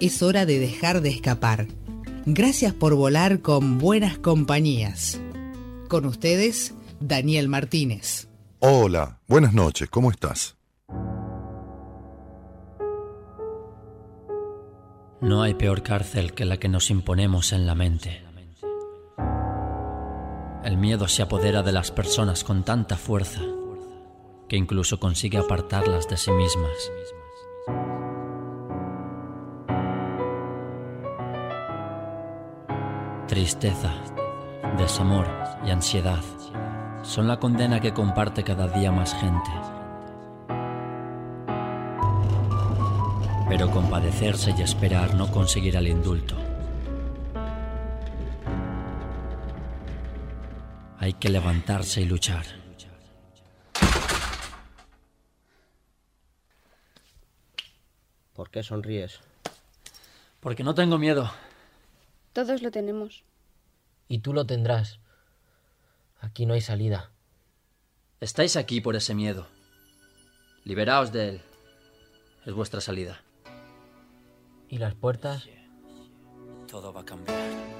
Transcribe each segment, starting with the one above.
Es hora de dejar de escapar. Gracias por volar con buenas compañías. Con ustedes, Daniel Martínez. Hola, buenas noches, ¿cómo estás? No hay peor cárcel que la que nos imponemos en la mente. El miedo se apodera de las personas con tanta fuerza que incluso consigue apartarlas de sí mismas. Tristeza, desamor y ansiedad son la condena que comparte cada día más gente. Pero compadecerse y esperar no conseguirá el indulto. Hay que levantarse y luchar. ¿Por qué sonríes? Porque no tengo miedo. Todos lo tenemos. Y tú lo tendrás. Aquí no hay salida. Estáis aquí por ese miedo. Liberaos de él. Es vuestra salida. ¿Y las puertas? Todo va a cambiar.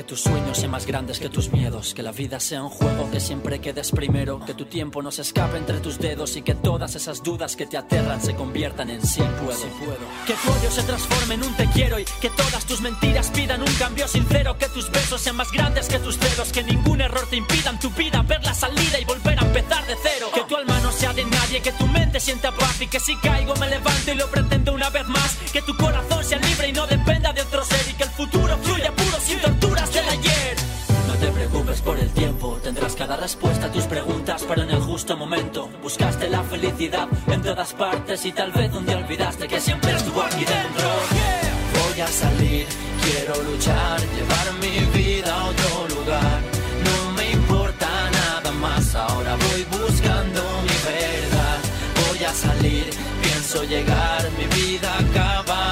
Que tus sueños sean más grandes que tus miedos, que la vida sea un juego que siempre quedes primero, que tu tiempo no se escape entre tus dedos y que todas esas dudas que te aterran se conviertan en sí puedo. puedo. Que tu odio se transforme en un te quiero y que todas tus mentiras pidan un cambio sincero, que tus besos sean más grandes que tus dedos, que ningún error te impida en tu vida ver la salida y volver a empezar de cero. Que tu alma no sea de nadie, que tu mente sienta paz y que si caigo me levanto y lo pretendo una vez más, que tu corazón sea libre y no dependa de otro ser y que el futuro fluya puro sin tortura ayer. No preocupes por el tiempo, tendrás cada respuesta a tus preguntas, pero en el justo momento buscaste la felicidad en todas partes y tal vez un día olvidaste que siempre estuvo aquí dentro. Voy a salir, quiero luchar, llevar mi vida a otro lugar. No me importa nada más, ahora voy buscando mi verdad. Voy a salir, pienso llegar, mi vida acaba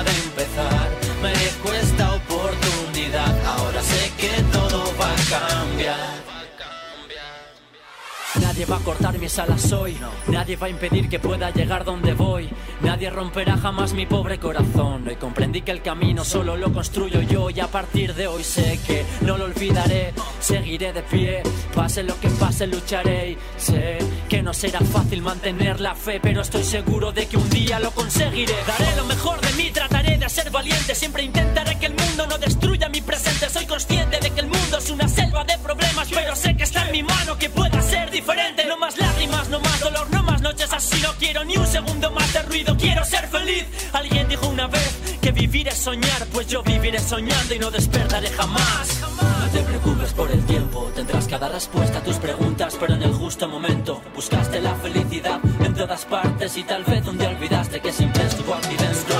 Nadie va a cortar mis alas hoy, nadie va a impedir que pueda llegar donde voy, nadie romperá jamás mi pobre corazón. Hoy comprendí que el camino solo lo construyo yo y a partir de hoy sé que no lo olvidaré, seguiré de pie, pase lo que pase lucharé y sé que no será fácil mantener la fe, pero estoy seguro de que un día lo conseguiré. Daré lo mejor de mí, trataré de ser valiente, siempre intentaré que el mundo no destruya mi presente. Soy consciente de que el mundo es una selva de problemas, pero sé que está en mi mano que pueda ser diferente. No más lágrimas, no más dolor, no más noches así. No quiero ni un segundo más de ruido, quiero ser feliz. Alguien dijo una vez que vivir es soñar, pues yo viviré soñando y no despertaré jamás. No te preocupes por el tiempo, tendrás cada respuesta a tus preguntas, pero en el justo momento buscaste la felicidad en todas partes y tal vez un día olvidaste que siempre estuvo aquí dentro.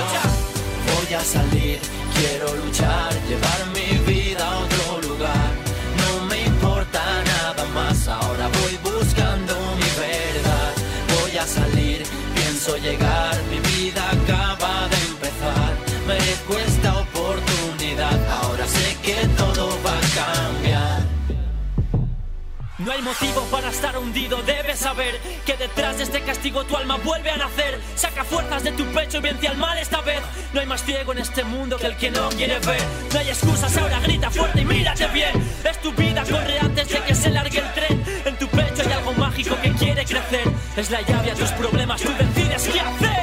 Voy a salir, quiero luchar, llevar No hay motivo para estar hundido, debes saber que detrás de este castigo tu alma vuelve a nacer. Saca fuerzas de tu pecho y vence al mal esta vez. No hay más ciego en este mundo que el que no quiere ver. No hay excusas, ahora grita fuerte y mírate bien. Es tu vida, corre antes de que se largue el tren. En tu pecho hay algo mágico que quiere crecer. Es la llave a tus problemas, tú decides qué hacer.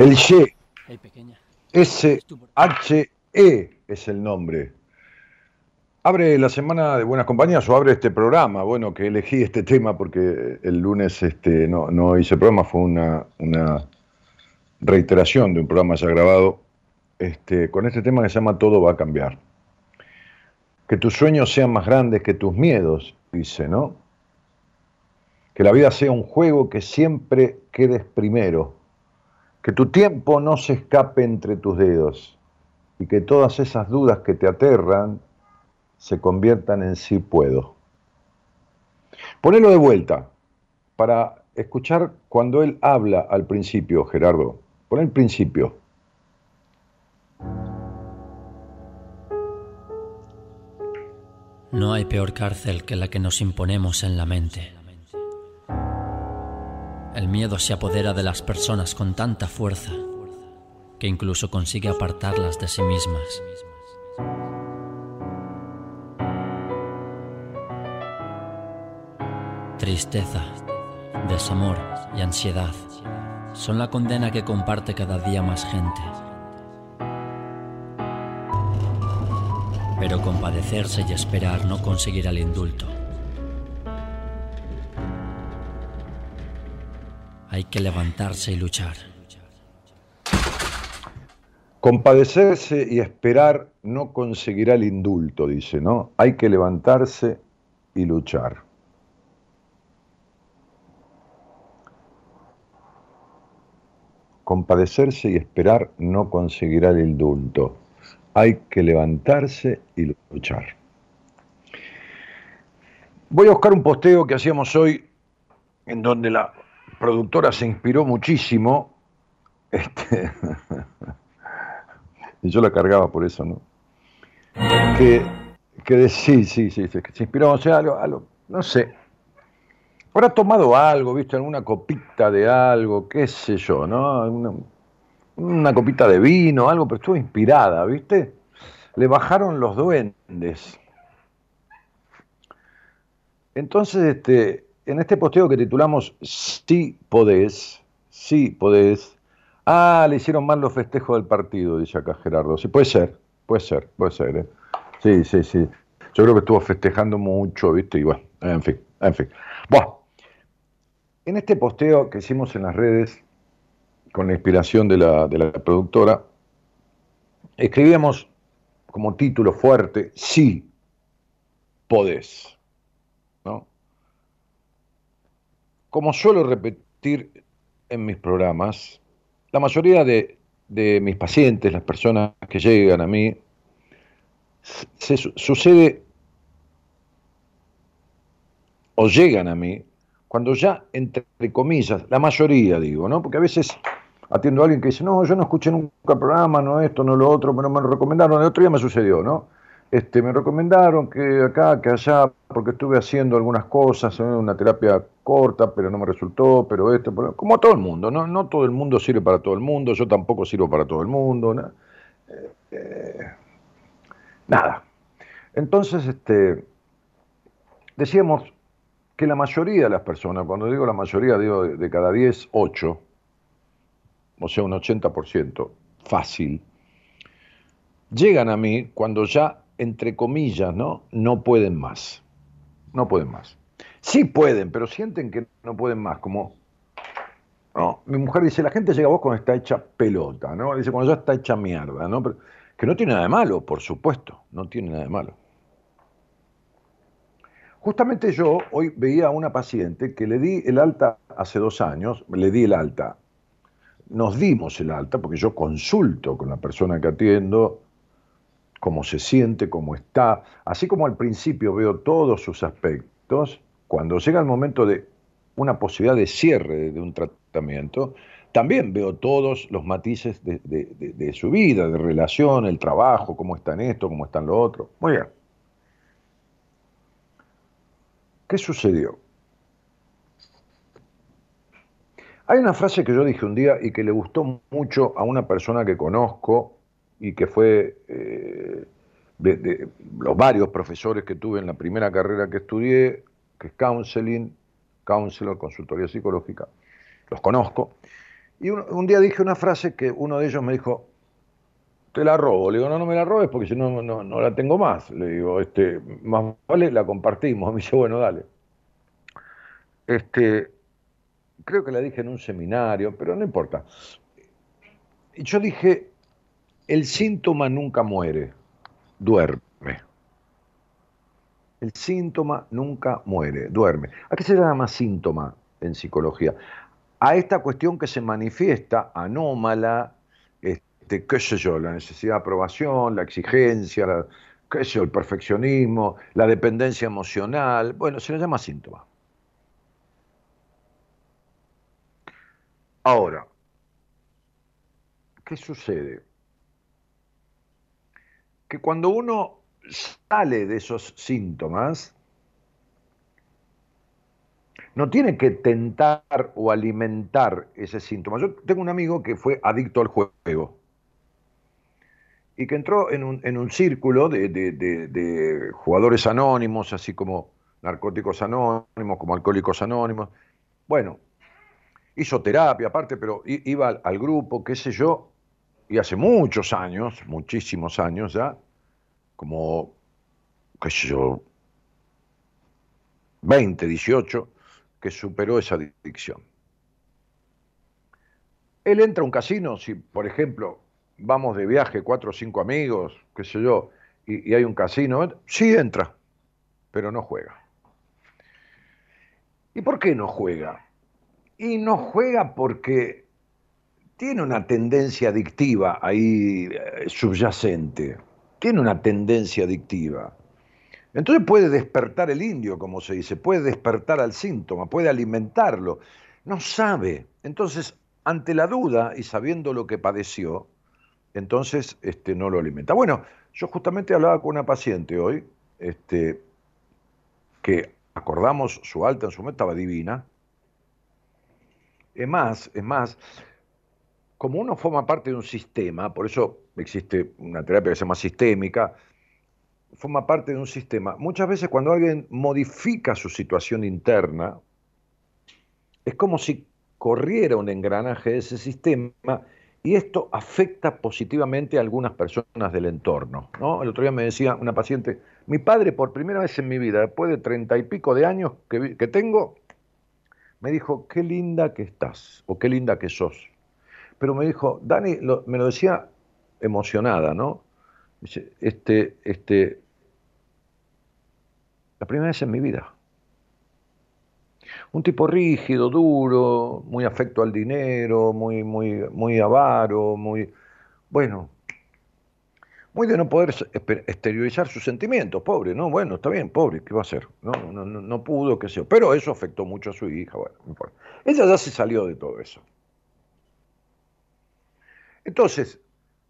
El Ye, S-H-E es el nombre. Abre la semana de Buenas Compañías o abre este programa. Bueno, que elegí este tema porque el lunes este, no, no hice programa, fue una, una reiteración de un programa ya grabado este, con este tema que se llama Todo va a cambiar. Que tus sueños sean más grandes que tus miedos, dice, ¿no? Que la vida sea un juego que siempre quedes primero. Que tu tiempo no se escape entre tus dedos. Y que todas esas dudas que te aterran se conviertan en sí puedo. Ponelo de vuelta para escuchar cuando él habla al principio, Gerardo. Pon el principio. No hay peor cárcel que la que nos imponemos en la mente. El miedo se apodera de las personas con tanta fuerza que incluso consigue apartarlas de sí mismas. Tristeza, desamor y ansiedad son la condena que comparte cada día más gente. Pero compadecerse y esperar no conseguirá el indulto. Hay que levantarse y luchar. Compadecerse y esperar no conseguirá el indulto, dice, ¿no? Hay que levantarse y luchar. Compadecerse y esperar no conseguirá el indulto. Hay que levantarse y luchar. Voy a buscar un posteo que hacíamos hoy en donde la productora se inspiró muchísimo. Este, y yo la cargaba por eso, ¿no? Que, que sí, sí, sí, se inspiró, o sea, algo, no sé, Habrá tomado algo, visto, alguna copita de algo, qué sé yo, ¿no? Una, copita de vino, algo, pero estuvo inspirada, ¿viste? Le bajaron los duendes. Entonces, este, en este posteo que titulamos Sí podés, sí podés. Ah, le hicieron mal los festejos del partido, dice acá Gerardo. Sí, puede ser, puede ser, puede ser. ¿eh? Sí, sí, sí. Yo creo que estuvo festejando mucho, ¿viste? Y bueno, en fin, en fin. Bueno, en este posteo que hicimos en las redes, con la inspiración de la, productora, escribíamos como título fuerte, sí podés. ¿no? Como suelo repetir en mis programas, la mayoría de, mis pacientes, las personas que llegan a mí, sucede o llegan a mí cuando ya, entre comillas, la mayoría digo, ¿no? Porque a veces atiendo a alguien que dice, no, yo no escuché nunca el programa, no esto, no lo otro, pero me lo recomendaron, el otro día me sucedió, ¿no? Este, me recomendaron que acá, que allá, porque estuve haciendo algunas cosas, una terapia corta, pero no me resultó, pero esto, como todo el mundo, ¿no? No todo el mundo sirve para todo el mundo, yo tampoco sirvo para todo el mundo. Eh, eh, nada. Entonces, este, decíamos, que la mayoría de las personas, cuando digo la mayoría, digo de, cada 10, 8, o sea, un 80%, fácil, llegan a mí cuando ya, entre comillas, ¿no? No pueden más. No pueden más. Sí pueden, pero sienten que no pueden más, como mi mujer dice, la gente llega a vos cuando está hecha pelota, ¿no? Dice, cuando ya está hecha mierda, ¿no? que no tiene nada de malo, por supuesto, no tiene nada de malo. Justamente yo hoy veía a una paciente que le di el alta hace dos años, le di el alta, nos dimos el alta, porque yo consulto con la persona que atiendo cómo se siente, cómo está, así como al principio veo todos sus aspectos, cuando llega el momento de una posibilidad de cierre de un tratamiento, también veo todos los matices de, su vida, de relación, el trabajo, cómo está en esto, cómo está en lo otro. Muy bien. ¿Qué sucedió? Hay una frase que yo dije un día y que le gustó mucho a una persona que conozco y que fue eh, de, los varios profesores que tuve en la primera carrera que estudié, que es counseling, counselor, consultoría psicológica, los conozco, Y un, día dije una frase que uno de ellos me dijo, te la robo. Le digo, no, no me la robes porque si no, no, no la tengo más. Le digo, este, más vale la compartimos. Me dice, bueno, dale. Este, creo que la dije en un seminario, pero no importa. Y yo dije, el síntoma nunca muere, duerme. El síntoma nunca muere, duerme. ¿A qué se llama síntoma en psicología? A esta cuestión que se manifiesta anómala, este, qué sé yo, la necesidad de aprobación, la exigencia, qué sé yo, el perfeccionismo, la dependencia emocional, bueno, se le llama síntoma. Ahora, ¿qué sucede? Que cuando uno sale de esos síntomas, no tiene que tentar o alimentar ese síntoma. Yo tengo un amigo que fue adicto al juego y que entró en un, círculo de, de, jugadores anónimos, así como narcóticos anónimos, como alcohólicos anónimos. Bueno, hizo terapia aparte, pero iba al grupo, qué sé yo, y hace muchos años, muchísimos años ya, como, qué sé yo, 20, 18, que superó esa adicción. Él entra a un casino, si por ejemplo vamos de viaje cuatro o cinco amigos, qué sé yo, y, y hay un casino, sí entra, pero no juega. ¿Y por qué no juega? Y no juega porque tiene una tendencia adictiva ahí eh, subyacente tiene una tendencia adictiva. Entonces puede despertar el indio, como se dice, puede despertar al síntoma, puede alimentarlo. No sabe. Entonces, ante la duda y sabiendo lo que padeció, entonces este, no lo alimenta. Bueno, yo justamente hablaba con una paciente hoy, este, que acordamos su alta en su momento, estaba divina. Es más, es más, como uno forma parte de un sistema, por eso existe una terapia que se llama sistémica, forma parte de un sistema. Muchas veces cuando alguien modifica su situación interna, es como si corriera un engranaje de ese sistema y esto afecta positivamente a algunas personas del entorno. ¿no? El otro día me decía una paciente, mi padre por primera vez en mi vida, después de treinta y pico de años que, que tengo, me dijo, qué linda que estás o qué linda que sos pero me dijo, Dani, me lo decía emocionada, ¿no? Dice, este, este, la primera vez en mi vida. Un tipo rígido, duro, muy afecto al dinero, muy, muy, muy avaro, muy, bueno, muy de no poder exteriorizar sus sentimientos, pobre, ¿no? Bueno, está bien, pobre, ¿qué va a hacer? No, no, no, no pudo, qué sé yo. Pero eso afectó mucho a su hija, bueno, no importa. Ella ya se salió de todo eso. Entonces,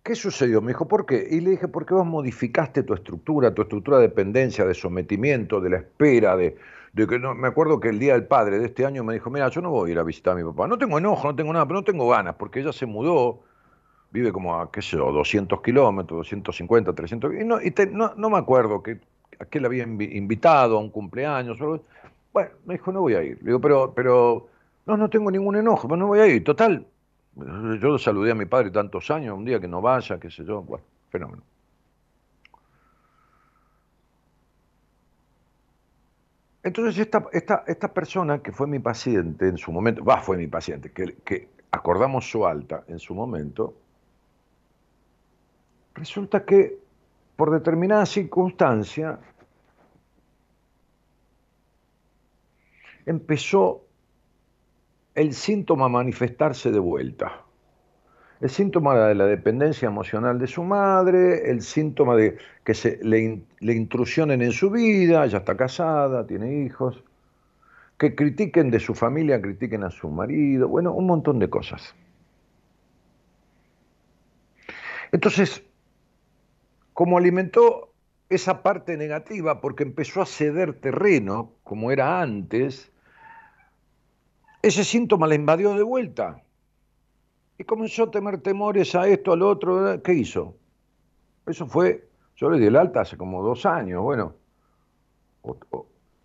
¿qué sucedió? Me dijo, ¿por qué? Y le dije, porque vos modificaste tu estructura, tu estructura de dependencia, de sometimiento, de la espera, de, que no, me acuerdo que el día del padre de este año me dijo, mira, yo no voy a ir a visitar a mi papá, no tengo enojo, no tengo nada, pero no tengo ganas, porque ella se mudó, vive como a, qué sé yo, 200 kilómetros, 250, 300, y no, y no, no, me acuerdo que, a qué le había invitado a un cumpleaños, bueno, me dijo, no voy a ir, le digo, pero, pero, no, no tengo ningún enojo, pero no voy a ir, total, yo saludé a mi padre tantos años, un día que no vaya, qué sé yo, bueno, fenómeno. Entonces esta, esta, esta persona que fue mi paciente en su momento, va, fue mi paciente, que, que acordamos su alta en su momento, resulta que por determinada circunstancia empezó el síntoma manifestarse de vuelta. El síntoma de la dependencia emocional de su madre, el síntoma de que se le, le intrusionen en su vida, ya está casada, tiene hijos, que critiquen de su familia, critiquen a su marido, bueno, un montón de cosas. Entonces, como alimentó esa parte negativa porque empezó a ceder terreno, como era antes, ese síntoma la invadió de vuelta. Y comenzó a tener temores a esto, al otro. ¿Qué hizo? Eso fue, yo le di el alta hace como dos años, bueno.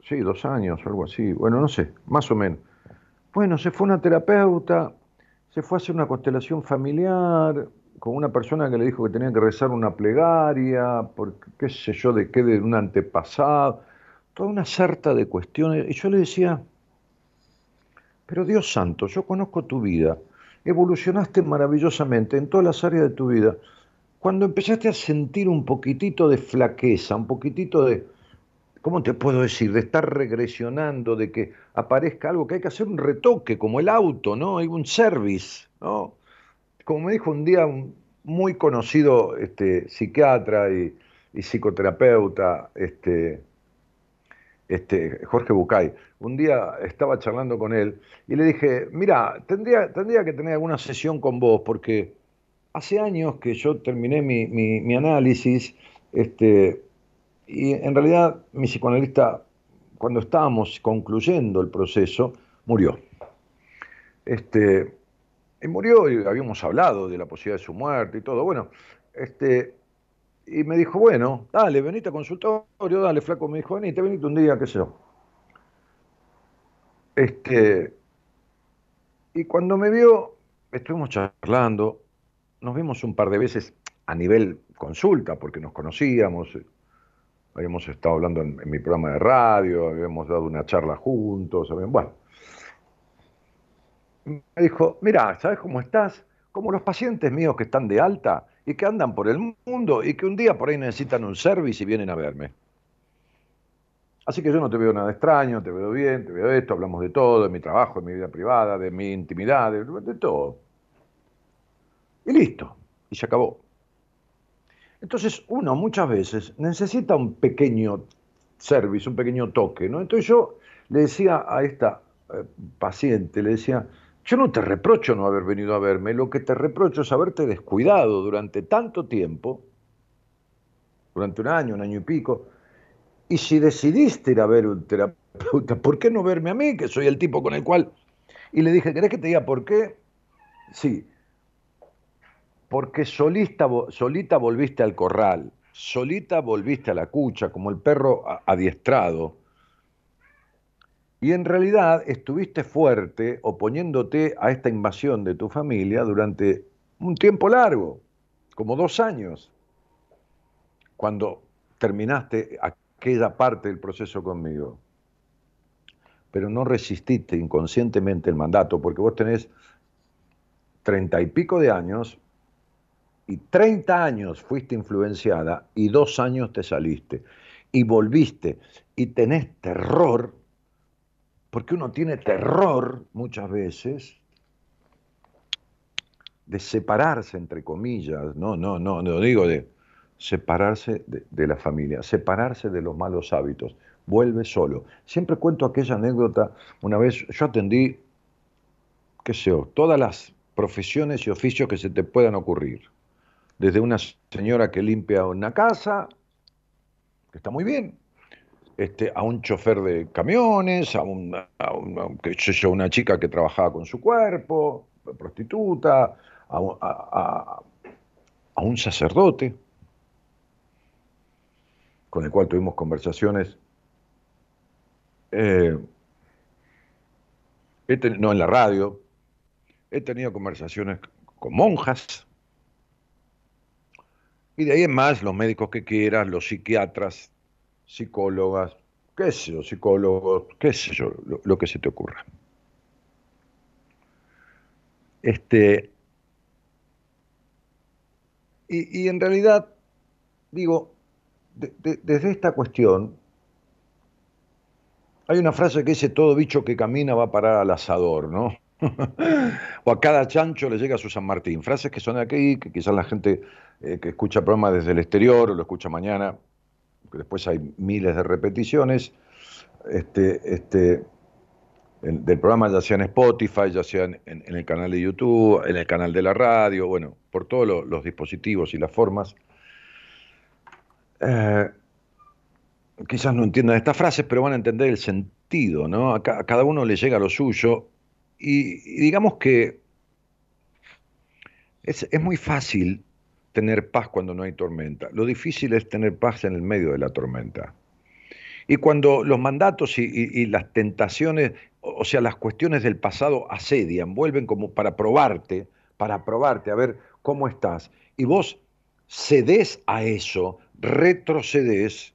sí, dos años, algo así. Bueno, no sé, más o menos. Bueno, se fue una terapeuta, se fue a hacer una constelación familiar con una persona que le dijo que tenía que rezar una plegaria, porque qué sé yo, de qué, de un antepasado, toda una sarta de cuestiones. Y yo le decía, pero Dios santo, yo conozco tu vida, evolucionaste maravillosamente en todas las áreas de tu vida. Cuando empezaste a sentir un poquitito de flaqueza, un poquitito de, ¿cómo te puedo decir? De estar regresionando, de que aparezca algo que hay que hacer un retoque, como el auto, ¿no? Hay un service, ¿no? Como me dijo un día un muy conocido este, psiquiatra y, y psicoterapeuta, este, este, Jorge Bucay. Un día estaba charlando con él y le dije, mira, tendría, tendría que tener alguna sesión con vos porque hace años que yo terminé mi, análisis este, y en realidad mi psicoanalista, cuando estábamos concluyendo el proceso, murió. Este, y murió y habíamos hablado de la posibilidad de su muerte y todo. Bueno, este, y me dijo, bueno, dale, venite a consultorio, dale, flaco, me dijo, venite, venite un día, qué sé yo. Este, y cuando me vio, estuvimos charlando, nos vimos un par de veces a nivel consulta, porque nos conocíamos, habíamos estado hablando en, mi programa de radio, habíamos dado una charla juntos, bueno. Me dijo, mira, ¿sabes cómo estás? Como los pacientes míos que están de alta, y que andan por el mundo y que un día por ahí necesitan un service y vienen a verme. Así que yo no te veo nada extraño, te veo bien, te veo esto, hablamos de todo, de mi trabajo, de mi vida privada, de mi intimidad, de, todo. Y listo, y se acabó. Entonces uno muchas veces necesita un pequeño service, un pequeño toque, ¿no? Entonces yo le decía a esta eh, paciente, le decía, yo no te reprocho no haber venido a verme, lo que te reprocho es haberte descuidado durante tanto tiempo, durante un año, un año y pico, y si decidiste ir a ver un terapeuta, ¿por qué no verme a mí, que soy el tipo con el cual... Y le dije, ¿querés que te diga por qué? Sí, porque solita, solita volviste al corral, solita volviste a la cucha, como el perro adiestrado, y en realidad estuviste fuerte oponiéndote a esta invasión de tu familia durante un tiempo largo, como dos años, cuando terminaste aquella parte del proceso conmigo. Pero no resististe inconscientemente el mandato, porque vos tenés treinta y pico de años y treinta años fuiste influenciada y dos años te saliste y volviste y tenés terror porque uno tiene terror muchas veces de separarse, entre comillas, no, no, no, no digo de separarse de, la familia, separarse de los malos hábitos, vuelve solo. Siempre cuento aquella anécdota, una vez yo atendí, qué sé yo, todas las profesiones y oficios que se te puedan ocurrir. Desde una señora que limpia una casa, que está muy bien, este, a un chofer de camiones, a, una, una chica que trabajaba con su cuerpo, prostituta, a, un sacerdote, con el cual tuvimos conversaciones, eh, no en la radio, he tenido conversaciones con monjas, y de ahí en más los médicos que quieras, los psiquiatras, psicólogas, qué sé yo, psicólogos, qué sé yo, lo, que se te ocurra. Este, y, en realidad, digo, desde esta cuestión, hay una frase que dice, todo bicho que camina va a parar al asador, ¿no? o a cada chancho le llega su San Martín. Frases que son aquí, que quizás la gente eh, que escucha el programa desde el exterior o lo escucha mañana, después hay miles de repeticiones, este, este, del programa, ya sea en Spotify, ya sea en, el canal de YouTube, en el canal de la radio, bueno, por todos los dispositivos y las formas. Eh, quizás no entiendan estas frases, pero van a entender el sentido, ¿no? A, cada uno le llega lo suyo y, digamos que es, es muy fácil tener paz cuando no hay tormenta. Lo difícil es tener paz en el medio de la tormenta. Y cuando los mandatos y, las tentaciones o sea, las cuestiones del pasado asedian, vuelven como para probarte, para probarte, a ver cómo estás. Y vos cedes a eso, retrocedes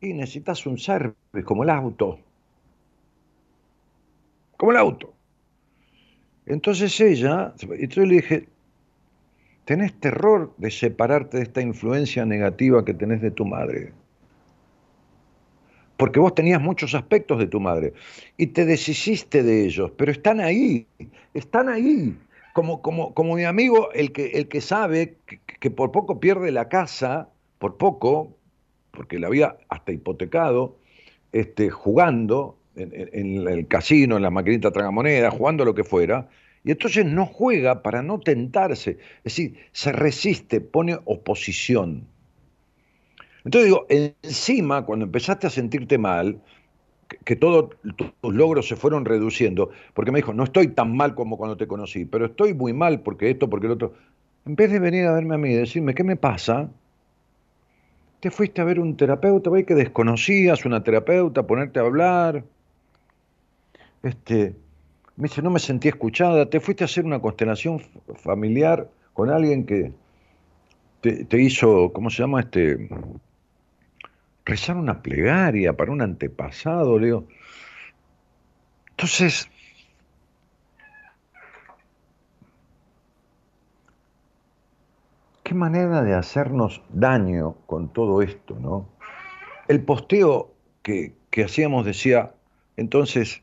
y necesitas un service como el auto. Como el auto. Entonces ella, entonces le dije, tenés terror de separarte de esta influencia negativa que tenés de tu madre. Porque vos tenías muchos aspectos de tu madre y te deshiciste de ellos, pero están ahí, están ahí. Como, como, como mi amigo, el que, el que sabe que, por poco pierde la casa, por poco, porque la había hasta hipotecado, este, jugando en, el casino, en la maquinita tragamoneda, jugando lo que fuera, y entonces no juega para no tentarse, es decir, se resiste, pone oposición. Entonces digo, encima, cuando empezaste a sentirte mal, que, todos tus logros se fueron reduciendo, porque me dijo, no estoy tan mal como cuando te conocí, pero estoy muy mal porque esto, porque el otro. En vez de venir a verme a mí y decirme, ¿qué me pasa? Te fuiste a ver un terapeuta, ve que desconocías una terapeuta, ponerte a hablar. Este, me dice, no me sentí escuchada, te fuiste a hacer una constelación familiar con alguien que te, hizo, ¿cómo se llama? Este, rezar una plegaria para un antepasado, Leo. Entonces, qué manera de hacernos daño con todo esto, ¿no? El posteo que, que hacíamos decía, entonces,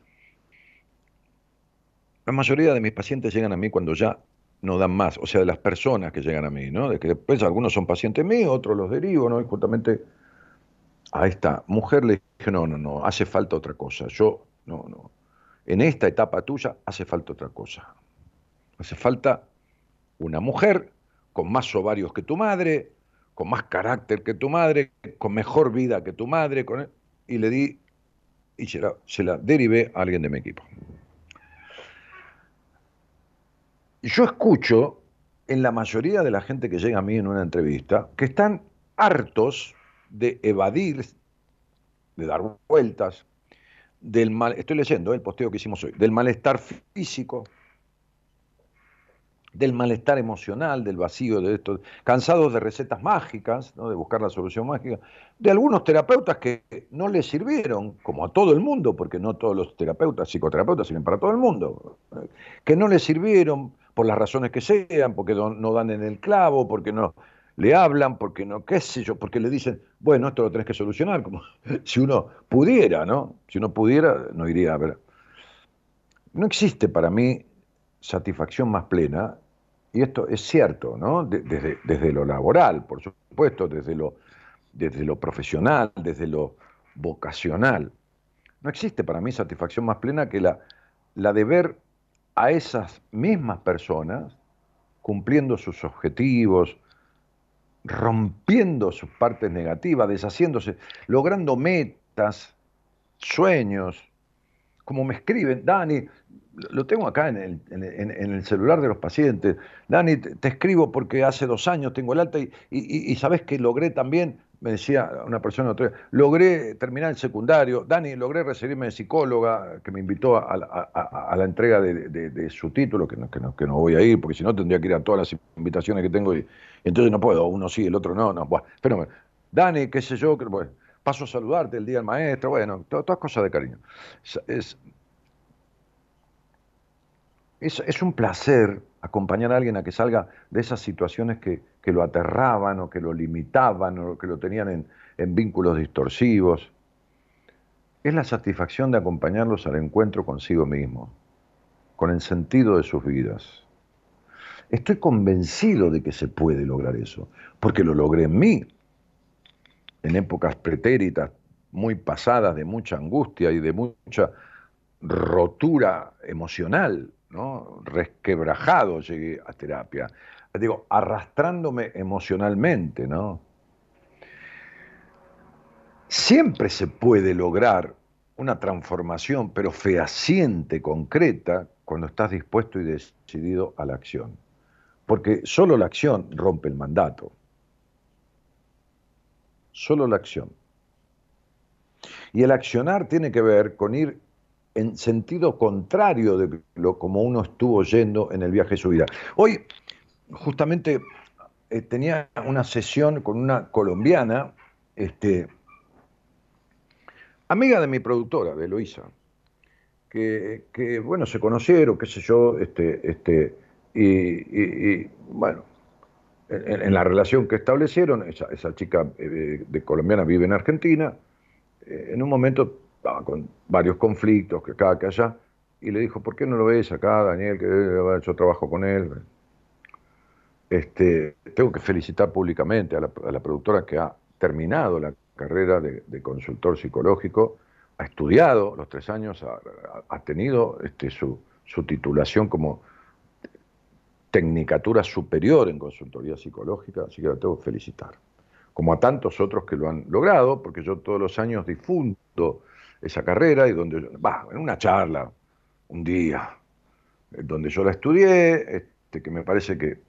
la mayoría de mis pacientes llegan a mí cuando ya no dan más, o sea, de las personas que llegan a mí, ¿no? De que después algunos son pacientes míos, otros los derivo, ¿no? Y justamente a esta mujer le dije, no, no, no, hace falta otra cosa. Yo, no, no. En esta etapa tuya hace falta otra cosa. Hace falta una mujer con más ovarios que tu madre, con más carácter que tu madre, con mejor vida que tu madre, con... y le di, y se la, se la derivé a alguien de mi equipo. Yo escucho en la mayoría de la gente que llega a mí en una entrevista que están hartos de evadir, de dar vueltas, del mal, estoy leyendo el posteo que hicimos hoy, del malestar físico, del malestar emocional, del vacío de esto, cansados de recetas mágicas, de buscar la solución mágica, de algunos terapeutas que no les sirvieron, como a todo el mundo, porque no todos los terapeutas, psicoterapeutas sirven para todo el mundo, que no les sirvieron por las razones que sean, porque no, dan en el clavo, porque no le hablan, porque no, qué sé yo, porque le dicen, bueno, esto lo tenés que solucionar, como si uno pudiera, ¿no? Si uno pudiera, no iría a ver. No existe para mí satisfacción más plena, y esto es cierto, ¿no? desde, desde, lo laboral, por supuesto, desde lo, desde lo profesional, desde lo vocacional. No existe para mí satisfacción más plena que la, la de ver a esas mismas personas cumpliendo sus objetivos, rompiendo sus partes negativas, deshaciéndose, logrando metas, sueños, como me escriben, Dani, lo tengo acá en el, en, el, celular de los pacientes, Dani, te, escribo porque hace dos años tengo el alta y, y, y sabes que logré también me decía una persona otra vez, logré terminar el secundario, Dani, logré recibirme de psicóloga, que me invitó a, la entrega de, su título, que no, que, no, que no voy a ir, porque si no tendría que ir a todas las invitaciones que tengo y, entonces no puedo, uno sí, el otro no, no, bueno, Dani, qué sé yo, paso a saludarte el día del maestro, bueno, todas, cosas de cariño. Es, es un placer acompañar a alguien a que salga de esas situaciones que, que lo aterraban o que lo limitaban o que lo tenían en, en vínculos distorsivos. Es la satisfacción de acompañarlos al encuentro consigo mismo, con el sentido de sus vidas. Estoy convencido de que se puede lograr eso, porque lo logré en mí, en épocas pretéritas muy pasadas de mucha angustia y de mucha rotura emocional, ¿no? resquebrajado llegué a terapia digo, arrastrándome emocionalmente, ¿no? Siempre se puede lograr una transformación, pero fehaciente, concreta, cuando estás dispuesto y decidido a la acción. Porque solo la acción rompe el mandato. Solo la acción. Y el accionar tiene que ver con ir en sentido contrario de lo como uno estuvo yendo en el viaje de su vida. Hoy, justamente, eh, tenía una sesión con una colombiana, este, amiga de mi productora, de Eloisa, que, bueno, se conocieron, qué sé yo, este, este, y, bueno, en, la relación que establecieron, esa, chica eh, de colombiana vive en Argentina, eh, en un momento estaba con varios conflictos, que acá, que allá, y le dijo, ¿por qué no lo ves acá, Daniel, que yo trabajo con él? Este, tengo que felicitar públicamente a la, productora que ha terminado la carrera de, consultor psicológico, ha estudiado los tres años, ha, tenido este, su, titulación como tecnicatura superior en consultoría psicológica, así que la tengo que felicitar. Como a tantos otros que lo han logrado, porque yo todos los años difundo esa carrera y donde, va, en una charla, un día, donde yo la estudié, este, que me parece que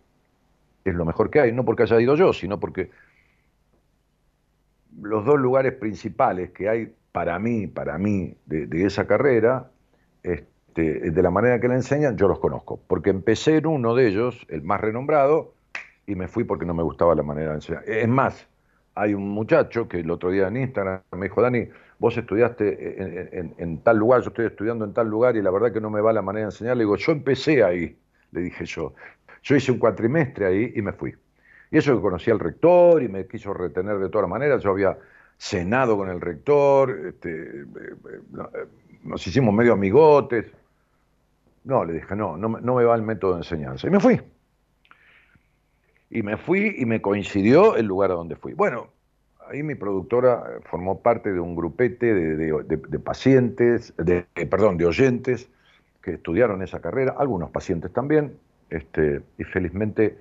es lo mejor que hay, no porque haya ido yo, sino porque los dos lugares principales que hay para mí, para mí, de, esa carrera, este, de la manera que la enseñan, yo los conozco, porque empecé en uno de ellos, el más renombrado, y me fui porque no me gustaba la manera de enseñar. Es más, hay un muchacho que el otro día en Instagram me dijo, Dani, vos estudiaste en, tal lugar, yo estoy estudiando en tal lugar y la verdad que no me va la manera de enseñar. Le digo, yo empecé ahí, le dije yo. Yo hice un cuatrimestre ahí y me fui. Y eso que conocí al rector y me quiso retener de todas maneras. Yo había cenado con el rector, este, eh, eh, nos hicimos medio amigotes. No, le dije, no, no, me va el método de enseñanza. Y me fui. Y me fui y me coincidió el lugar a donde fui. Bueno, ahí mi productora eh, formó parte de un grupete de, pacientes, de, eh, perdón, de oyentes que estudiaron esa carrera, algunos pacientes también, este, y felizmente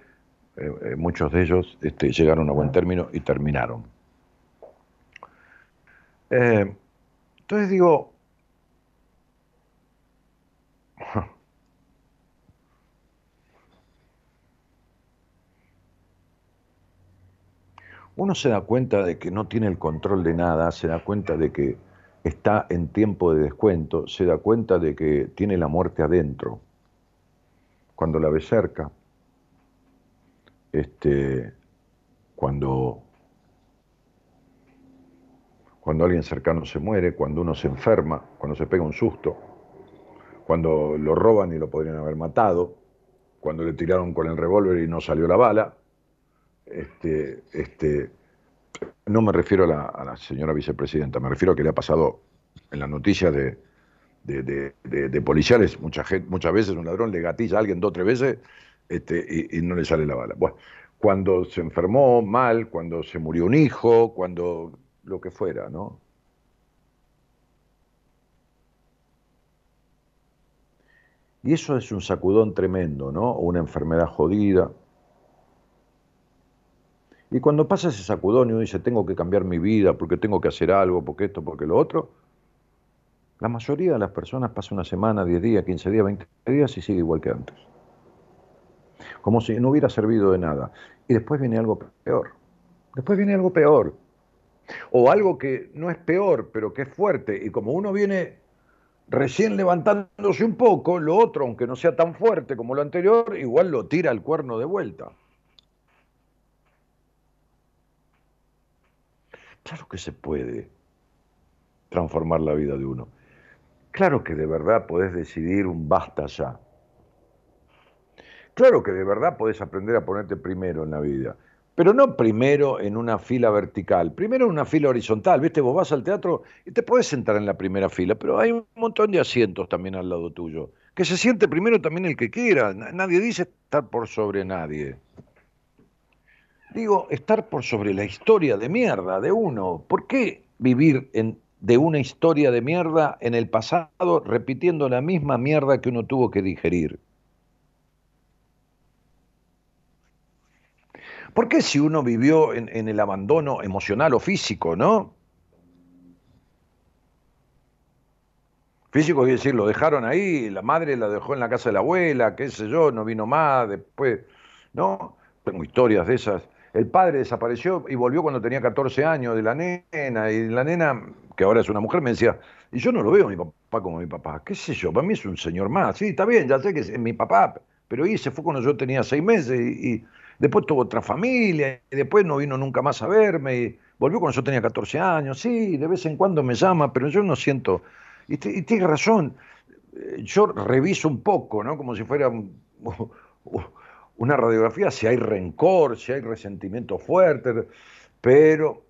eh, muchos de ellos este, llegaron a buen término y terminaron. entonces digo, uno se da cuenta de que no tiene el control de nada, se da cuenta de que está en tiempo de descuento, se da cuenta de que tiene la muerte adentro. Cuando la ve cerca, este, cuando, cuando alguien cercano se muere, cuando uno se enferma, cuando se pega un susto, cuando lo roban y lo podrían haber matado, cuando le tiraron con el revólver y no salió la bala, este, este, no me refiero a la, señora vicepresidenta, me refiero a que le ha pasado en las noticias de, de, policiales, mucha gente, muchas veces un ladrón le gatilla a alguien dos o tres veces este, y, no le sale la bala. Bueno, cuando se enfermó mal, cuando se murió un hijo, cuando lo que fuera, ¿no? Y eso es un sacudón tremendo, ¿no? O una enfermedad jodida. Y cuando pasa ese sacudón y uno dice, tengo que cambiar mi vida porque tengo que hacer algo, porque esto, porque lo otro, la mayoría de las personas pasa una semana, 10 días, 15 días, 20 días y sigue igual que antes. Como si no hubiera servido de nada. Y después viene algo peor. Después viene algo peor. O algo que no es peor, pero que es fuerte. Y como uno viene recién levantándose un poco, lo otro, aunque no sea tan fuerte como lo anterior, igual lo tira al cuerno de vuelta. Claro que se puede transformar la vida de uno. Claro que de verdad podés decidir un basta ya. Claro que de verdad podés aprender a ponerte primero en la vida, pero no primero en una fila vertical, primero en una fila horizontal. Viste, vos vas al teatro y te podés sentar en la primera fila, pero hay un montón de asientos también al lado tuyo. Que se siente primero también el que quiera. Nadie dice estar por sobre nadie. Digo, estar por sobre la historia de mierda de uno. ¿Por qué vivir en, de una historia de mierda en el pasado repitiendo la misma mierda que uno tuvo que digerir? ¿Por qué si uno vivió en, el abandono emocional o físico, no? Físico quiere decir, lo dejaron ahí, la madre la dejó en la casa de la abuela, qué sé yo, no vino más, después, ¿no? Tengo historias de esas el padre desapareció y volvió cuando tenía 14 años de la nena, y la nena, que ahora es una mujer, me decía, Y yo no lo veo a mi papá como mi papá. ¿Qué sé yo? Para mí es un señor más. Sí, está bien, ya sé que es mi papá, pero ahí se fue cuando yo tenía seis meses y, después tuvo otra familia y después no vino nunca más a verme. Y volvió cuando yo tenía 14 años. Sí, de vez en cuando me llama, pero yo no siento. Y, y tiene razón. Eh, yo reviso un poco, ¿no? Como si fuera una radiografía, si hay rencor, si hay resentimiento fuerte, pero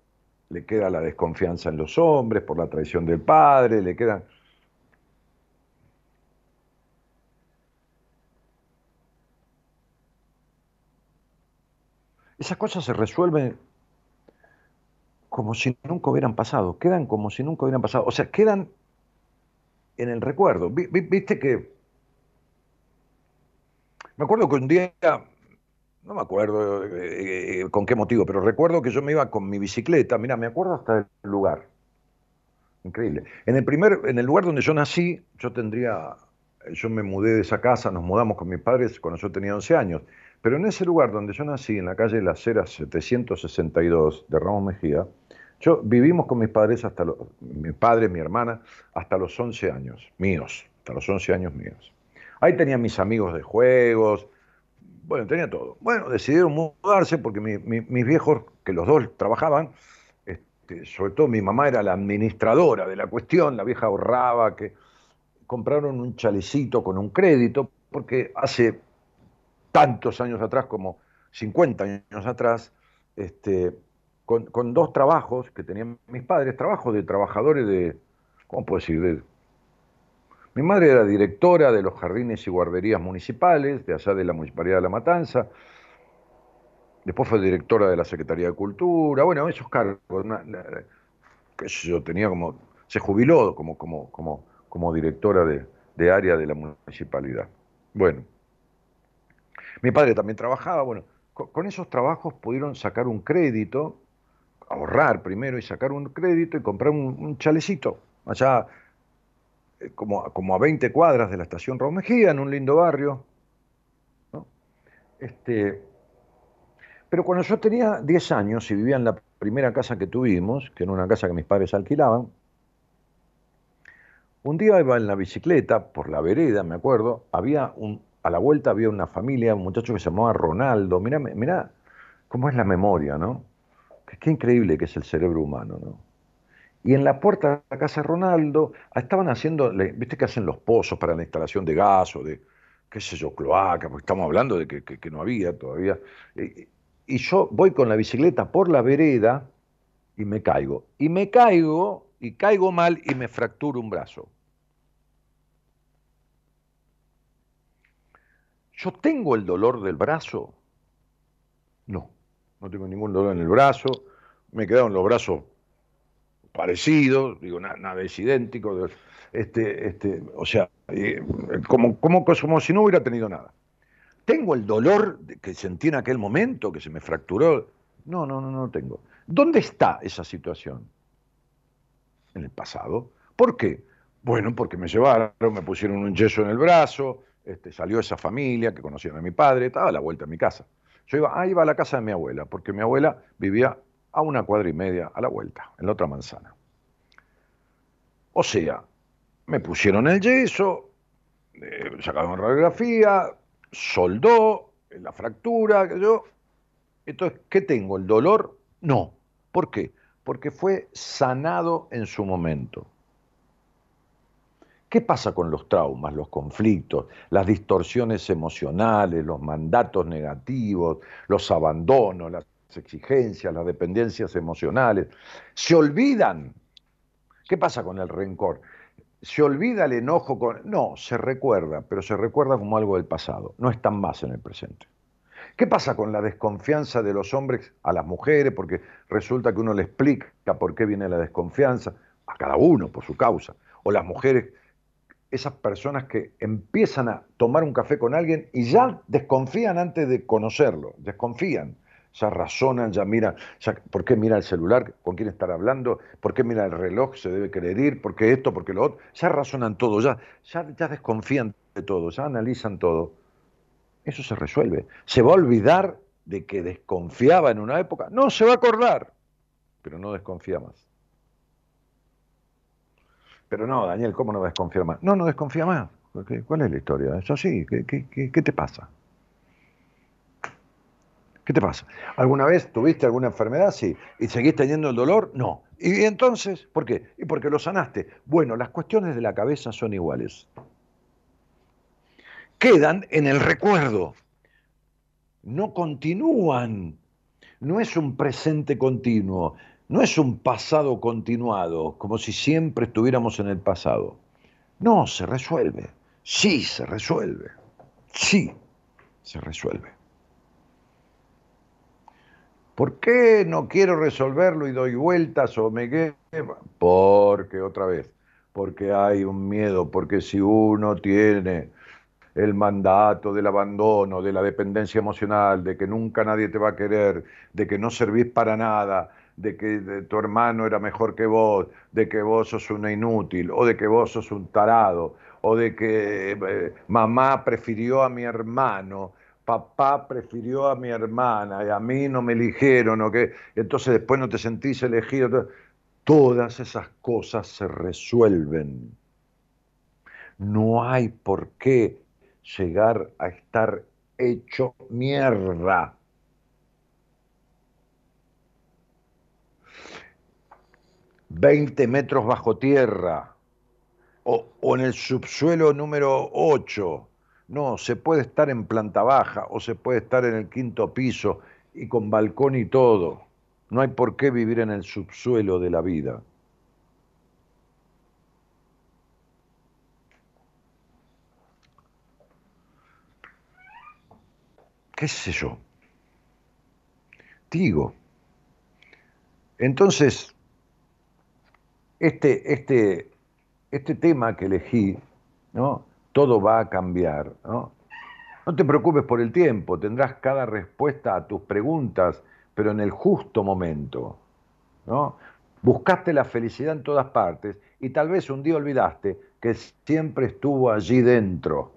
le queda la desconfianza en los hombres por la traición del padre, le quedan... Esas cosas se resuelven como si nunca hubieran pasado, quedan como si nunca hubieran pasado, o sea, quedan en el recuerdo. Viste que... Me acuerdo que un día no me acuerdo eh, eh, con qué motivo, pero recuerdo que yo me iba con mi bicicleta, mira, me acuerdo hasta el lugar. Increíble. En el primer, en el lugar donde yo nací, yo tendría, yo me mudé de esa casa, nos mudamos con mis padres cuando yo tenía 11 años, pero en ese lugar donde yo nací, en la calle Las Heras 762 de Ramos Mejía, yo vivimos con mis padres hasta los, mi padre, mi hermana, hasta los 11 años, míos, hasta los 11 años míos. Ahí tenía mis amigos de juegos, bueno, tenía todo. Bueno, decidieron mudarse porque mis viejos, que los dos trabajaban, este, sobre todo mi mamá era la administradora de la cuestión, la vieja ahorraba, que compraron un chalecito con un crédito, porque hace tantos años atrás, como 50 años atrás, este, con, con, dos trabajos que tenían mis padres, trabajos de trabajadores de, ¿cómo puedo decir?, de mi madre era directora de los jardines y guarderías municipales, de allá de la Municipalidad de La Matanza. Después fue directora de la Secretaría de Cultura. Bueno, esos cargos. yo, tenía como. Se jubiló como, como, como, como directora de, de área de la municipalidad. Bueno. Mi padre también trabajaba. Bueno, con, esos trabajos pudieron sacar un crédito, ahorrar primero y sacar un crédito y comprar un, un chalecito. Allá como, como, a 20 cuadras de la estación Raúl Mejía, en un lindo barrio. Este, pero cuando yo tenía 10 años y vivía en la primera casa que tuvimos, que era una casa que mis padres alquilaban, un día iba en la bicicleta por la vereda, me acuerdo, había un, a la vuelta había una familia, un muchacho que se llamaba Ronaldo. Mira, mira cómo es la memoria, ¿no? qué increíble que es el cerebro humano, ¿no? Y en la puerta de la casa de Ronaldo estaban haciendo, viste que hacen los pozos para la instalación de gas o de, qué sé yo, cloaca, porque estamos hablando de que, no había todavía. Y yo voy con la bicicleta por la vereda y me caigo. Y me caigo y caigo mal y me fracturo un brazo. ¿Yo tengo el dolor del brazo? No, no tengo ningún dolor en el brazo. Me quedaron los brazos parecido, digo, nada, es idéntico, este, este, o sea, eh, como, como, como si no hubiera tenido nada. ¿Tengo el dolor que sentí en aquel momento, que se me fracturó? No, no, no, no tengo. ¿Dónde está esa situación? En el pasado. ¿Por qué? Bueno, porque me llevaron, me pusieron un yeso en el brazo, este, salió esa familia que conocían a mi padre, estaba a la vuelta a mi casa. Yo iba, ah, iba a la casa de mi abuela, porque mi abuela vivía a una cuadra y media a la vuelta, en la otra manzana. O sea, me pusieron el yeso, eh, sacaron radiografía, soldó la fractura, yo. Entonces, ¿qué tengo? ¿El dolor? No. ¿Por qué? Porque fue sanado en su momento. ¿Qué pasa con los traumas, los conflictos, las distorsiones emocionales, los mandatos negativos, los abandonos, las exigencias, las dependencias emocionales, se olvidan. ¿Qué pasa con el rencor? ¿Se olvida el enojo con.? No, se recuerda, pero se recuerda como algo del pasado, no están más en el presente. ¿Qué pasa con la desconfianza de los hombres a las mujeres? Porque resulta que uno le explica por qué viene la desconfianza, a cada uno por su causa. O las mujeres, esas personas que empiezan a tomar un café con alguien y ya desconfían antes de conocerlo, desconfían ya razonan, ya miran, ¿por qué mira el celular? ¿Con quién estar hablando? ¿Por qué mira el reloj? ¿Se debe querer ir? ¿Por qué esto? ¿Por qué lo otro? Ya razonan todo, ya, ya, ya desconfían de todo, ya analizan todo. Eso se resuelve. ¿Se va a olvidar de que desconfiaba en una época? No, se va a acordar, pero no desconfía más. Pero no, Daniel, ¿cómo no desconfía más? No, no desconfía más. ¿Cuál es la historia? Eso sí, ¿qué, qué te pasa? ¿Qué te pasa? ¿Alguna vez tuviste alguna enfermedad? Sí. ¿Y seguís teniendo el dolor? No. ¿Y entonces? ¿Por qué? Y porque lo sanaste. Bueno, las cuestiones de la cabeza son iguales. Quedan en el recuerdo. No continúan. No es un presente continuo. No es un pasado continuado, como si siempre estuviéramos en el pasado. No, se resuelve. Sí, se resuelve. Sí, se resuelve. ¿Por qué no quiero resolverlo y doy vueltas o me quedo? Porque otra vez, porque hay un miedo, porque si uno tiene el mandato del abandono, de la dependencia emocional, de que nunca nadie te va a querer, de que no servís para nada, de que tu hermano era mejor que vos, de que vos sos una inútil, o de que vos sos un tarado, o de que eh, mamá prefirió a mi hermano, papá prefirió a mi hermana y a mí no me eligieron, que entonces después no te sentís elegido. Todas esas cosas se resuelven. No hay por qué llegar a estar hecho mierda. Veinte metros bajo tierra o, o en el subsuelo número 8 no, se puede estar en planta baja o se puede estar en el quinto piso y con balcón y todo. No hay por qué vivir en el subsuelo de la vida. ¿Qué sé yo? Digo. Entonces, este, este, este tema que elegí, ¿no? Todo va a cambiar. ¿no? no te preocupes por el tiempo, tendrás cada respuesta a tus preguntas, pero en el justo momento. ¿no? Buscaste la felicidad en todas partes y tal vez un día olvidaste que siempre estuvo allí dentro.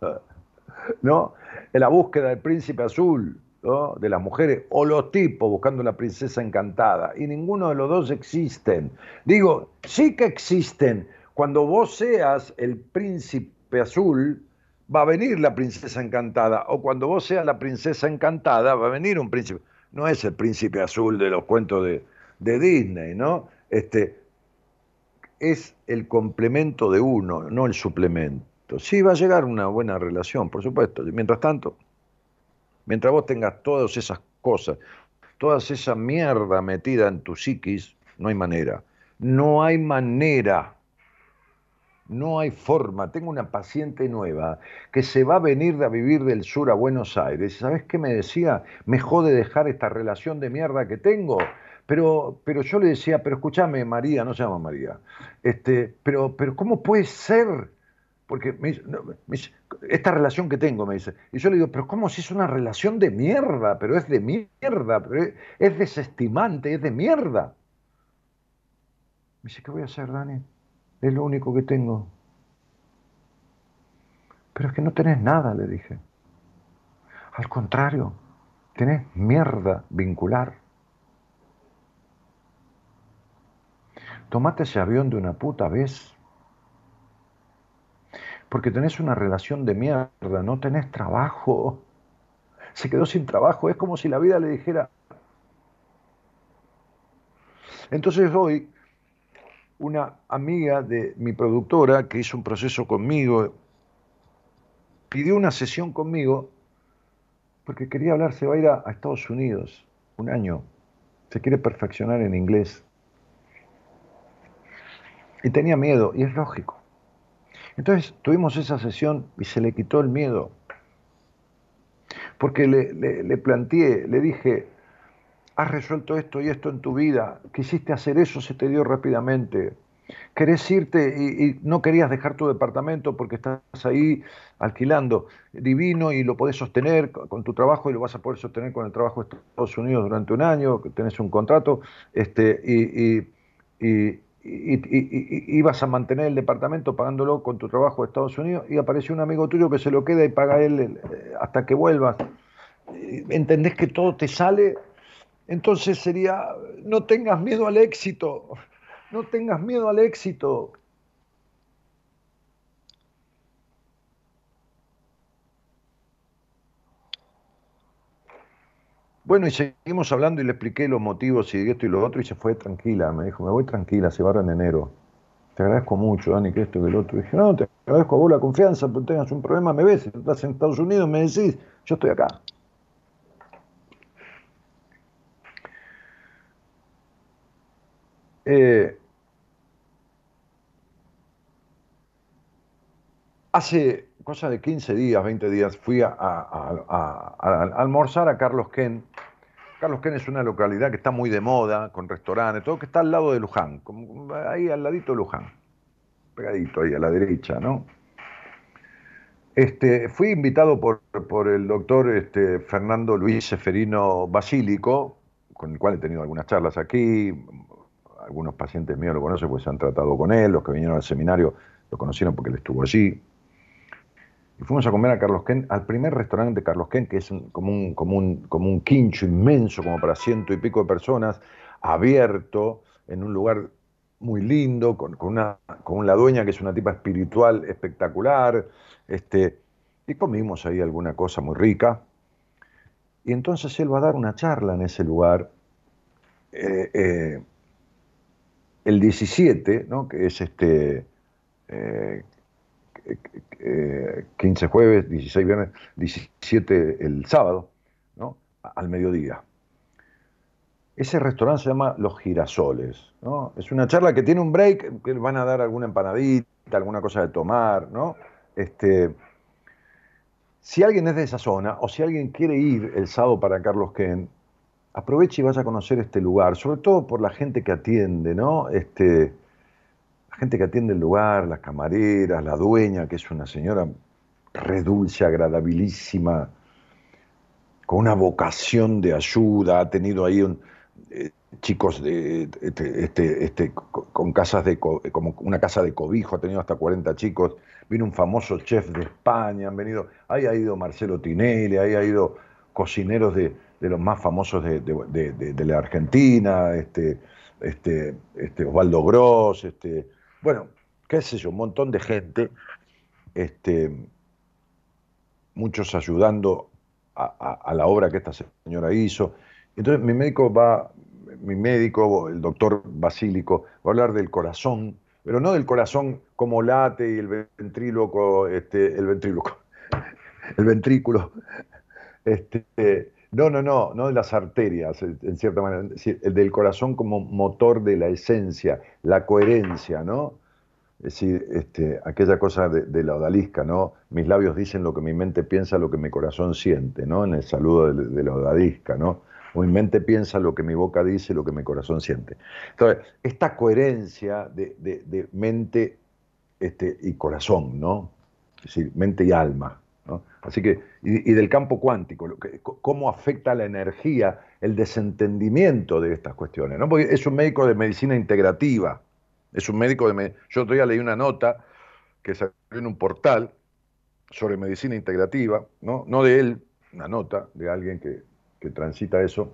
¿No? En la búsqueda del príncipe azul, ¿no? de las mujeres, o los tipos buscando la princesa encantada, y ninguno de los dos existen. Digo, sí que existen. Cuando vos seas el príncipe azul, va a venir la princesa encantada. O cuando vos seas la princesa encantada, va a venir un príncipe. No es el príncipe azul de los cuentos de, de Disney, ¿no? Este, es el complemento de uno, no el suplemento. Sí, va a llegar una buena relación, por supuesto. Mientras tanto, mientras vos tengas todas esas cosas, toda esa mierda metida en tu psiquis, no hay manera. No hay manera no hay forma. Tengo una paciente nueva que se va a venir a vivir del sur a Buenos Aires. ¿Sabes qué me decía? Me jode dejar esta relación de mierda que tengo. Pero, pero yo le decía, pero escúchame, María, no se llama María. Este, pero, pero ¿cómo puede ser? Porque me esta relación que tengo, me dice. Y yo le digo, pero ¿cómo si es una relación de mierda? Pero es de mierda, pero es, es desestimante, es de mierda. Me dice, ¿qué voy a hacer, Dani? Es lo único que tengo. Pero es que no tenés nada, le dije. Al contrario, tenés mierda vincular. Tomate ese avión de una puta vez. Porque tenés una relación de mierda, no tenés trabajo. Se quedó sin trabajo, es como si la vida le dijera. Entonces hoy una amiga de mi productora que hizo un proceso conmigo, pidió una sesión conmigo porque quería hablar, se va a ir a, Estados Unidos un año, se quiere perfeccionar en inglés. Y tenía miedo, y es lógico. Entonces tuvimos esa sesión y se le quitó el miedo. Porque le, le planteé, le dije, has resuelto esto y esto en tu vida, quisiste hacer eso, se te dio rápidamente. Querés irte y, no querías dejar tu departamento porque estás ahí alquilando divino y lo podés sostener con tu trabajo y lo vas a poder sostener con el trabajo de Estados Unidos durante un año, que tenés un contrato, este, y, y, y, vas a mantener el departamento pagándolo con tu trabajo de Estados Unidos y aparece un amigo tuyo que se lo queda y paga él eh, hasta que vuelvas. ¿Entendés que todo te sale entonces sería, no tengas miedo al éxito, no tengas miedo al éxito. Bueno, y seguimos hablando y le expliqué los motivos y esto y lo otro y se fue tranquila, me dijo, me voy tranquila, se va en enero. Te agradezco mucho, Dani, que esto y que el otro. Dije, no, te agradezco a vos la confianza, pero tengas un problema, me ves, estás en Estados Unidos, me decís, yo estoy acá. Eh, hace cosa de 15 días, 20 días, fui a, almorzar a Carlos Ken. Carlos Ken es una localidad que está muy de moda, con restaurantes, todo que está al lado de Luján, ahí al ladito de Luján, pegadito ahí a la derecha, ¿no? Este, fui invitado por, por el doctor este, Fernando Luis Seferino Basílico, con el cual he tenido algunas charlas aquí, algunos pacientes míos lo conocen, pues se han tratado con él, los que vinieron al seminario lo conocieron porque él estuvo allí. Y fuimos a comer a Carlos Ken, al primer restaurante de Carlos Ken, que es como, un, como, un, como un quincho inmenso, como para ciento y pico de personas, abierto, en un lugar muy lindo, con, una, con la dueña que es una tipa espiritual espectacular. Este, y comimos ahí alguna cosa muy rica. Y entonces él va a dar una charla en ese lugar. Eh, eh, el 17, ¿no? que es este, 15 eh, jueves, 16 viernes, 17 el sábado, ¿no? al mediodía. Ese restaurante se llama Los Girasoles. ¿no? Es una charla que tiene un break, que van a dar alguna empanadita, alguna cosa de tomar. ¿no? Este, si alguien es de esa zona o si alguien quiere ir el sábado para Carlos Ken, aproveche y vaya a conocer este lugar, sobre todo por la gente que atiende, ¿no? Este, la gente que atiende el lugar, las camareras, la dueña, que es una señora redulce, agradabilísima, con una vocación de ayuda, ha tenido ahí un, eh, chicos de, este, este, este con casas de, como una casa de cobijo, ha tenido hasta 40 chicos, vino un famoso chef de España, han venido, ahí ha ido Marcelo Tinelli, ahí ha ido cocineros de, de los más famosos de, la Argentina, este, este, este, Osvaldo Gross, este, bueno, qué sé yo, un montón de gente, este, muchos ayudando a, la obra que esta señora hizo. Entonces mi médico va, mi médico, el doctor Basílico, va a hablar del corazón, pero no del corazón como late y el ventríloco, este, el ventríloco, el ventrículo, este, no, no, no, no de las arterias, en cierta manera, el del corazón como motor de la esencia, la coherencia, ¿no? Es decir, este, aquella cosa de, la odalisca, ¿no? Mis labios dicen lo que mi mente piensa, lo que mi corazón siente, ¿no? En el saludo de, la odalisca, ¿no? O mi mente piensa lo que mi boca dice, lo que mi corazón siente. Entonces, esta coherencia de, mente este, y corazón, ¿no? Es decir, mente y alma, Así que, y, del campo cuántico, cómo afecta la energía, el desentendimiento de estas cuestiones, ¿no? Es un médico de medicina integrativa, es un médico de... Yo todavía leí una nota que salió en un portal sobre medicina integrativa, ¿no? No de él, una nota de alguien que, que transita eso,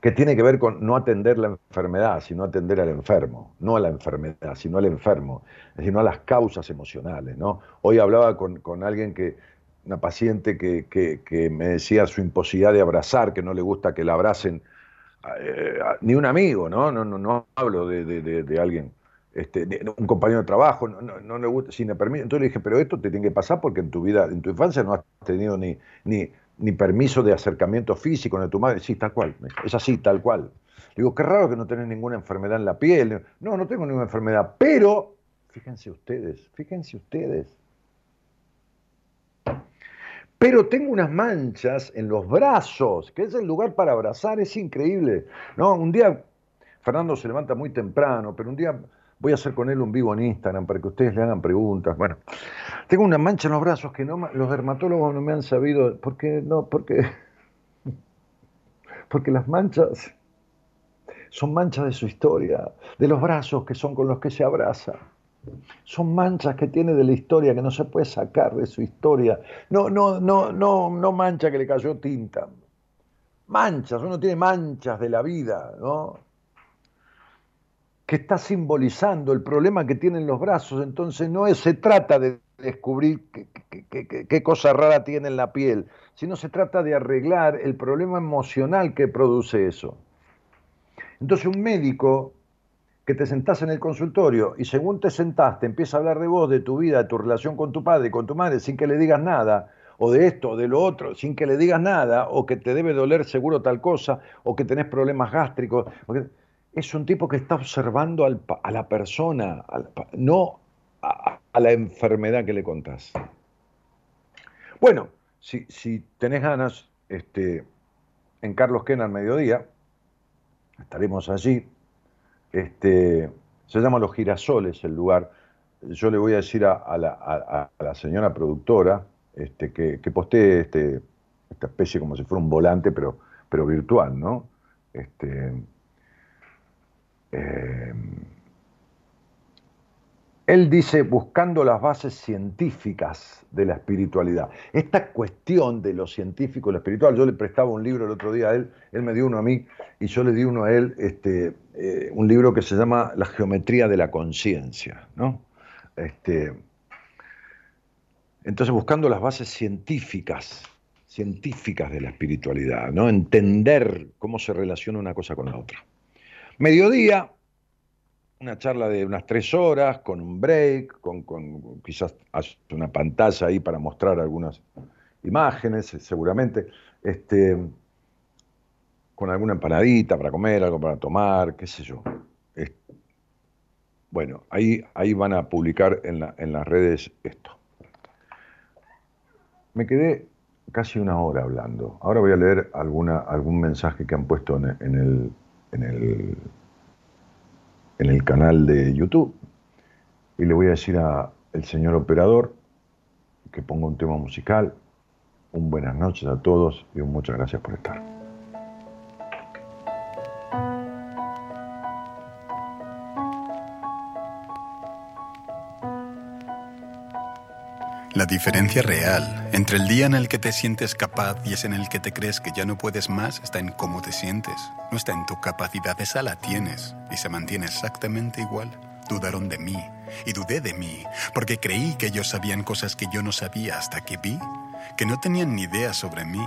que tiene que ver con no atender la enfermedad, sino atender al enfermo, no a la enfermedad, sino al enfermo, es decir, no a las causas emocionales. ¿no? Hoy hablaba con, alguien que, una paciente que, me decía su imposibilidad de abrazar, que no le gusta que la abracen, eh, ni un amigo, ¿no? No, no, no hablo de, alguien, este, un compañero de trabajo, no, no, le gusta, si me permite. Entonces le dije, pero esto te tiene que pasar porque en tu vida, en tu infancia no has tenido ni, ni ni permiso de acercamiento físico de tu madre. Sí, tal cual. Es así, tal cual. Digo, qué raro que no tenés ninguna enfermedad en la piel. No, no tengo ninguna enfermedad, pero fíjense ustedes, fíjense ustedes. Pero tengo unas manchas en los brazos, que es el lugar para abrazar, es increíble. No, un día Fernando se levanta muy temprano, pero un día Voy a hacer con él un vivo en Instagram para que ustedes le hagan preguntas. Bueno, tengo una mancha en los brazos que no, los dermatólogos no me han sabido. ¿Por qué no? Porque, porque las manchas son manchas de su historia, de los brazos que son con los que se abraza. Son manchas que tiene de la historia que no se puede sacar de su historia. No, no, no, no, no mancha que le cayó tinta. Manchas, uno tiene manchas de la vida, ¿no? Que está simbolizando el problema que tienen los brazos. Entonces no se trata de descubrir qué, cosa rara tiene en la piel, sino se trata de arreglar el problema emocional que produce eso. Entonces un médico que te sentás en el consultorio y según te sentaste empieza a hablar de vos, de tu vida, de tu relación con tu padre, con tu madre, sin que le digas nada, o de esto, o de lo otro, sin que le digas nada, o que te debe doler seguro tal cosa, o que tenés problemas gástricos. Es un tipo que está observando a la persona, no a, la enfermedad que le contás. Bueno, si, si tenés ganas, este, en Carlos Quena al mediodía, estaremos allí. Este, se llama Los Girasoles el lugar. Yo le voy a decir a, la, señora productora este, que, que postee este, esta especie como si fuera un volante, pero, pero virtual, ¿no? Este, eh, él dice buscando las bases científicas de la espiritualidad. Esta cuestión de lo científico y lo espiritual, yo le prestaba un libro el otro día a él, él me dio uno a mí y yo le di uno a él, este, eh, un libro que se llama La geometría de la conciencia. ¿no? Este, entonces buscando las bases científicas, científicas de la espiritualidad, ¿no? entender cómo se relaciona una cosa con la otra. Mediodía, una charla de unas tres horas, con un break, con, quizás una pantalla ahí para mostrar algunas imágenes, seguramente, este, con alguna empanadita para comer, algo para tomar, qué sé yo. bueno, ahí, ahí van a publicar en, las redes esto. Me quedé casi una hora hablando. Ahora voy a leer alguna, algún mensaje que han puesto en el, en el en el canal de YouTube y le voy a decir al señor operador que ponga un tema musical. Un buenas noches a todos y muchas gracias por estar. Diferencia real entre el día en el que te sientes capaz y es en el que te crees que ya no puedes más está en cómo te sientes. No está en tu capacidad, esa la tienes y se mantiene exactamente igual. Dudaron de mí y dudé de mí porque creí que ellos sabían cosas que yo no sabía hasta que vi que no tenían ni idea sobre mí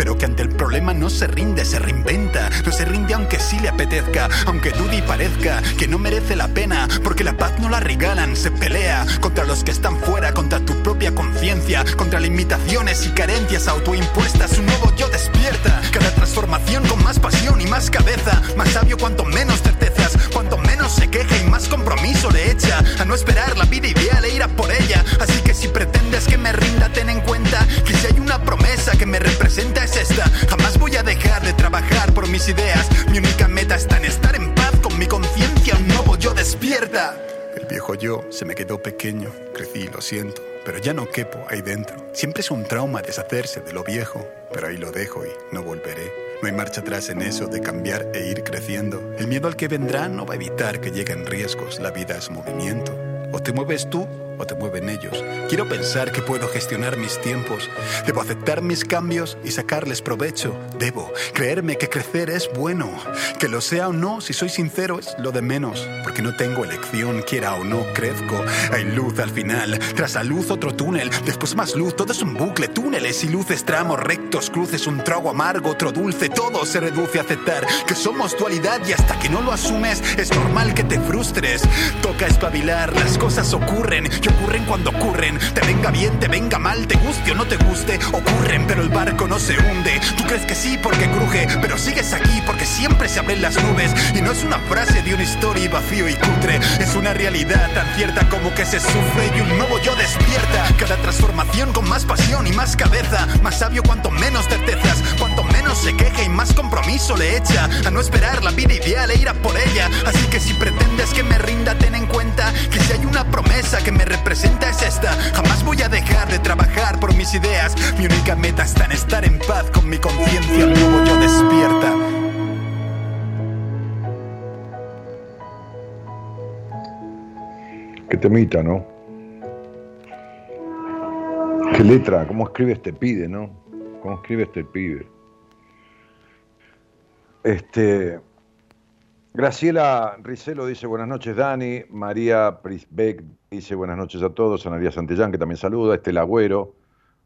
pero que ante el problema no se rinde, se reinventa. No se rinde aunque sí le apetezca, aunque dude y parezca que no merece la pena, porque la paz no la regalan, se pelea contra los que están fuera, contra tu propia conciencia, contra limitaciones y carencias autoimpuestas. Un nuevo yo despierta, cada transformación con más pasión y más cabeza, más sabio cuanto menos cuanto menos se queja y más compromiso le echa a no esperar la vida ideal e ir a por ella. Así que si pretendes que me rinda, ten en cuenta que si hay una promesa que me representa esta. Jamás voy a dejar de trabajar por mis ideas. Mi única meta está en estar en paz con mi conciencia. Un nuevo yo despierta. El viejo yo se me quedó pequeño. Crecí, lo siento. Pero ya no quepo ahí dentro. Siempre es un trauma deshacerse de lo viejo. Pero ahí lo dejo y no volveré. No hay marcha atrás en eso de cambiar e ir creciendo. El miedo al que vendrá no va a evitar que lleguen riesgos. La vida es movimiento. O te mueves tú o te mueven ellos. Quiero pensar que puedo gestionar mis tiempos. Debo aceptar mis cambios y sacarles provecho. Debo creerme que crecer es bueno. Que lo sea o no, si soy sincero, es lo de menos. Porque no tengo elección, quiera o no, crezco. Hay luz al final. Tras la luz, otro túnel. Después más luz. Todo es un bucle. Túneles y luces, tramos rectos, cruces, un trago amargo, otro dulce. Todo se reduce a aceptar que somos dualidad y hasta que no lo asumes, es normal que te frustres. Toca espabilar, las cosas ocurren ocurren cuando ocurren. Te venga bien, te venga mal, te guste o no te guste, ocurren, pero el barco no se hunde. Tú crees que sí porque cruje, pero sigues aquí porque siempre se abren las nubes. Y no es una frase de una historia vacío y cutre, es una realidad tan cierta como que se sufre y un nuevo yo despierta. Cada transformación con más pasión y más cabeza, más sabio cuanto menos certezas, cuanto menos se queja y más compromiso le echa a no esperar la vida ideal e ir a por ella. Así que si pretendes que me rinda, ten en cuenta que si hay una promesa que me representa es esta. Jamás voy a dejar de trabajar por mis ideas. Mi única meta está en estar en paz con mi conciencia. El nuevo yo despierta. Qué temita, ¿no? Qué letra, cómo escribe este pibe, ¿no? Cómo escribe este pibe. Este, Graciela Ricelo dice buenas noches Dani, María Prisbeck dice buenas noches a todos, Analia Santillán que también saluda, Estela Agüero,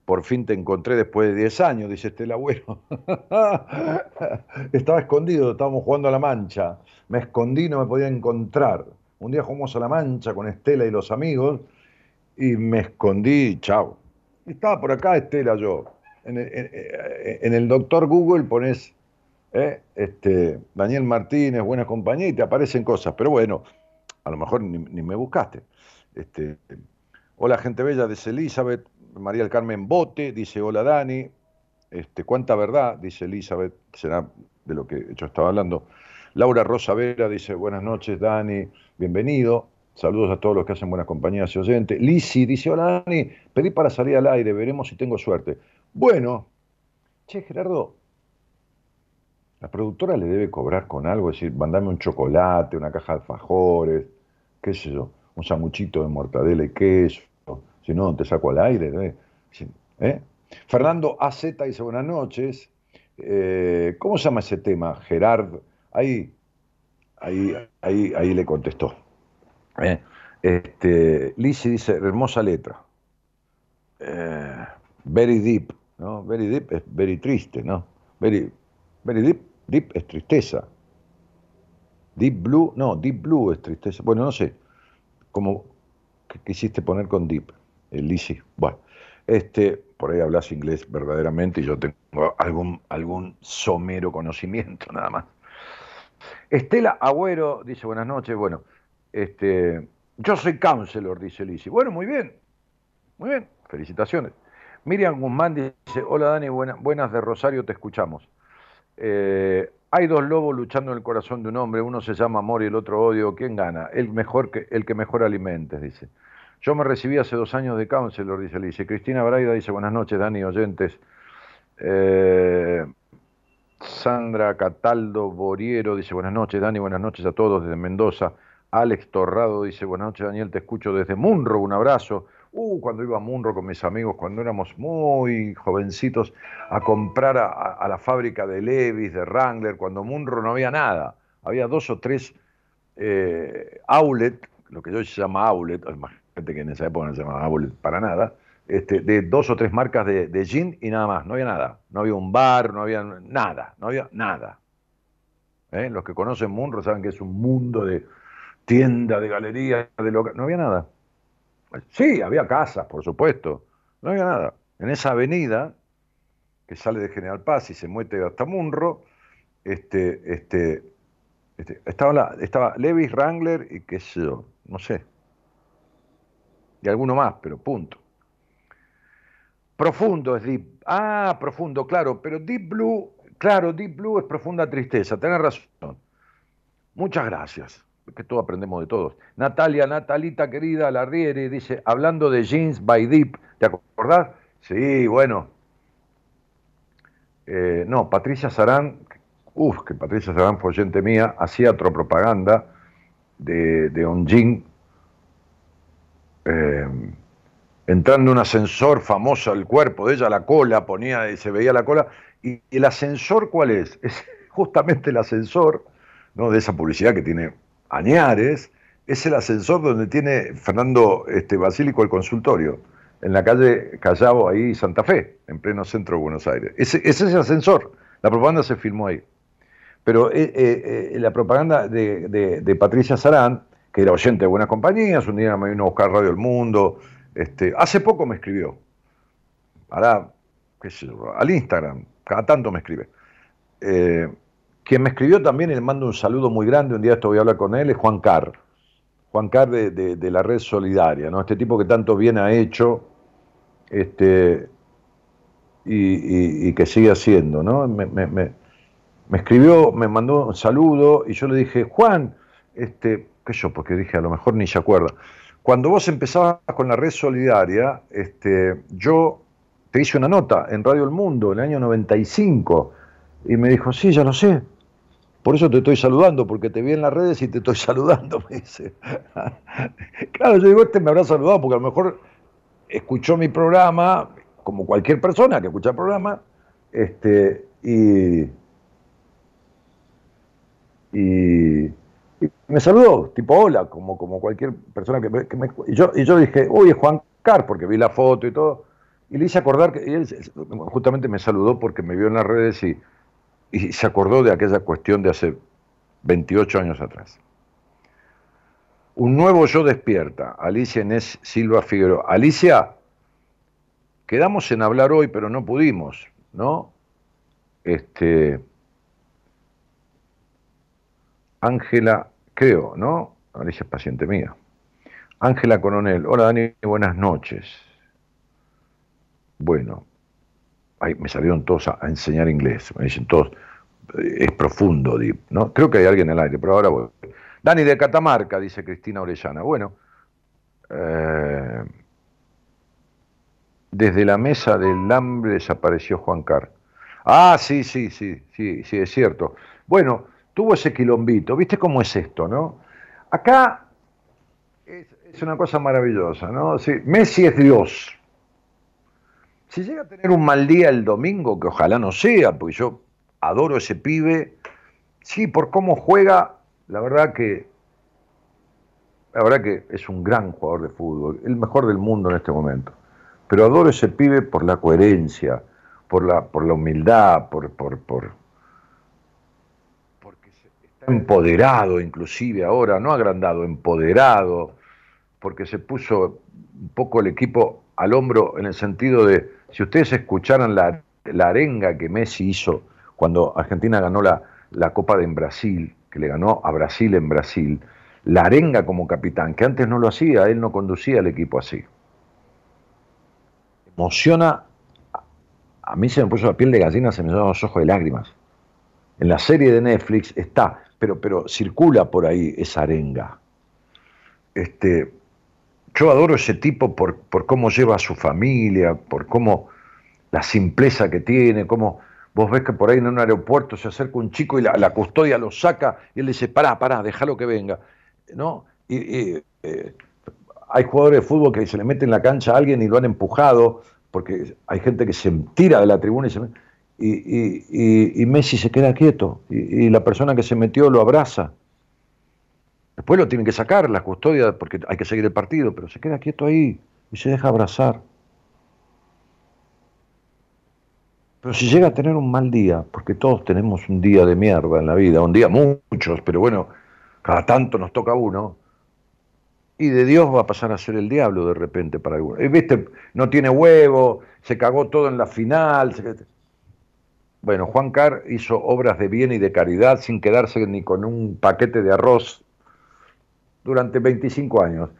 por fin te encontré después de 10 años, dice Estela Agüero. Estaba escondido, estábamos jugando a la mancha, me escondí, no me podía encontrar. Un día jugamos a la mancha con Estela y los amigos y me escondí, chao. Estaba por acá Estela yo. En el, en el doctor Google pones ¿eh? este, Daniel Martínez, buena compañía, y te aparecen cosas, pero bueno, a lo mejor ni, me buscaste. Este, hola, gente bella, dice Elizabeth, María del Carmen Bote, dice hola Dani, este, cuánta verdad, dice Elizabeth, será de lo que yo estaba hablando. Laura Rosa Vera dice buenas noches Dani, bienvenido. Saludos a todos los que hacen buenas compañías y oyentes. Lisi dice, hola Dani, pedí para salir al aire, veremos si tengo suerte. Bueno, che Gerardo, la productora le debe cobrar con algo, es decir, mandame un chocolate, una caja de alfajores, qué sé yo, un sanguchito de mortadela y queso, si no, te saco al aire. ¿eh? Fernando AZ dice buenas noches. Eh, ¿Cómo se llama ese tema? Gerard, ahí, ahí, ahí, ahí le contestó. ¿eh? Este, Lizzie dice, hermosa letra. Eh, very deep, ¿no? Very deep es very triste, ¿no? Very, very deep, deep es tristeza. Deep blue, no, deep blue es tristeza. Bueno, no sé, que quisiste poner con deep, el. Bueno, este, por ahí hablas inglés verdaderamente y yo tengo algún, algún somero conocimiento nada más. Estela Agüero dice buenas noches, bueno, este, yo soy counselor, dice Lizzie. Bueno, muy bien, muy bien, felicitaciones. Miriam Guzmán dice, hola Dani, buena- buenas de Rosario, te escuchamos. Eh, hay dos lobos luchando en el corazón de un hombre, uno se llama amor y el otro odio. ¿Quién gana? El, mejor que, el que mejor alimentes, dice. Yo me recibí hace dos años de counselor, dice Lice. Cristina Braida dice, buenas noches, Dani, oyentes. Eh, Sandra Cataldo Boriero dice, buenas noches, Dani, buenas noches a todos desde Mendoza. Alex Torrado dice, buenas noches, Daniel, te escucho desde Munro, un abrazo. Uh, cuando iba a Munro con mis amigos, cuando éramos muy jovencitos, a comprar a, la fábrica de Levis, de Wrangler, cuando Munro no había nada. Había dos o tres eh, outlet, lo que hoy se llama outlet, imagínate que en esa época no se llamaba outlet para nada, este, de dos o tres marcas de, de gin y nada más, no había nada. No había un bar, no había nada, no había nada. ¿Eh? Los que conocen Munro saben que es un mundo de tienda, de galería, de loca... No había nada. Sí, había casas, por supuesto. No había nada. En esa avenida que sale de General Paz y se muete hasta Munro, este, este, este, estaba, la, estaba Levis, Wrangler y qué sé yo, no sé. Y alguno más, pero punto. Profundo es Deep. Ah, profundo, claro, pero Deep Blue, claro, Deep Blue es profunda tristeza, tenés razón. Muchas gracias, que todo aprendemos de todos. Natalia, Natalita querida, la Riere, dice, hablando de Jeans by Deep, ¿te acordás? Sí, bueno. Eh, no, Patricia Sarán, uff, que Patricia Sarán fue oyente mía, hacía otra propaganda de, de un jean, eh, entrando en un ascensor famoso el cuerpo de ella, la cola, ponía y se veía la cola. ¿Y, y el ascensor cuál es? Es justamente el ascensor, ¿no? De esa publicidad que tiene Añares, es el ascensor donde tiene Fernando este, Basílico el consultorio, en la calle Callao, ahí Santa Fe, en pleno centro de Buenos Aires. Ese, ese es el ascensor, la propaganda se filmó ahí. Pero eh, eh, eh, la propaganda de, de- Patricia Sarán, que era oyente de buenas compañías, un día me vino a buscar Radio El Mundo, este, hace poco me escribió, ahora, qué al Instagram, cada tanto me escribe. Quien me escribió también, y le mando un saludo muy grande, un día esto voy a hablar con él, es Juan Carr. Juan Carr de, de- la Red Solidaria, ¿no? Este tipo que tanto bien ha hecho, este, y, que sigue haciendo, ¿no? Me- me escribió, me mandó un saludo, y yo le dije, Juan, este, qué yo, porque dije, a lo mejor ni se acuerda. cuando vos empezabas con la red solidaria, este, yo te hice una nota en Radio El Mundo en el año 95 y me dijo, sí, ya lo sé. Por eso te estoy saludando, porque te vi en las redes y te estoy saludando, me dice. claro, yo digo, este me habrá saludado porque a lo mejor escuchó mi programa, como cualquier persona que escucha el programa, este, y, y, me saludó, tipo hola, como, como cualquier persona que me, y yo, y yo dije, uy, es Juan Car, porque vi la foto y todo, y le hice acordar que él justamente me saludó porque me vio en las redes y, y se acordó de aquella cuestión de hace 28 años atrás. Un nuevo yo despierta, Alicia Inés Silva Figueroa. Alicia, quedamos en hablar hoy, pero no pudimos, ¿no? Este. Ángela, creo, ¿no? Alicia es paciente mía. Ángela Coronel, hola Dani, buenas noches. Bueno, ay, me salieron todos a, enseñar inglés, me dicen todos, es profundo, ¿no? Creo que hay alguien en el aire, pero ahora voy. Dani de Catamarca, dice Cristina Orellana. Bueno, eh, desde la mesa del hambre desapareció Juan Car. Ah, sí, sí, sí, sí, sí, es cierto. Bueno, tuvo ese quilombito. ¿Viste cómo es esto, no? Acá es, una cosa maravillosa, ¿no? Messi es Dios. Si llega a tener un mal día el domingo, que ojalá no sea, porque yo adoro ese pibe, sí, por cómo juega, la verdad que la verdad que es un gran jugador de fútbol, el mejor del mundo en este momento. Pero adoro ese pibe por la coherencia, por la, por la humildad, por, por, por porque está empoderado inclusive ahora, no agrandado, empoderado, porque se puso un poco el equipo al hombro en el sentido de, si ustedes escucharan la, la arenga que Messi hizo cuando Argentina ganó la, la Copa de en Brasil, que le ganó a Brasil en Brasil, la arenga como capitán, que antes no lo hacía, él no conducía el equipo así. Emociona, a mí se me puso la piel de gallina, se me llevan los ojos de lágrimas. En la serie de Netflix está, pero, pero circula por ahí esa arenga. Este, yo adoro ese tipo por, por cómo lleva a su familia, por cómo la simpleza que tiene, cómo Vos ves que por ahí en un aeropuerto se acerca un chico y la, custodia lo saca y él dice, pará, pará, déjalo que venga. ¿No? Y, eh, hay jugadores de fútbol que se le meten en la cancha a alguien y lo han empujado, porque hay gente que se tira de la tribuna y se y, y, Messi se queda quieto y, la persona que se metió lo abraza. Después lo tienen que sacar, la custodia, porque hay que seguir el partido, pero se queda quieto ahí y se deja abrazar. Pero si llega a tener un mal día, porque todos tenemos un día de mierda en la vida, un día muchos, pero bueno, cada tanto nos toca uno, y de Dios va a pasar a ser el diablo de repente para algunos. Y viste, no tiene huevo, se cagó todo en la final. Bueno, Juan Carr hizo obras de bien y de caridad sin quedarse ni con un paquete de arroz durante 25 años.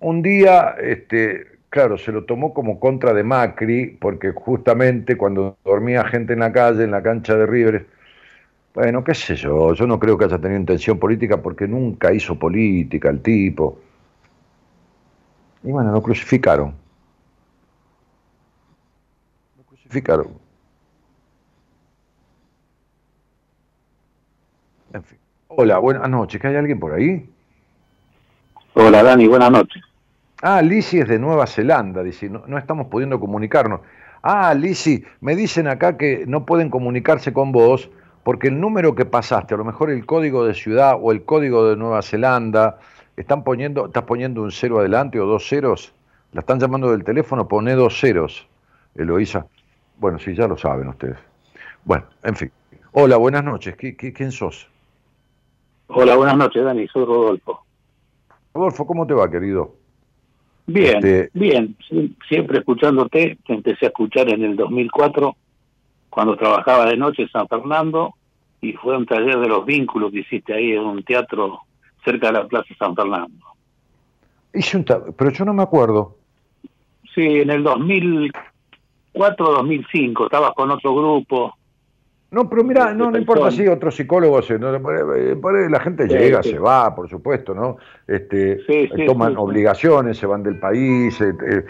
Un día este, claro, se lo tomó como contra de Macri, porque justamente cuando dormía gente en la calle, en la cancha de River, bueno, qué sé yo, yo no creo que haya tenido intención política porque nunca hizo política el tipo. Y bueno, lo crucificaron. Lo crucificaron. En fin. Hola, buenas noches. ¿Qué hay alguien por ahí? Hola, Dani, buenas noches. Ah, Lisi es de Nueva Zelanda, dice, no, estamos pudiendo comunicarnos. Ah, Lisi, me dicen acá que no pueden comunicarse con vos porque el número que pasaste, a lo mejor el código de ciudad o el código de Nueva Zelanda, están poniendo, estás poniendo un cero adelante o dos ceros, la están llamando del teléfono, pone dos ceros, Eloísa. Bueno, sí, ya lo saben ustedes. Bueno, en fin. Hola, buenas noches. quién sos? Hola, buenas noches, Dani. Soy Rodolfo. Rodolfo, ¿cómo te va, querido? Bien, este, bien, siempre escuchándote, te empecé a escuchar en el 2004 cuando trabajaba de noche en San Fernando y fue un taller de los vínculos que hiciste ahí en un teatro cerca de la Plaza San Fernando. Hice un pero yo no me acuerdo. Sí, en el 2004-2005 estabas con otro grupo No, pero mira, no, no importa si otros psicólogos, eh, la gente llega, se va, por supuesto, ¿no? Este, toman obligaciones, se van del país, eh,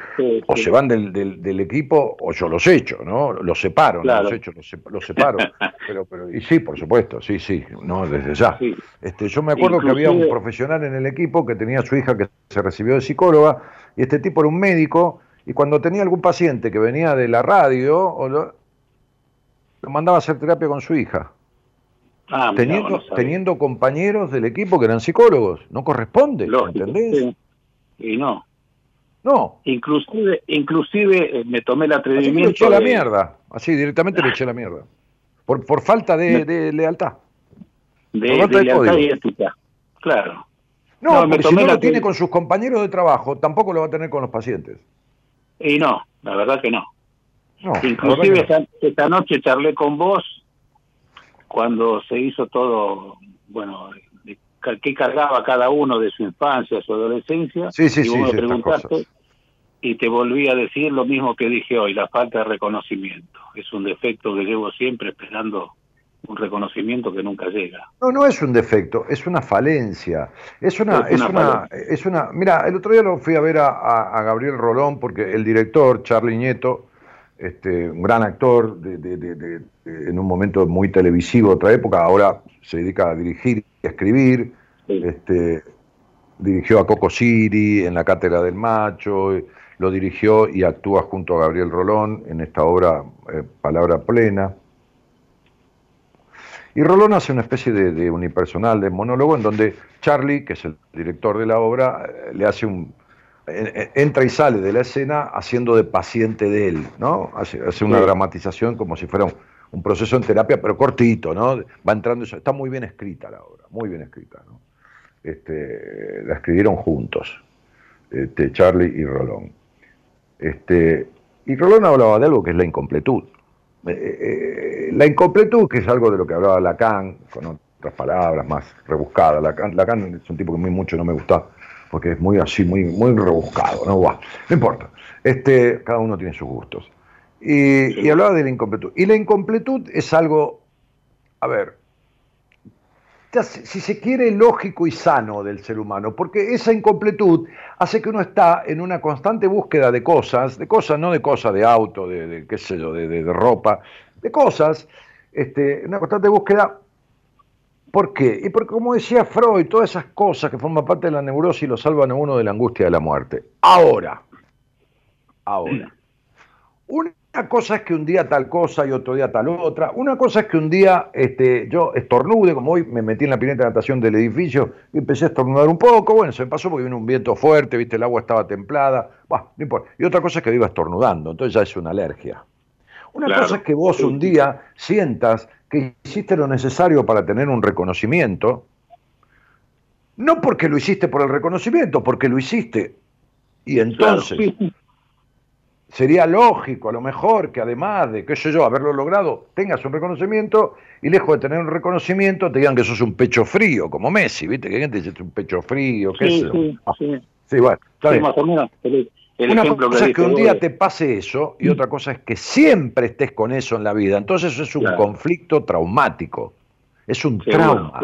o se van del, del, equipo, o yo los echo, ¿no? Los separo, no los echo, los, separo. pero, pero, y sí, por supuesto, sí, sí, no, desde ya. Este, yo me acuerdo que había un profesional en el equipo que tenía a su hija que se recibió de psicóloga, y este tipo era un médico, y cuando tenía algún paciente que venía de la radio, o lo, mandaba a hacer terapia con su hija. Ah, teniendo, teniendo compañeros del equipo que eran psicólogos. No corresponde, ¿entendés? Y no. No. Inclusive, inclusive eh, me tomé el atrevimiento. le eché la mierda. Así, directamente le eché la mierda. Por, por falta de, lealtad. De, lealtad y ética. Claro. No, porque si no lo tiene con sus compañeros de trabajo, tampoco lo va a tener con los pacientes. Y no, la verdad que no. Inclusive esta, noche charlé con vos cuando se hizo todo, bueno, qué cargaba cada uno de su infancia, su adolescencia. Sí, sí, y vos me preguntaste y te volví a decir lo mismo que dije hoy, la falta de reconocimiento. Es un defecto que llevo siempre esperando un reconocimiento que nunca llega. No, no es un defecto, es una falencia. Es una, es una, es una, mira, el otro día lo fui a ver a, a Gabriel Rolón porque el director, Charlie Nieto, este, un gran actor en un momento muy televisivo de otra época, ahora se dedica a dirigir y a escribir. Este, dirigió a Coco Siri en la Cátedra del Macho, lo dirigió y actúa junto a Gabriel Rolón en esta obra eh, Palabra Plena. Y Rolón hace una especie de, unipersonal, de monólogo, en donde Charlie, que es el director de la obra, eh, le hace un, entra y sale de la escena haciendo de paciente de él, ¿no? Hace, una dramatización como si fuera un, proceso en terapia, pero cortito, ¿no? Va entrando, está muy bien escrita la obra, muy bien escrita, ¿no? Este, la escribieron juntos, este, Charlie y Rolón. Este, y Rolón hablaba de algo que es la incompletud. Eh, eh, la incompletud, que es algo de lo que hablaba Lacan, con otras palabras más rebuscadas. Lacan, Lacan es un tipo que muy mucho no me gusta porque es muy así, muy, muy rebuscado, ¿no? no importa. Este, cada uno tiene sus gustos. Y, hablaba de la incompletud. Y la incompletud es algo, a ver, si se quiere, lógico y sano del ser humano, porque esa incompletud hace que uno está en una constante búsqueda de cosas, de cosas, no de cosas de auto, de, qué sé yo, de, de, ropa, de cosas, este, una constante búsqueda ¿Por qué? Y porque, como decía Freud, todas esas cosas que forman parte de la neurosis lo salvan a uno de la angustia de la muerte. Ahora, ahora. Una cosa es que un día tal cosa y otro día tal otra. Una cosa es que un día este, yo estornude, como hoy me metí en la pileta de natación del edificio y empecé a estornudar un poco. Bueno, se me pasó porque vino un viento fuerte, viste, el agua estaba templada. Bueno, no importa. Y otra cosa es que viva estornudando, entonces ya es una alergia. Una cosa es que vos un día sientas que hiciste lo necesario para tener un reconocimiento, no porque lo hiciste por el reconocimiento, porque lo hiciste. Y entonces sería lógico, a lo mejor, que además de, qué sé yo, haberlo logrado, tengas un reconocimiento y lejos de tener un reconocimiento te digan que sos un pecho frío, como Messi, ¿viste? Que gente dice un pecho frío, qué sé yo. Sí, ah, sí. bueno, una cosa es que un día te pase eso y otra cosa es que siempre estés con eso en la vida. Entonces eso es un conflicto traumático, es un trauma.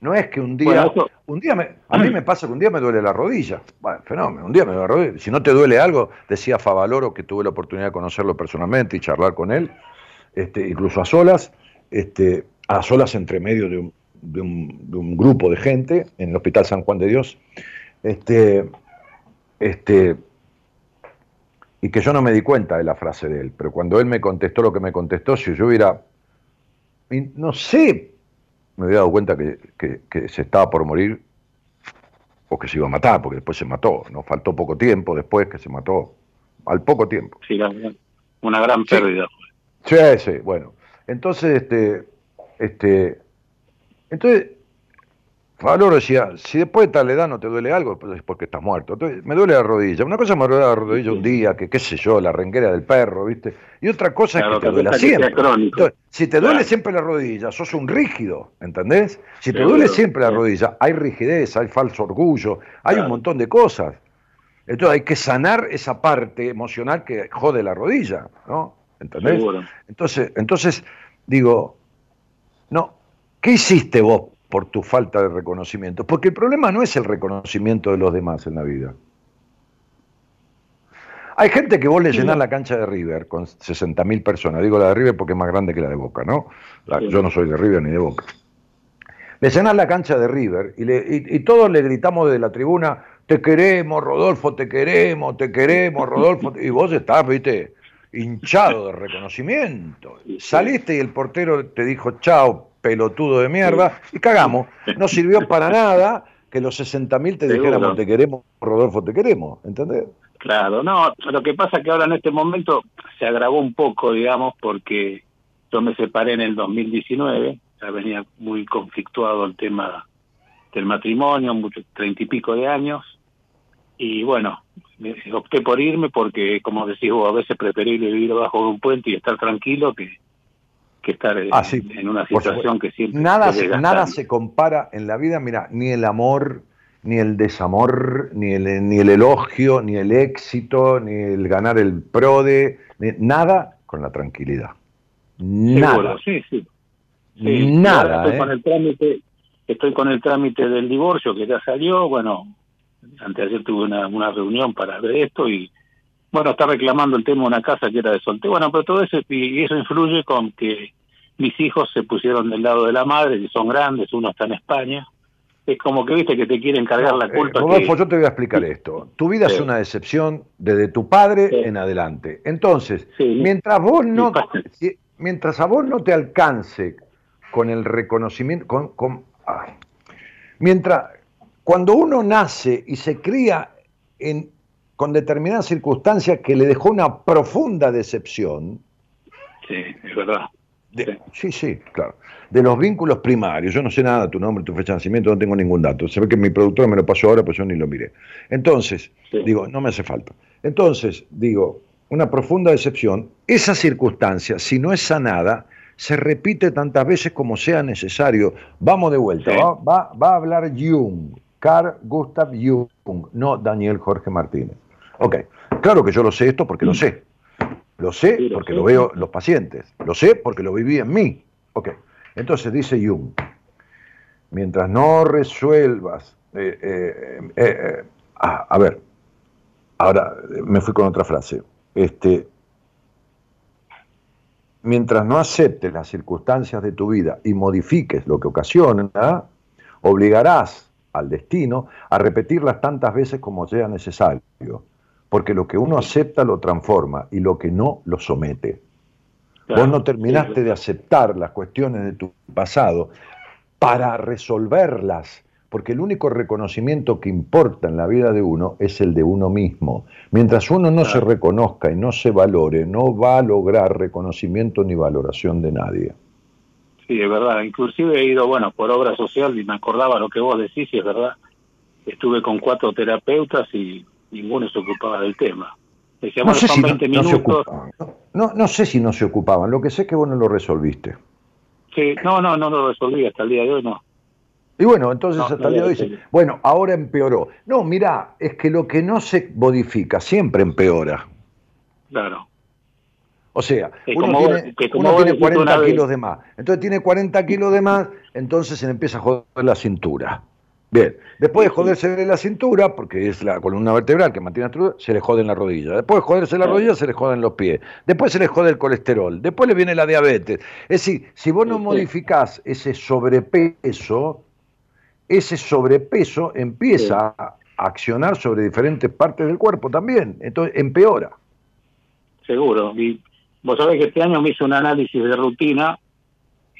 No es que un día, un día me, a mí me pasa que un día me duele la rodilla. Bueno, fenómeno, un día me duele la rodilla. Si no te duele algo, decía Favaloro, que tuve la oportunidad de conocerlo personalmente y charlar con él, este, incluso a solas, este, a solas entre medio de un, de un, de un grupo de gente en el Hospital San Juan de Dios. Este, este, y que yo no me di cuenta de la frase de él, pero cuando él me contestó lo que me contestó, si yo hubiera, no sé, me hubiera dado cuenta que, se estaba por morir o que se iba a matar, porque después se mató, no faltó poco tiempo después que se mató, al poco tiempo. Sí, una gran pérdida. Sí, sí, bueno. Entonces, este, este, entonces Valor decía, si después de tal edad no te duele algo, pues es porque estás muerto. Entonces, me duele la rodilla. Una cosa me duele la rodilla un día, que qué sé yo, la renguera del perro, ¿viste? Y otra cosa es que te duele siempre. si te duele siempre la rodilla, sos un rígido, ¿entendés? Si te duele siempre la rodilla, hay rigidez, hay falso orgullo, hay un montón de cosas. Entonces hay que sanar esa parte emocional que jode la rodilla, ¿no? ¿Entendés? Entonces, entonces, digo, No, ¿qué hiciste vos por tu falta de reconocimiento? Porque el problema no es el reconocimiento de los demás en la vida. Hay gente que vos le llenás la cancha de River con 60.000 personas. Digo la de River porque es más grande que la de Boca, ¿no? Yo no soy de River ni de Boca. Le llenás la cancha de River y, y, todos le gritamos desde la tribuna, te queremos, Rodolfo, te queremos, te queremos, Rodolfo. Y vos estás, viste, hinchado de reconocimiento. Saliste y el portero te dijo, chao, pelotudo de mierda, y cagamos. No sirvió para nada que los 60.000 te dijéramos, te queremos, Rodolfo, te queremos, ¿entendés? Claro, no, lo que pasa es que ahora en este momento se agravó un poco, digamos, porque yo me separé en el 2019, ya venía muy conflictuado el tema del matrimonio, mucho, treinta y pico de años, y bueno, opté por irme porque, como decís vos, a veces preferible vivir bajo un puente y estar tranquilo que, que estar en, ah, una situación que siempre... Nada, nada se compara en la vida, mira, ni el amor ni el desamor, ni el, ni el elogio, ni el éxito, ni el ganar el PRODE, nada con la tranquilidad. Nada. sí, sí. Nada. Estoy, con ¿eh? el trámite, estoy con el trámite del divorcio que ya salió. Bueno, antes de ayer tuve una, una reunión para ver esto y, bueno, está reclamando el tema de una casa que era de soltero. Bueno, pero todo eso, y eso influye con que mis hijos se pusieron del lado de la madre, que son grandes, uno está en España es como que viste que te quieren cargar la culpa. Rodolfo, yo te voy a explicar esto. Tu vida es una decepción desde tu padre en adelante. Entonces, mientras vos no, mientras a vos no te alcance con el reconocimiento, con, mientras cuando uno nace y se cría en, con determinadas circunstancias que le dejó una profunda decepción. Sí, es verdad. Sí, sí, claro de los vínculos primarios. Yo no sé nada, tu nombre, tu fecha de nacimiento, no tengo ningún dato. Se ve que mi productor me lo pasó ahora, pues yo ni lo miré. Entonces, digo, no me hace falta. Entonces, digo, una profunda decepción, esa circunstancia, si no es sanada, se repite tantas veces como sea necesario. Vamos de vuelta, va, va, a hablar Jung, Carl Gustav Jung, no Daniel Jorge Martínez. Ok, claro que yo lo sé esto porque lo sé. Lo sé porque lo veo los pacientes. Lo sé porque lo viví en mí. Ok. Entonces dice Jung, mientras no resuelvas, eh, eh, eh, ah, a ver, ahora me fui con otra frase, este, mientras no aceptes las circunstancias de tu vida y modifiques lo que ocasiona, obligarás al destino a repetirlas tantas veces como sea necesario, porque lo que uno acepta lo transforma y lo que no lo somete. Vos no terminaste de aceptar las cuestiones de tu pasado para resolverlas, porque el único reconocimiento que importa en la vida de uno es el de uno mismo. Mientras uno no se reconozca y no se valore, no va a lograr reconocimiento ni valoración de nadie. Sí, es verdad. Inclusive he ido, bueno, por obra social y me acordaba lo que vos decís y es verdad. Estuve con cuatro terapeutas y ninguno se ocupaba del tema no sé si no, se ocupaban. No, sé si no se ocupaban, lo que sé es que vos no lo resolviste. Sí, no, no, no lo resolví hasta el día de hoy, no. Y bueno, entonces hasta el día de hoy dice, bueno, ahora empeoró. No, mirá, es que lo que no se modifica siempre empeora. Claro. O sea, uno, tiene, uno tiene 40 kilos de más. Entonces tiene 40 kilos de más, entonces se le empieza a joder la cintura. Bien, después de joderse de la cintura, porque es la columna vertebral que mantiene la estructura, se le jode en la rodilla. Después de joderse la rodilla, se le joden los pies. Después se le jode el colesterol. Después le viene la diabetes. Es decir, si vos no modificás ese sobrepeso, ese sobrepeso empieza a accionar sobre diferentes partes del cuerpo también. Entonces empeora. Seguro. Y vos sabés que este año me hice un análisis de rutina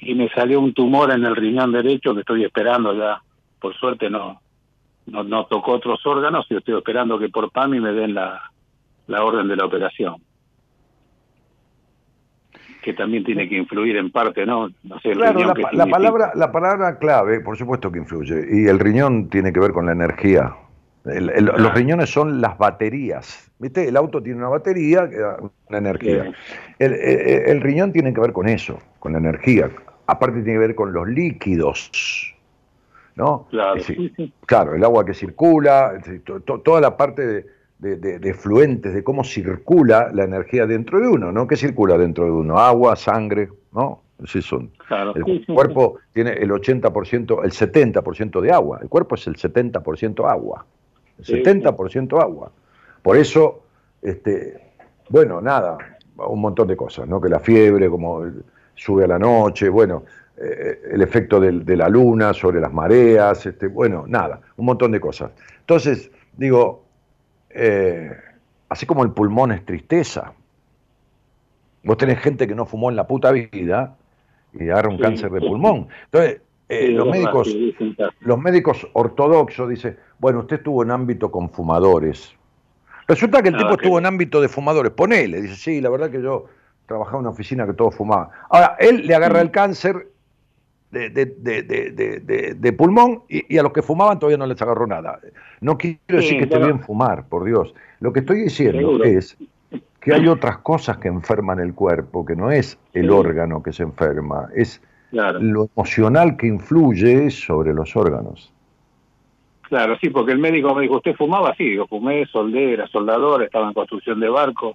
y me salió un tumor en el riñón derecho que estoy esperando ya por suerte no, no, no tocó otros órganos y estoy esperando que por PAMI me den la, la orden de la operación. Que también tiene que influir en parte, ¿no? no sé, claro, la, palabra, la palabra clave, por supuesto que influye, y el riñón tiene que ver con la energía. Los riñones son las baterías. ¿Viste? El auto tiene una batería que da una energía. El, el riñón tiene que ver con eso, con la energía. Aparte tiene que ver con los líquidos ¿no? Claro, el agua que circula, toda la parte de, fluentes, de cómo circula la energía dentro de uno, ¿no? ¿Qué circula dentro de uno? Agua, sangre, ¿no? Sí son. el cuerpo tiene el 80%, el 70% de agua. El cuerpo es el 70% agua. El 70% agua. Por eso, este, bueno, nada, un montón de cosas, ¿no? Que la fiebre, como sube a la noche, bueno, eh, el efecto de, la luna sobre las mareas, este, bueno, nada, un montón de cosas. Entonces, digo, eh, así como el pulmón es tristeza, vos tenés gente que no fumó en la puta vida y agarra un cáncer de pulmón. Entonces, eh, los, médicos, los médicos ortodoxos dicen, bueno, usted estuvo en ámbito con fumadores. Resulta que el ah, tipo estuvo en ámbito de fumadores. Ponele, dice, sí, la verdad que yo trabajaba en una oficina que todos fumaban. Ahora, él le agarra el cáncer de, de, pulmón y, a los que fumaban todavía no les agarró nada. No quiero decir que esté bien fumar, por Dios. Lo que estoy diciendo es que hay otras cosas que enferman el cuerpo, que no es el órgano que se enferma, es lo emocional que influye sobre los órganos. Claro, sí, porque el médico me dijo, ¿usted fumaba? Sí, digo, fumé, soldé, era soldador, estaba en construcción de barco.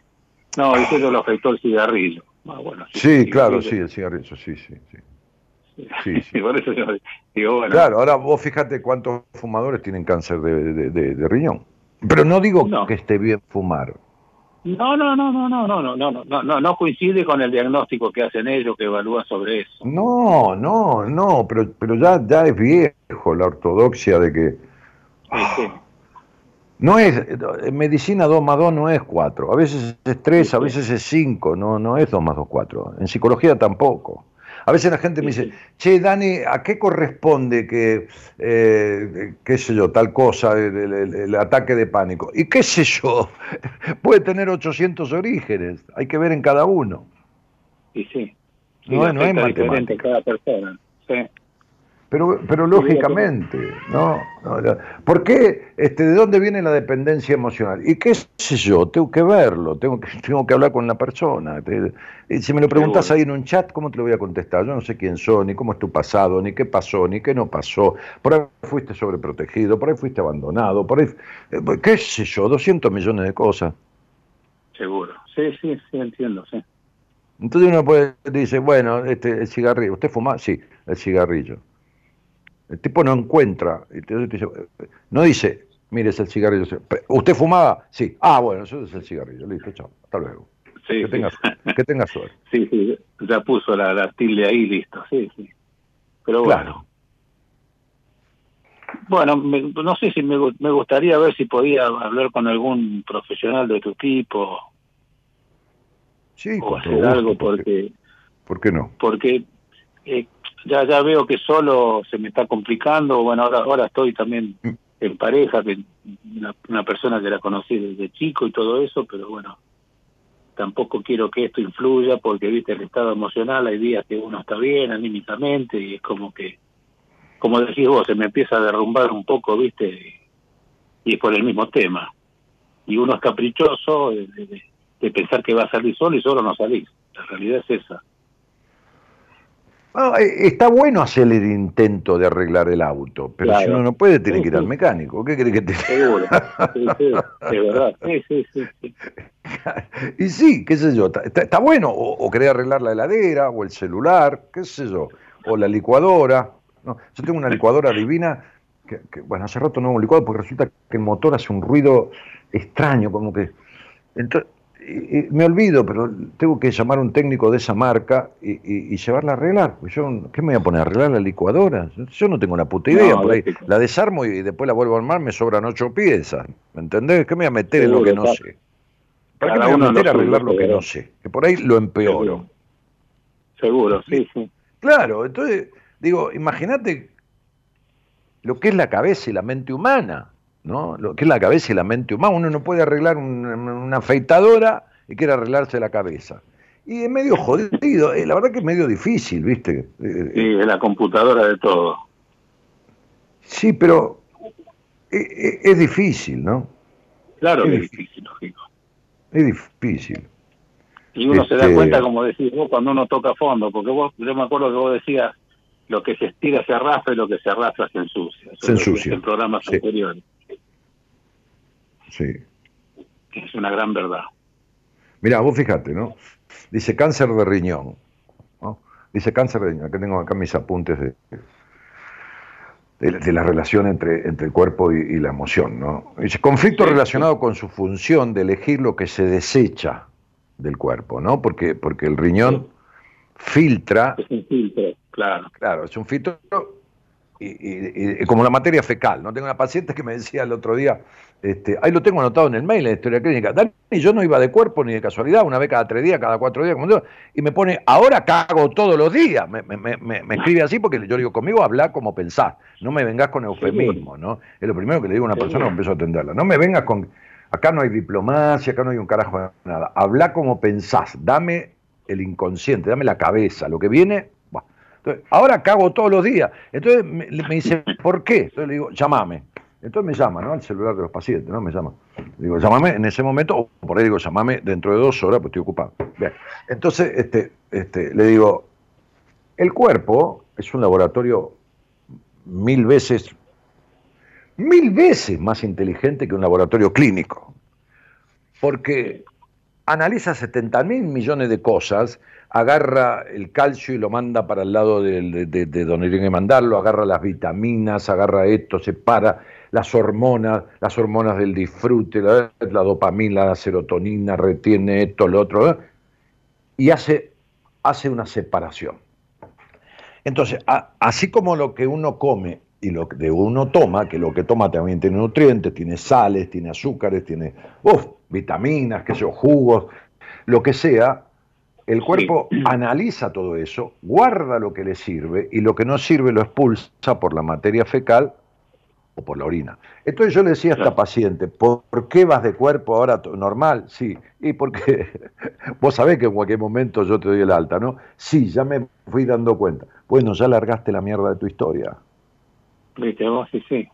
No, eso lo afectó el cigarrillo. Ah, bueno, sí, claro, sí, el cigarrillo, sí, sí, sí. Sí, sí. Por eso yo digo, bueno. Claro, ahora vos fíjate cuántos fumadores tienen cáncer de, de, riñón. Pero no digo que esté bien fumar. No, no, no, no, no, no, no, no, no, no, no coincide con el diagnóstico que hacen ellos, que evalúan sobre eso. No, no, no, pero, pero ya, ya es viejo la ortodoxia de que no es, en medicina 2 más 2 no es 4, a veces es 3, a veces es 5, no, no es 2 más 2, 4. En psicología tampoco. A veces la gente me dice, che, Dani, ¿a qué corresponde que, eh, qué sé yo, tal cosa, el, ataque de pánico? Y qué sé yo, puede tener 800 orígenes, hay que ver en cada uno. Y sí. no, no es matemática. cada persona. Sí. Pero, pero lógicamente, ¿no? ¿Por qué? Este, ¿De dónde viene la dependencia emocional? Y qué sé yo, tengo que verlo, tengo que, tengo que hablar con la persona. Si me lo preguntas ahí en un chat, ¿cómo te lo voy a contestar? Yo no sé quién soy, ni cómo es tu pasado, ni qué pasó, ni qué no pasó. Por ahí fuiste sobreprotegido, por ahí fuiste abandonado, por ahí, eh, qué sé yo, 200 millones de cosas. Seguro, sí, sí, sí, entiendo, sí. Entonces uno puede, dice, bueno, este, el cigarrillo, ¿usted fuma? Sí, el cigarrillo. El tipo no encuentra, no dice, mire, es el cigarrillo. ¿Usted fumaba? Sí. Ah, bueno, eso es el cigarrillo. Listo, chao. Hasta luego. que, tenga, que tenga suerte. Sí, sí, ya puso la, la tilde ahí, listo. Sí, sí. Pero bueno. Bueno, no sé si me, me gustaría ver si podía hablar con algún profesional de tu equipo. Sí, o hacer algo porque... ¿Por qué no? Porque eh, ya ya veo que solo se me está complicando, bueno, ahora ahora estoy también mm. en pareja, que una, persona que la conocí desde chico y todo eso, pero bueno, tampoco quiero que esto influya porque, viste, el estado emocional, hay días que uno está bien anímicamente y es como que, como decís vos, se me empieza a derrumbar un poco, viste, y es por el mismo tema. Y uno es caprichoso de, de pensar que va a salir solo y solo no salís. La realidad es esa. Eh, está bueno hacer el intento de arreglar el auto, pero si uno no puede, tiene que ir al mecánico. ¿Qué crees que te Seguro, sí, sí, de verdad. Sí, sí, sí, Y sí, qué sé yo, está, bueno, o, querer arreglar la heladera, o el celular, qué sé yo, o la licuadora. No, yo tengo una licuadora divina, que, bueno, hace rato no hago un licuado porque resulta que el motor hace un ruido extraño, como que... Entonces, me olvido, pero tengo que llamar a un técnico de esa marca y, llevarla a arreglar. Pues yo, ¿Qué me voy a poner a arreglar la licuadora? Yo no tengo una puta idea. la desarmo y después la vuelvo a armar, me sobran ocho piezas. ¿Me entendés? ¿Qué me voy a meter en lo que no sé? ¿Para qué me voy a meter a arreglar lo que no sé? Que por ahí lo empeoro. Seguro, sí, sí. Claro, entonces, digo, imagínate lo que es la cabeza y la mente humana. ¿No? Lo que es la cabeza y la mente humana. Uno no puede arreglar una, afeitadora y quiere arreglarse la cabeza. Y es medio jodido, eh, la verdad que es medio difícil, ¿viste? Eh, sí, es la computadora de todo. Sí, pero eh, es, difícil, ¿no? Claro es, difícil, lógico. Es difícil. Y uno se da este cuenta, como decís vos, cuando uno toca fondo, porque vos, yo me acuerdo que vos decías, lo que se estira se arrastra y lo que se arrastra se ensucia. se ensucia. En programas anteriores. Sí. Es una gran verdad. Mira, vos fíjate, ¿no? Dice cáncer de riñón. Dice cáncer de riñón, que tengo acá mis apuntes de, de, la relación entre, entre el cuerpo y, la emoción. ¿no? Dice, conflicto relacionado con su función de elegir lo que se desecha del cuerpo, ¿no? Porque, porque el riñón filtra. Es un filtro, claro. Claro, es un filtro y, como la materia fecal. ¿no? Tengo una paciente que me decía el otro día, este, ahí lo tengo anotado en el mail, en la historia clínica. Dani, yo no iba de cuerpo ni de casualidad, una vez cada tres días, cada cuatro días, como digo, y me pone, ahora cago todos los días. Me, escribe así porque yo digo, conmigo habla como pensás, no me vengas con eufemismo, ¿no? Es lo primero que le digo a una persona cuando empiezo a atenderla. No me vengas con, acá no hay diplomacia, acá no hay un carajo de nada. Habla como pensás, dame el inconsciente, dame la cabeza, lo que viene, entonces, ahora cago todos los días. Entonces me, dice, ¿por qué? Entonces le digo, llámame. Entonces me llama, ¿no? Al celular de los pacientes, ¿no? Me llama. digo, llámame en ese momento, o por ahí digo, llámame dentro de dos horas, pues estoy ocupado. Bien. Entonces, este, este, le digo, el cuerpo es un laboratorio mil veces, mil veces más inteligente que un laboratorio clínico. Porque analiza 70 mil millones de cosas agarra el calcio y lo manda para el lado de, donde tiene que mandarlo, agarra las vitaminas, agarra esto, separa las hormonas, las hormonas del disfrute, la, dopamina, la serotonina, retiene esto, lo otro, ¿eh? y hace, hace una separación. Entonces, así como lo que uno come y lo que uno toma, que lo que toma también tiene nutrientes, tiene sales, tiene azúcares, tiene vitaminas, qué sé yo, jugos, lo que sea, el cuerpo analiza todo eso, guarda lo que le sirve y lo que no sirve lo expulsa por la materia fecal o por la orina. Entonces yo le decía a esta paciente, ¿por qué vas de cuerpo ahora normal? Sí, y porque vos sabés que en cualquier momento yo te doy el alta, ¿no? Sí, ya me fui dando cuenta. Bueno, ya largaste la mierda de tu historia. Viste, vos sí, sí.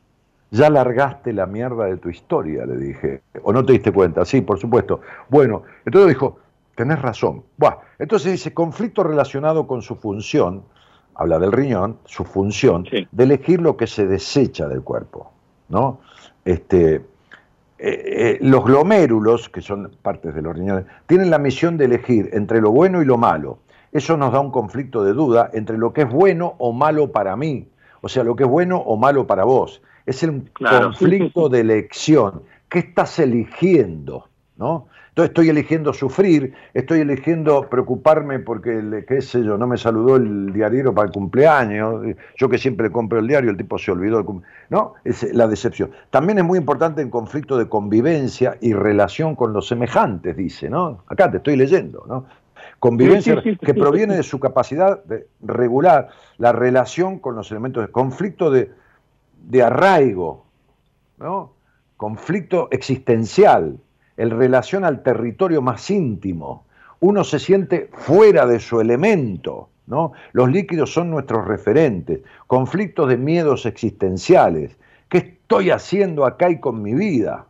Ya largaste la mierda de tu historia, le dije. ¿O no te diste cuenta? Sí, por supuesto. Bueno, entonces dijo, tenés razón. Buah, entonces dice, conflicto relacionado con su función, habla del riñón, su función, de elegir lo que se desecha del cuerpo. ¿no? Este, eh, eh, los glomérulos, que son partes de los riñones, tienen la misión de elegir entre lo bueno y lo malo. Eso nos da un conflicto de duda entre lo que es bueno o malo para mí, o sea, lo que es bueno o malo para vos. Es el conflicto de elección. ¿Qué estás eligiendo? ¿No? Entonces estoy eligiendo sufrir, estoy eligiendo preocuparme porque, qué sé yo, no me saludó el diario para el cumpleaños, yo que siempre compro el diario, el tipo se olvidó, ¿no? Es la decepción. También es muy importante en conflicto de convivencia y relación con los semejantes, dice, ¿no? Acá te estoy leyendo, ¿no? Convivencia que proviene de su capacidad de regular la relación con los elementos de conflicto de, de arraigo, ¿no? Conflicto existencial, el relación al territorio más íntimo. Uno se siente fuera de su elemento, ¿no? Los líquidos son nuestros referentes, conflictos de miedos existenciales. ¿Qué estoy haciendo acá y con mi vida?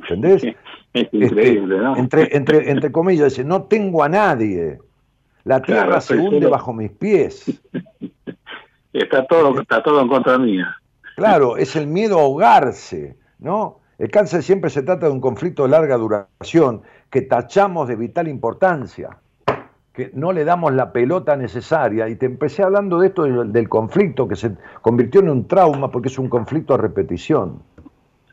¿Entendés? Es este, increíble, ¿no? Entre, entre, entre comillas, dice, no tengo a nadie. La tierra se hunde bajo mis pies. Está todo, está todo en contra mía. Claro, es el miedo a ahogarse, ¿no? El cáncer siempre se trata de un conflicto de larga duración que tachamos de vital importancia, que no le damos la pelota necesaria. Y te empecé hablando de esto del, conflicto que se convirtió en un trauma porque es un conflicto a repetición.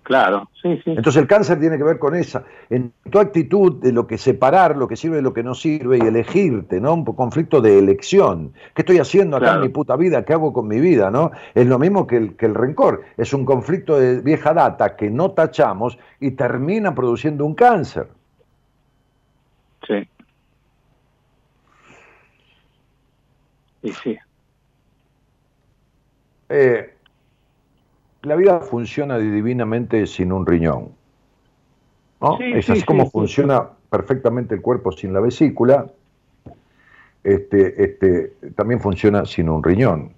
Claro, sí, sí. Entonces el cáncer tiene que ver con esa, en tu actitud de lo que separar, lo que sirve de lo que no sirve y elegirte, ¿no? Un conflicto de elección. ¿Qué estoy haciendo acá en mi puta vida? ¿Qué hago con mi vida, no? Es lo mismo que el, que el rencor. Es un conflicto de vieja data que no tachamos y termina produciendo un cáncer. Sí. Y sí. Eh, la vida funciona divinamente sin un riñón. ¿no? es así como funciona perfectamente el cuerpo sin la vesícula, este, este, también funciona sin un riñón.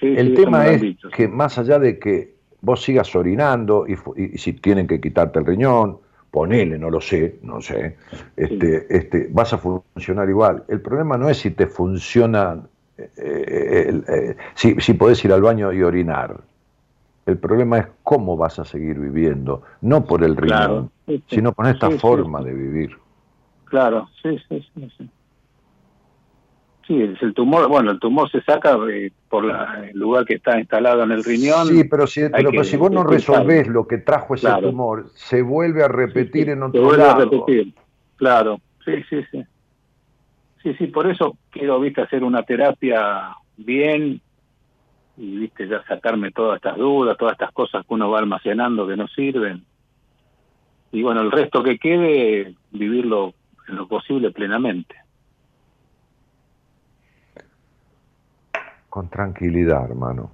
el tema es que más allá de que vos sigas orinando y, si tienen que quitarte el riñón, ponele, no lo sé, no sé, este, este, vas a funcionar igual. El problema no es si te funciona, eh, eh, eh, si, si podés ir al baño y orinar. El problema es cómo vas a seguir viviendo, no por el riñón, sino con esta forma de vivir. Claro, sí, sí, sí. sí, es el tumor, bueno, el tumor se saca eh, por el lugar que está instalado en el riñón. Sí, pero si, pero, si vos no resolvés lo que trajo ese tumor, se vuelve a repetir en otro se vuelve A repetir. Claro, sí, sí, sí. Sí, sí, por eso quiero, viste, hacer una terapia bien y, viste, ya sacarme todas estas dudas, todas estas cosas que uno va almacenando que no sirven. Y bueno, el resto que quede, vivirlo en lo posible plenamente. Con tranquilidad, hermano.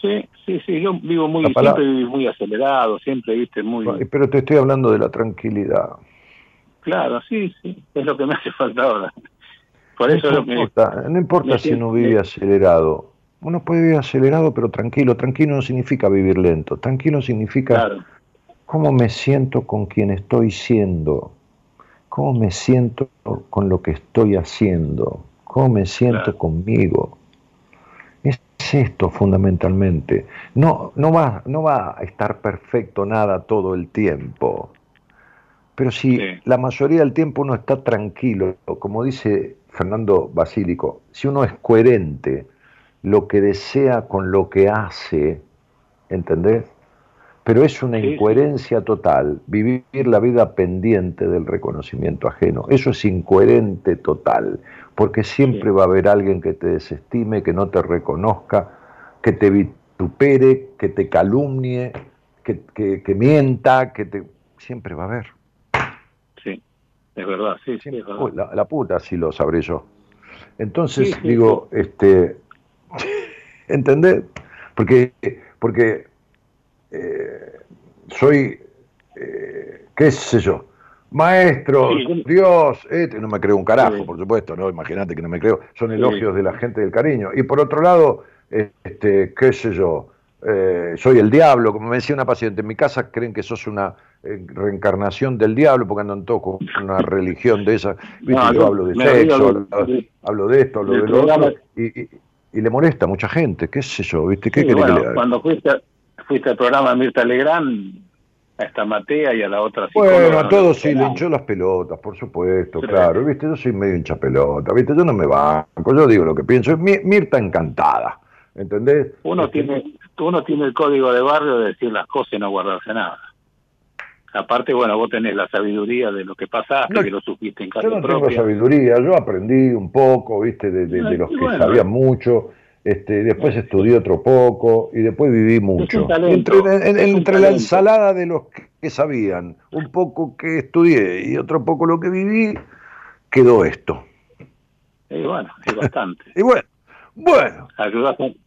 Sí, sí, sí, yo vivo muy, siempre muy acelerado, siempre, viste, muy... Pero te estoy hablando de la tranquilidad. Claro, sí, sí, es lo que me hace falta ahora. Por eso no importa, no importa si uno vive acelerado. Uno puede vivir acelerado, pero tranquilo. Tranquilo no significa vivir lento. Tranquilo significa cómo me siento con quien estoy siendo. Cómo me siento con lo que estoy haciendo. Cómo me siento conmigo. Es esto fundamentalmente. No, no, va, no va a estar perfecto nada todo el tiempo. Pero si la mayoría del tiempo uno está tranquilo, como dice Fernando Basílico, si uno es coherente, lo que desea con lo que hace, ¿entendés? Pero es una incoherencia total vivir la vida pendiente del reconocimiento ajeno. Eso es incoherente total, porque siempre va a haber alguien que te desestime, que no te reconozca, que te vitupere, que te calumnie, que, que mienta, que te... Siempre va a haber. Es verdad, sí, sí, es verdad. La, puta sí lo sabré yo. Entonces, digo, este, ¿entendés? Porque, porque eh, soy, eh, qué sé yo, maestro, Dios, este, no me creo un carajo, por supuesto, no, imagínate que no me creo, son elogios de la gente del cariño. Y por otro lado, este, qué sé yo, eh, soy el diablo, como me decía una paciente, en mi casa creen que sos una eh, reencarnación del diablo, porque andan todos con una religión de esa. yo hablo de sexo, hablo, de esto, hablo de lo otro, y, le molesta a mucha gente, qué sé yo, ¿viste? ¿Qué que le Cuando fuiste, fuiste al programa Mirta Legrand, a esta Matea y a la otra Bueno, a todos sí, le hinchó las pelotas, por supuesto, claro, ¿viste? Yo soy medio hincha pelota, ¿viste? Yo no me banco, yo digo lo que pienso. Mirta encantada, ¿entendés? Uno este, tiene uno tiene el código de barrio de decir las cosas y no guardarse nada. Aparte, bueno, vos tenés la sabiduría de lo que pasaste, que lo supiste en casa Yo no tengo sabiduría, yo aprendí un poco, viste, de, los que sabían mucho, este, después estudié otro poco y después viví mucho. entre, la ensalada de los que sabían, un poco que estudié y otro poco lo que viví, quedó esto. Y bueno, es bastante. y bueno, bueno,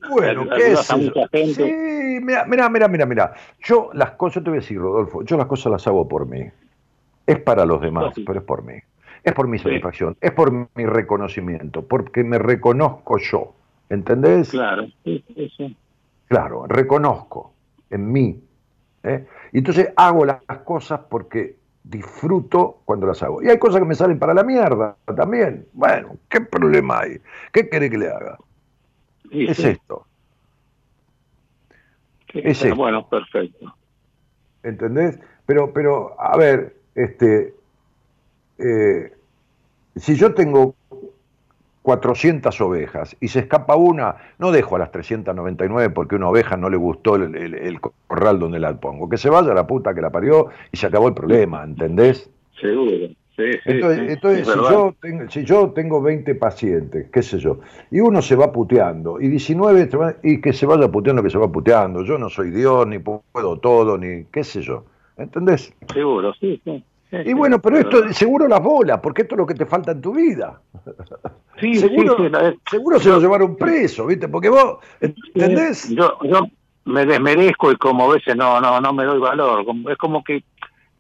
bueno, ¿qué es Sí, mira, mira, mira, mira. Yo las cosas, te voy a decir, Rodolfo, yo las cosas las hago por mí. Es para los demás, pero es por mí. Es por mi satisfacción, es por mi reconocimiento, porque me reconozco yo. ¿Entendés? Claro, sí, Claro, reconozco en mí. ¿eh? Y entonces hago las cosas porque disfruto cuando las hago. Y hay cosas que me salen para la mierda también. Bueno, ¿qué problema hay? ¿Qué quiere que le haga? Es esto. es esto. Bueno, perfecto. ¿Entendés? Pero, pero, a ver, este, eh, si yo tengo 400 ovejas y se escapa una, no dejo a las 399 porque una oveja no le gustó el, corral donde la pongo. Que se vaya la puta que la parió y se acabó el problema, ¿entendés? Seguro. Entonces, si, yo tengo, si yo tengo 20 pacientes, qué sé yo, y uno se va puteando, y 19, y que se vaya puteando, que se va puteando, yo no soy Dios, ni puedo todo, ni qué sé yo, ¿entendés? Seguro, sí, sí. Y bueno, pero esto seguro las bolas, porque esto es lo que te falta en tu vida. Sí, seguro, seguro se lo llevaron preso, ¿viste? Porque vos, ¿entendés? Yo, yo me desmerezco y como a veces no, no, no me doy valor. Es como que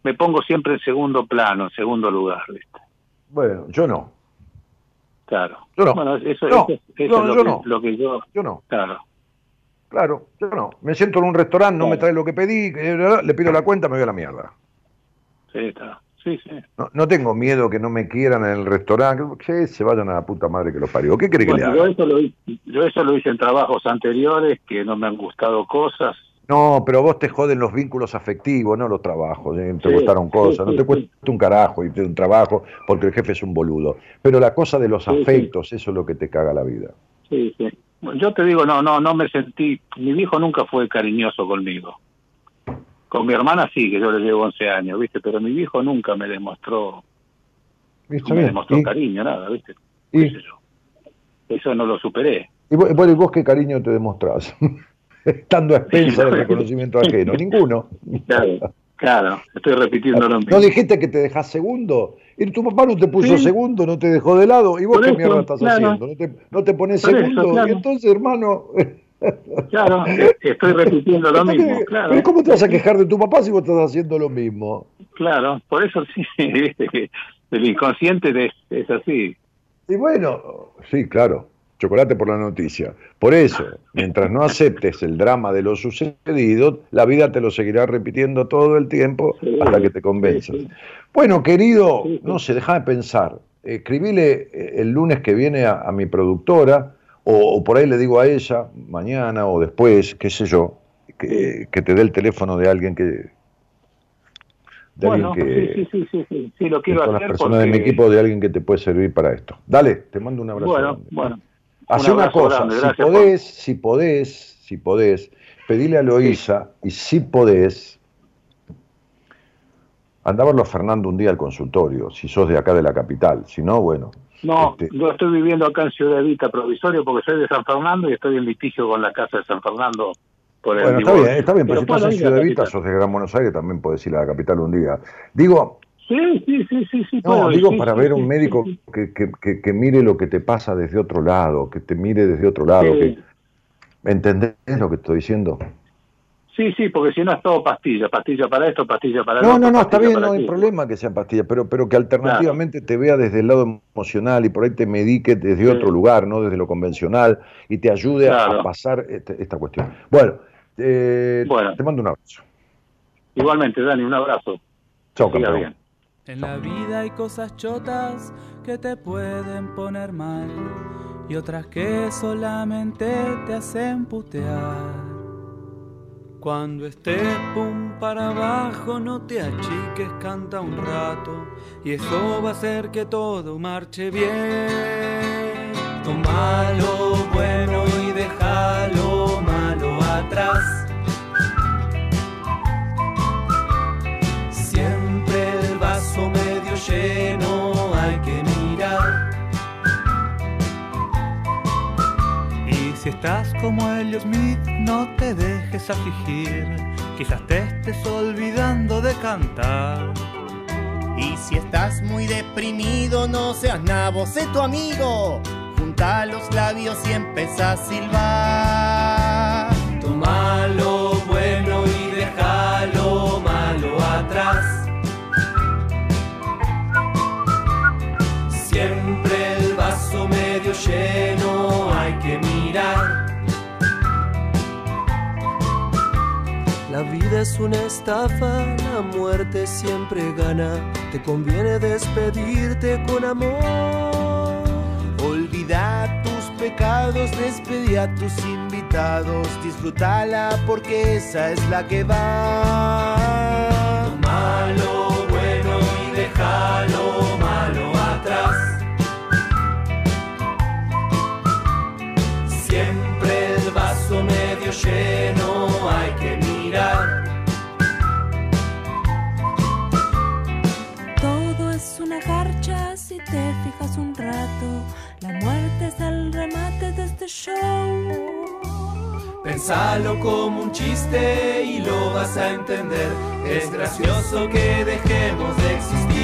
me pongo siempre en segundo plano, en segundo lugar, ¿viste? Bueno, yo no. Claro. Yo no. Bueno, eso, no, es lo, que, lo que yo... Yo no. Claro. Claro, yo no. Me siento en un restaurante, no me trae lo que pedí, le pido la cuenta, me voy a la mierda. Sí, está. Sí, sí. No, tengo miedo que no me quieran en el restaurante, que se vayan a la puta madre que los parió. ¿Qué cree que le haga? Yo eso, lo, yo eso lo hice en trabajos anteriores que no me han gustado cosas No, pero vos te joden los vínculos afectivos, no los trabajos. ¿eh? Te gustaron cosas, no te cuesta un carajo y te un trabajo porque el jefe es un boludo. Pero la cosa de los afectos, eso es lo que te caga la vida. Sí, sí. Yo te digo, no, no, no me sentí. Mi hijo nunca fue cariñoso conmigo. Con mi hermana sí, que yo le llevo 11 años, ¿viste? Pero mi hijo nunca me demostró. me demostró cariño, nada, ¿viste? Eso no lo superé. ¿Y vos, bueno, ¿y vos qué cariño te demostrás? estando a expensas del reconocimiento ajeno. Ninguno. Claro, claro, estoy repitiendo lo mismo. ¿No dijiste que te dejas segundo? Y tu papá no te puso segundo, no te dejó de lado. ¿Y vos qué mierda estás haciendo? ¿No te, no te pones segundo? Y entonces, hermano. Claro, estoy repitiendo lo mismo. Claro. ¿Cómo te vas a quejar de tu papá si vos estás haciendo lo mismo? Claro, por eso sí, viste que el inconsciente es así. Y bueno, sí, claro chocolate por la noticia. Por eso, mientras no aceptes el drama de lo sucedido, la vida te lo seguirá repitiendo todo el tiempo hasta que te convenzas. Bueno, querido, no sé, déjame pensar. Escribile eh, el lunes que viene a, mi productora, o, por ahí le digo a ella, mañana o después, qué sé yo, que, te dé el teléfono de alguien que, de alguien que, sí, sí, sí, sí, sí, lo quiero hacer. las personas de mi equipo, de alguien que te puede servir para esto. Dale, te mando un abrazo. Bueno, bueno. Haz una cosa, si podés, si podés, si podés, pedile a Loisa y si podés, anda a verlo a Fernando un día al consultorio, si sos de acá de la capital, si no, bueno. No, este yo estoy viviendo acá en Ciudad Evita provisorio porque soy de San Fernando y estoy en litigio con la casa de San Fernando. Por el bueno, está bien, está bien, pero, si estás en Ciudad Evita, sos de Gran Buenos Aires, también podés ir a la capital un día. Digo, Sí, sí, sí, sí. sí no, digo para ver un médico que, que, que, mire lo que te pasa desde otro lado, que te mire desde otro lado. Que, ¿Entendés lo que estoy diciendo? Sí, sí, porque si no es todo pastilla, pastilla para esto, pastilla para No, no, no, está bien, no hay problema que sean pastillas, pero, pero que alternativamente te vea desde el lado emocional y por ahí te medique desde otro lugar, no desde lo convencional, y te ayude a, pasar este, esta cuestión. Bueno, eh, bueno, te mando un abrazo. Igualmente, Dani, un abrazo. Chao, campeón. En la vida hay cosas chotas que te pueden poner mal y otras que solamente te hacen putear. Cuando estés pum para abajo, no te achiques, canta un rato y eso va a hacer que todo marche bien. Toma como Elliot Smith, no te dejes afligir. Quizás te estés olvidando de cantar. Y si estás muy deprimido, no seas nabo, sé tu amigo. Junta los labios y empieza a silbar. Toma La vida es una estafa, la muerte siempre gana. Te conviene despedirte con amor. Olvida tus pecados, despedí a tus invitados. Disfrútala porque esa es la que va. Malo bueno y déjalo malo atrás. medio lleno La muerte es el remate de este show. Pensalo como un chiste y lo vas a entender. Es gracioso que dejemos de existir.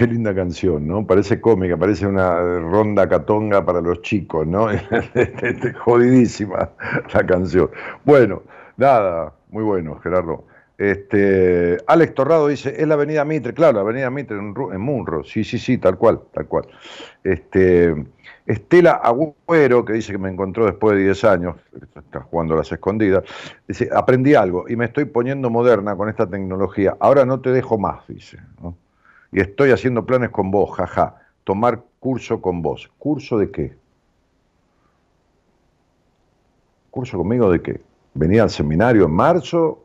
Qué linda canción, ¿no? Parece cómica, parece una ronda catonga para los chicos, ¿no? Jodidísima la canción. Bueno, nada, muy bueno, Gerardo. Este, Alex Torrado dice, es la avenida Mitre, claro, la avenida Mitre en, Munro, sí, sí, sí, tal cual, tal cual. Este, Estela Agüero, que dice que me encontró después de 10 años, está jugando a las escondidas, dice, aprendí algo y me estoy poniendo moderna con esta tecnología, ahora no te dejo más, dice. Y estoy haciendo planes con vos, jaja, tomar curso con vos. ¿Curso de qué? ¿Curso conmigo de qué? Venía al seminario en marzo,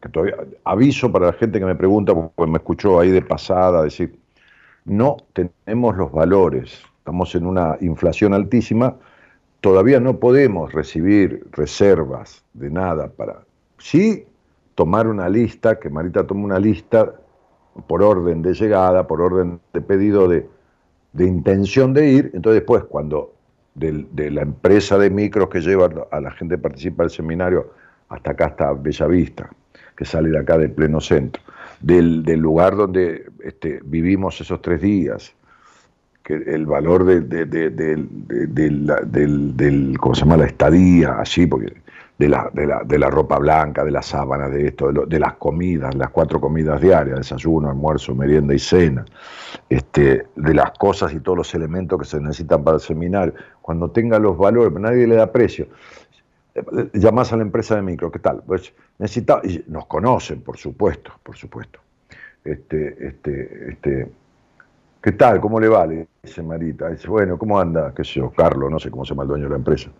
que todavía aviso para la gente que me pregunta, porque me escuchó ahí de pasada decir, no tenemos los valores, estamos en una inflación altísima, todavía no podemos recibir reservas de nada para sí tomar una lista, que Marita tome una lista por orden de llegada, por orden de pedido de, intención de ir, entonces después cuando de la empresa de micros que lleva a la gente que participa del seminario hasta acá hasta Bellavista, que sale de acá del pleno centro, del, lugar donde este, vivimos esos tres días, que el valor de, del, ¿cómo se llama? la estadía, así, porque de la, de la, ropa blanca, de las sábanas, de esto, de, las comidas, las cuatro comidas diarias, desayuno, almuerzo, merienda y cena, este, de las cosas y todos los elementos que se necesitan para el seminario, cuando tenga los valores, nadie le da precio llamás a la empresa de micro, ¿qué tal? Pues necesita, y nos conocen, por supuesto, por supuesto. Este, este, este, ¿qué tal? ¿Cómo le vale? Dice Marita. Dice, bueno, ¿cómo anda? ¿Qué sé yo? Carlos, no sé cómo se llama el dueño de la empresa.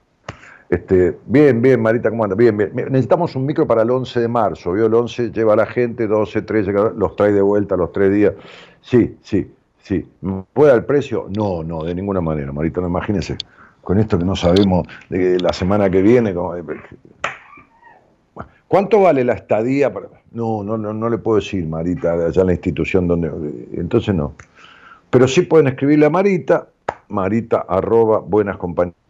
Este, bien, bien, Marita, ¿cómo anda? Bien, bien. Necesitamos un micro para el 11 de marzo. ¿Vio? El 11 lleva a la gente, 12, 13, los trae de vuelta los tres días. Sí, sí, sí. ¿Puede el precio? No, no, de ninguna manera, Marita, no imagínese con esto que no sabemos de la semana que viene. ¿Cuánto vale la estadía? No, no, no, no le puedo decir, Marita, allá en la institución donde... Entonces no. Pero sí pueden escribirle a Marita, marita arroba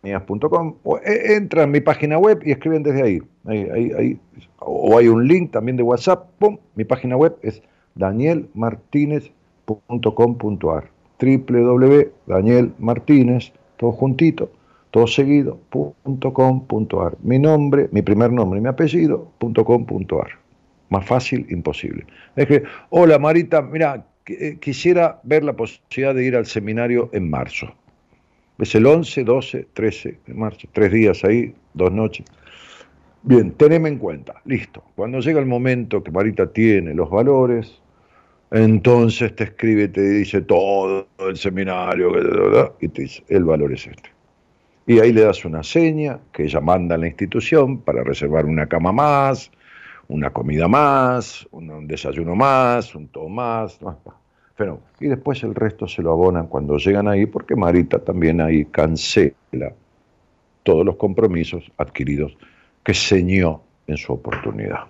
o e, entra en mi página web y escriben desde ahí. ahí, O hay un link también de WhatsApp, ¡pum! mi página web es danielmartinez.com.ar www.danielmartinez, todo juntito, todo seguido, .com.ar. Mi nombre, mi primer nombre y mi apellido, .com.ar. Más fácil, imposible. Es que, hola Marita, mira, eh, quisiera ver la posibilidad de ir al seminario en marzo. Es el 11, 12, 13 de marzo, tres días ahí, dos noches. Bien, teneme en cuenta, listo. Cuando llega el momento que Marita tiene los valores, entonces te escribe, te dice todo el seminario, y te dice, el valor es este y ahí le das una seña que ella manda a la institución para reservar una cama más, una comida más, un desayuno más, un todo más. Y después el resto se lo abonan cuando llegan ahí, porque Marita también ahí cancela todos los compromisos adquiridos que señó en su oportunidad.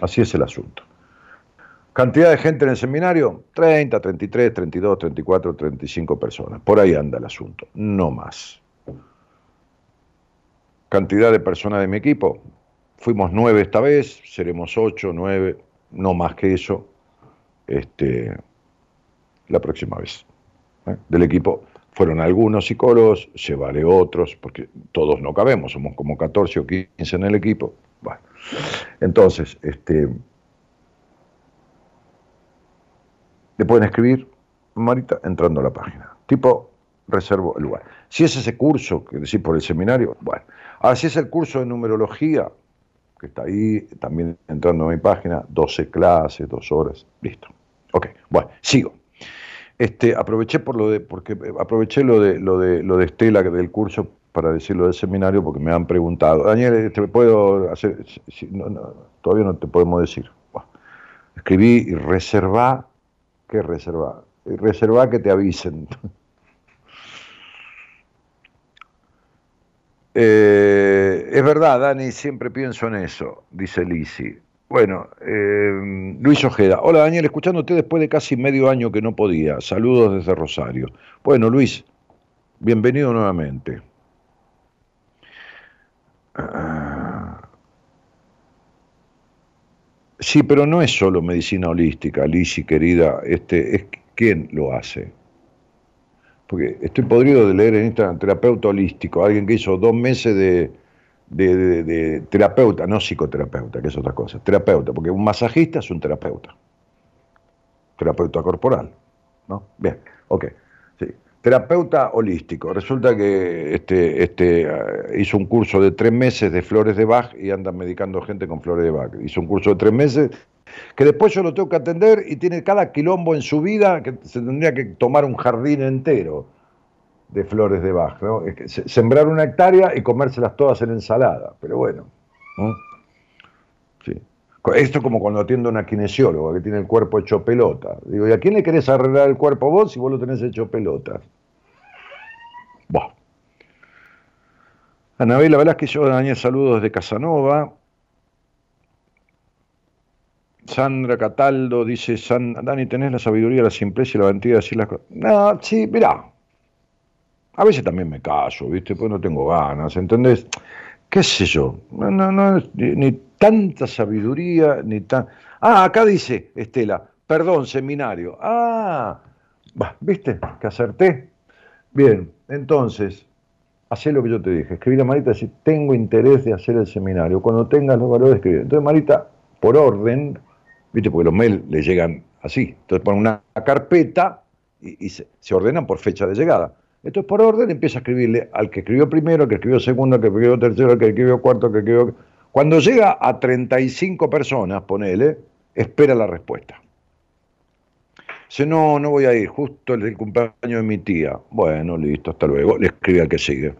Así es el asunto. Cantidad de gente en el seminario, 30, 33, 32, 34, 35 personas. Por ahí anda el asunto, no más. Cantidad de personas de mi equipo, fuimos nueve esta vez, seremos ocho, nueve, no más que eso, este, la próxima vez. ¿eh? Del equipo fueron algunos psicólogos, vale otros, porque todos no cabemos, somos como 14 o 15 en el equipo. Bueno, entonces, este, Le pueden escribir, Marita, entrando a la página. Tipo, reservo el lugar. Si es ese curso, que decir por el seminario, bueno. Ahora, si es el curso de numerología, que está ahí, también entrando a mi página, 12 clases, dos horas, listo. Ok, bueno, sigo. Este, aproveché por lo de, porque aproveché lo de lo de lo de Estela del curso para decirlo del seminario porque me han preguntado, Daniel, ¿te puedo hacer? todavía no te podemos decir. escribí y reservá que reservar. Reserva que te avisen. Eh, es verdad, Dani, siempre pienso en eso, dice Lisi. Bueno, eh, Luis Ojeda. Hola Daniel, escuchándote después de casi medio año que no podía. Saludos desde Rosario. Bueno, Luis, bienvenido nuevamente. Ah. Sí, pero no es solo medicina holística, Lisi querida, este, es quién lo hace. Porque estoy podrido de leer en Instagram terapeuta holístico, alguien que hizo dos meses de, de, terapeuta, no psicoterapeuta, que es otra cosa, terapeuta, porque un masajista es un terapeuta, terapeuta corporal, ¿no? Bien, ok. Terapeuta holístico. Resulta que este, este, eh, hizo un curso de tres meses de flores de Bach y anda medicando gente con flores de Bach. Hizo un curso de tres meses que después yo lo tengo que atender y tiene cada quilombo en su vida que se tendría que tomar un jardín entero de flores de Bach. ¿no? Sembrar una hectárea y comérselas todas en ensalada. Pero bueno. Sí. Esto es como cuando atiendo a una kinesióloga que tiene el cuerpo hecho pelota. Digo, ¿y a quién le querés arreglar el cuerpo vos si vos lo tenés hecho pelota? Bueno. Anabela que yo, Daniel, saludos desde Casanova. Sandra Cataldo dice, Dani, ¿tenés la sabiduría, la simpleza y la valentía de decir las cosas? No, sí, mirá. A veces también me caso, ¿viste? Pues no tengo ganas, ¿entendés? ¿Qué sé yo? No, no, no, ni tanta sabiduría, ni tan... Ah, acá dice Estela, perdón, seminario. Ah, ¿viste? Que acerté. Bien, entonces, hacé lo que yo te dije. Escribí a Marita si tengo interés de hacer el seminario. Cuando tengas los valores, escribir. Entonces, Marita, por orden, ¿viste? Porque los mails le llegan así. Entonces, ponen una carpeta y, se ordenan por fecha de llegada. Entonces, por orden, empieza a escribirle al que escribió primero, al que escribió segundo, al que escribió tercero, al que escribió cuarto, al que escribió cuando llega a 35 personas, ponele, espera la respuesta. Dice, no, no voy a ir, justo el cumpleaños de mi tía. Bueno, listo, hasta luego. Le escribe al que sigue.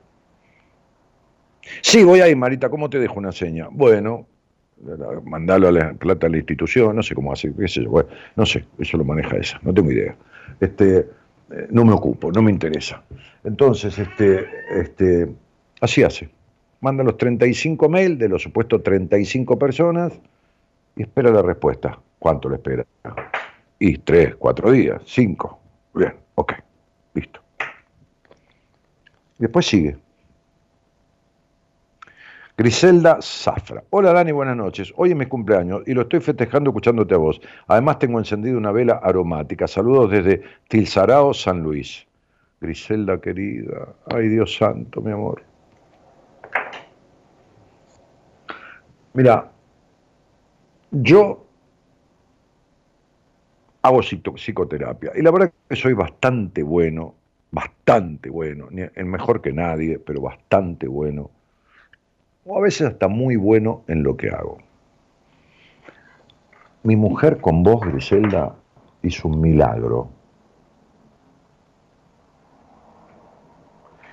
Sí, voy a ir, Marita, ¿cómo te dejo una seña? Bueno, mandalo a la plata a la institución, no sé cómo hace, qué sé yo, no sé, eso lo maneja esa, no tengo idea. Este, no me ocupo, no me interesa. Entonces, este, este, así hace manda los 35 mails de los supuestos 35 personas y espera la respuesta. ¿Cuánto le espera? Y tres, cuatro días, cinco. Bien, ok, listo. Después sigue. Griselda Zafra. Hola Dani, buenas noches. Hoy es mi cumpleaños y lo estoy festejando escuchándote a vos. Además tengo encendido una vela aromática. Saludos desde Tilsarao, San Luis. Griselda querida. Ay Dios santo, mi amor. Mira, yo hago psicoterapia y la verdad que soy bastante bueno, bastante bueno, mejor que nadie, pero bastante bueno, o a veces hasta muy bueno en lo que hago. Mi mujer con vos, Griselda, hizo un milagro.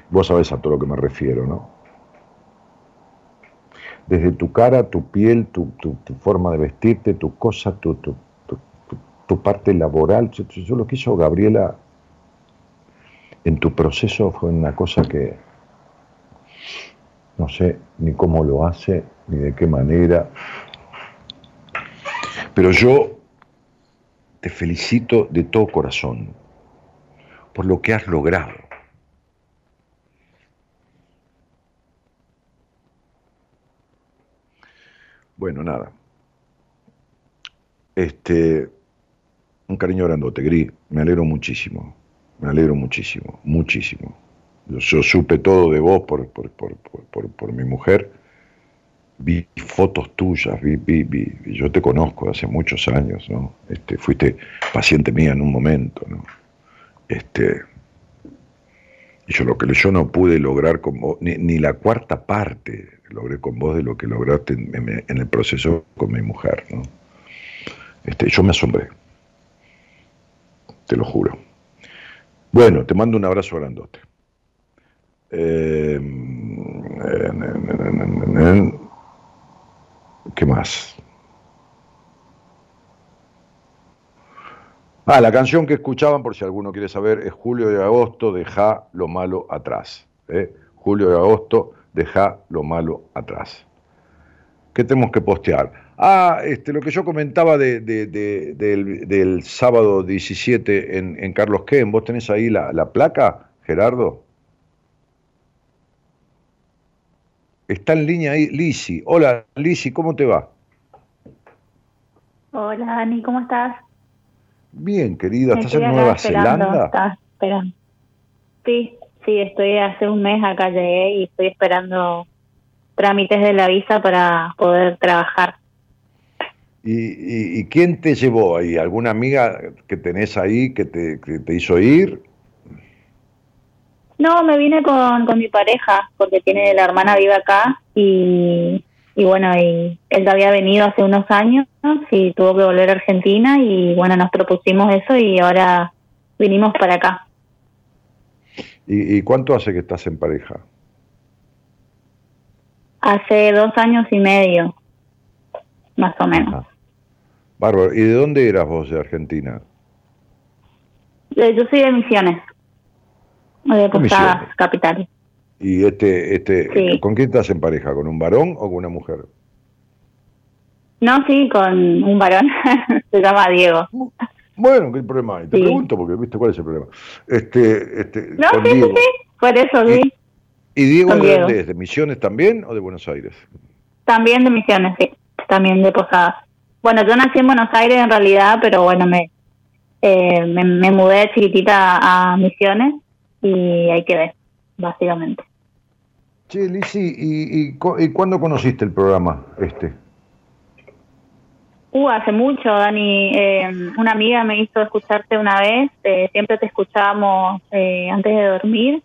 Vos sabés a todo lo que me refiero, ¿no? desde tu cara, tu piel, tu, forma de vestirte, tu cosa, tu, tu parte laboral. Yo, lo que hizo Gabriela en tu proceso fue una cosa que no sé ni cómo lo hace, ni de qué manera. Pero yo te felicito de todo corazón por lo que has logrado Bueno, nada. Este, un cariño grandote, Gris, me alegro muchísimo, me alegro muchísimo, muchísimo. Yo, supe todo de vos por, por, por, por, mi mujer, vi fotos tuyas, vi, vi, vi, yo te conozco hace muchos años, ¿no? Este, fuiste paciente mía en un momento, ¿no? Este, y yo lo que yo no pude lograr como ni, ni la cuarta parte logré con vos de lo que lograste en, el proceso con mi mujer. ¿no? Este, yo me asombré, te lo juro. Bueno, te mando un abrazo grandote. Eh, ¿Qué más? Ah, la canción que escuchaban, por si alguno quiere saber, es Julio de Agosto, deja lo malo atrás. ¿eh? Julio de Agosto, deja lo malo atrás. ¿Qué tenemos que postear? Ah, este, lo que yo comentaba del, sábado 17 en, Carlos Ken, ¿vos tenés ahí la, la placa, Gerardo? Está en línea ahí Lisi. Hola Lisi, ¿cómo te va? Hola Dani, ¿cómo estás? Bien, querida, ¿estás en Nueva Zelanda? Estás esperando. Sí, sí, estoy hace un mes acá llegué y estoy esperando trámites de la visa para poder trabajar. ¿Y, y, quién te llevó ahí? ¿Alguna amiga que tenés ahí que te, que te hizo ir? No, me vine con, con mi pareja, porque tiene la hermana vive acá y, y bueno, y él había venido hace unos años y tuvo que volver a Argentina y bueno, nos propusimos eso y ahora vinimos para acá. ¿Y, cuánto hace que estás en pareja? Hace dos años y medio, más o menos. Bárbaro, ¿y de dónde eras vos de Argentina? Yo soy de Misiones de Posadas, capital. ¿Y este, este, con quién estás en pareja? ¿Con un varón o con una mujer? No, sí, con un varón. Se llama Diego. Bueno, ¿qué problema hay? Te pregunto porque, ¿viste cuál es el problema? Este, este, no, sí, sí, sí, por eso, sí. ¿Y Diego de dónde es? ¿De Misiones también o de Buenos Aires? También de Misiones, sí. También de Posadas. Bueno, yo nací en Buenos Aires en realidad, pero bueno, me, eh, me, me mudé de chiquitita a Misiones y hay que ver, básicamente. Che, Lisi, ¿y, y, cuándo conociste el programa este? Uh, hace mucho, Dani. Eh, una amiga me hizo escucharte una vez. Eh, siempre te escuchábamos eh, antes de dormir.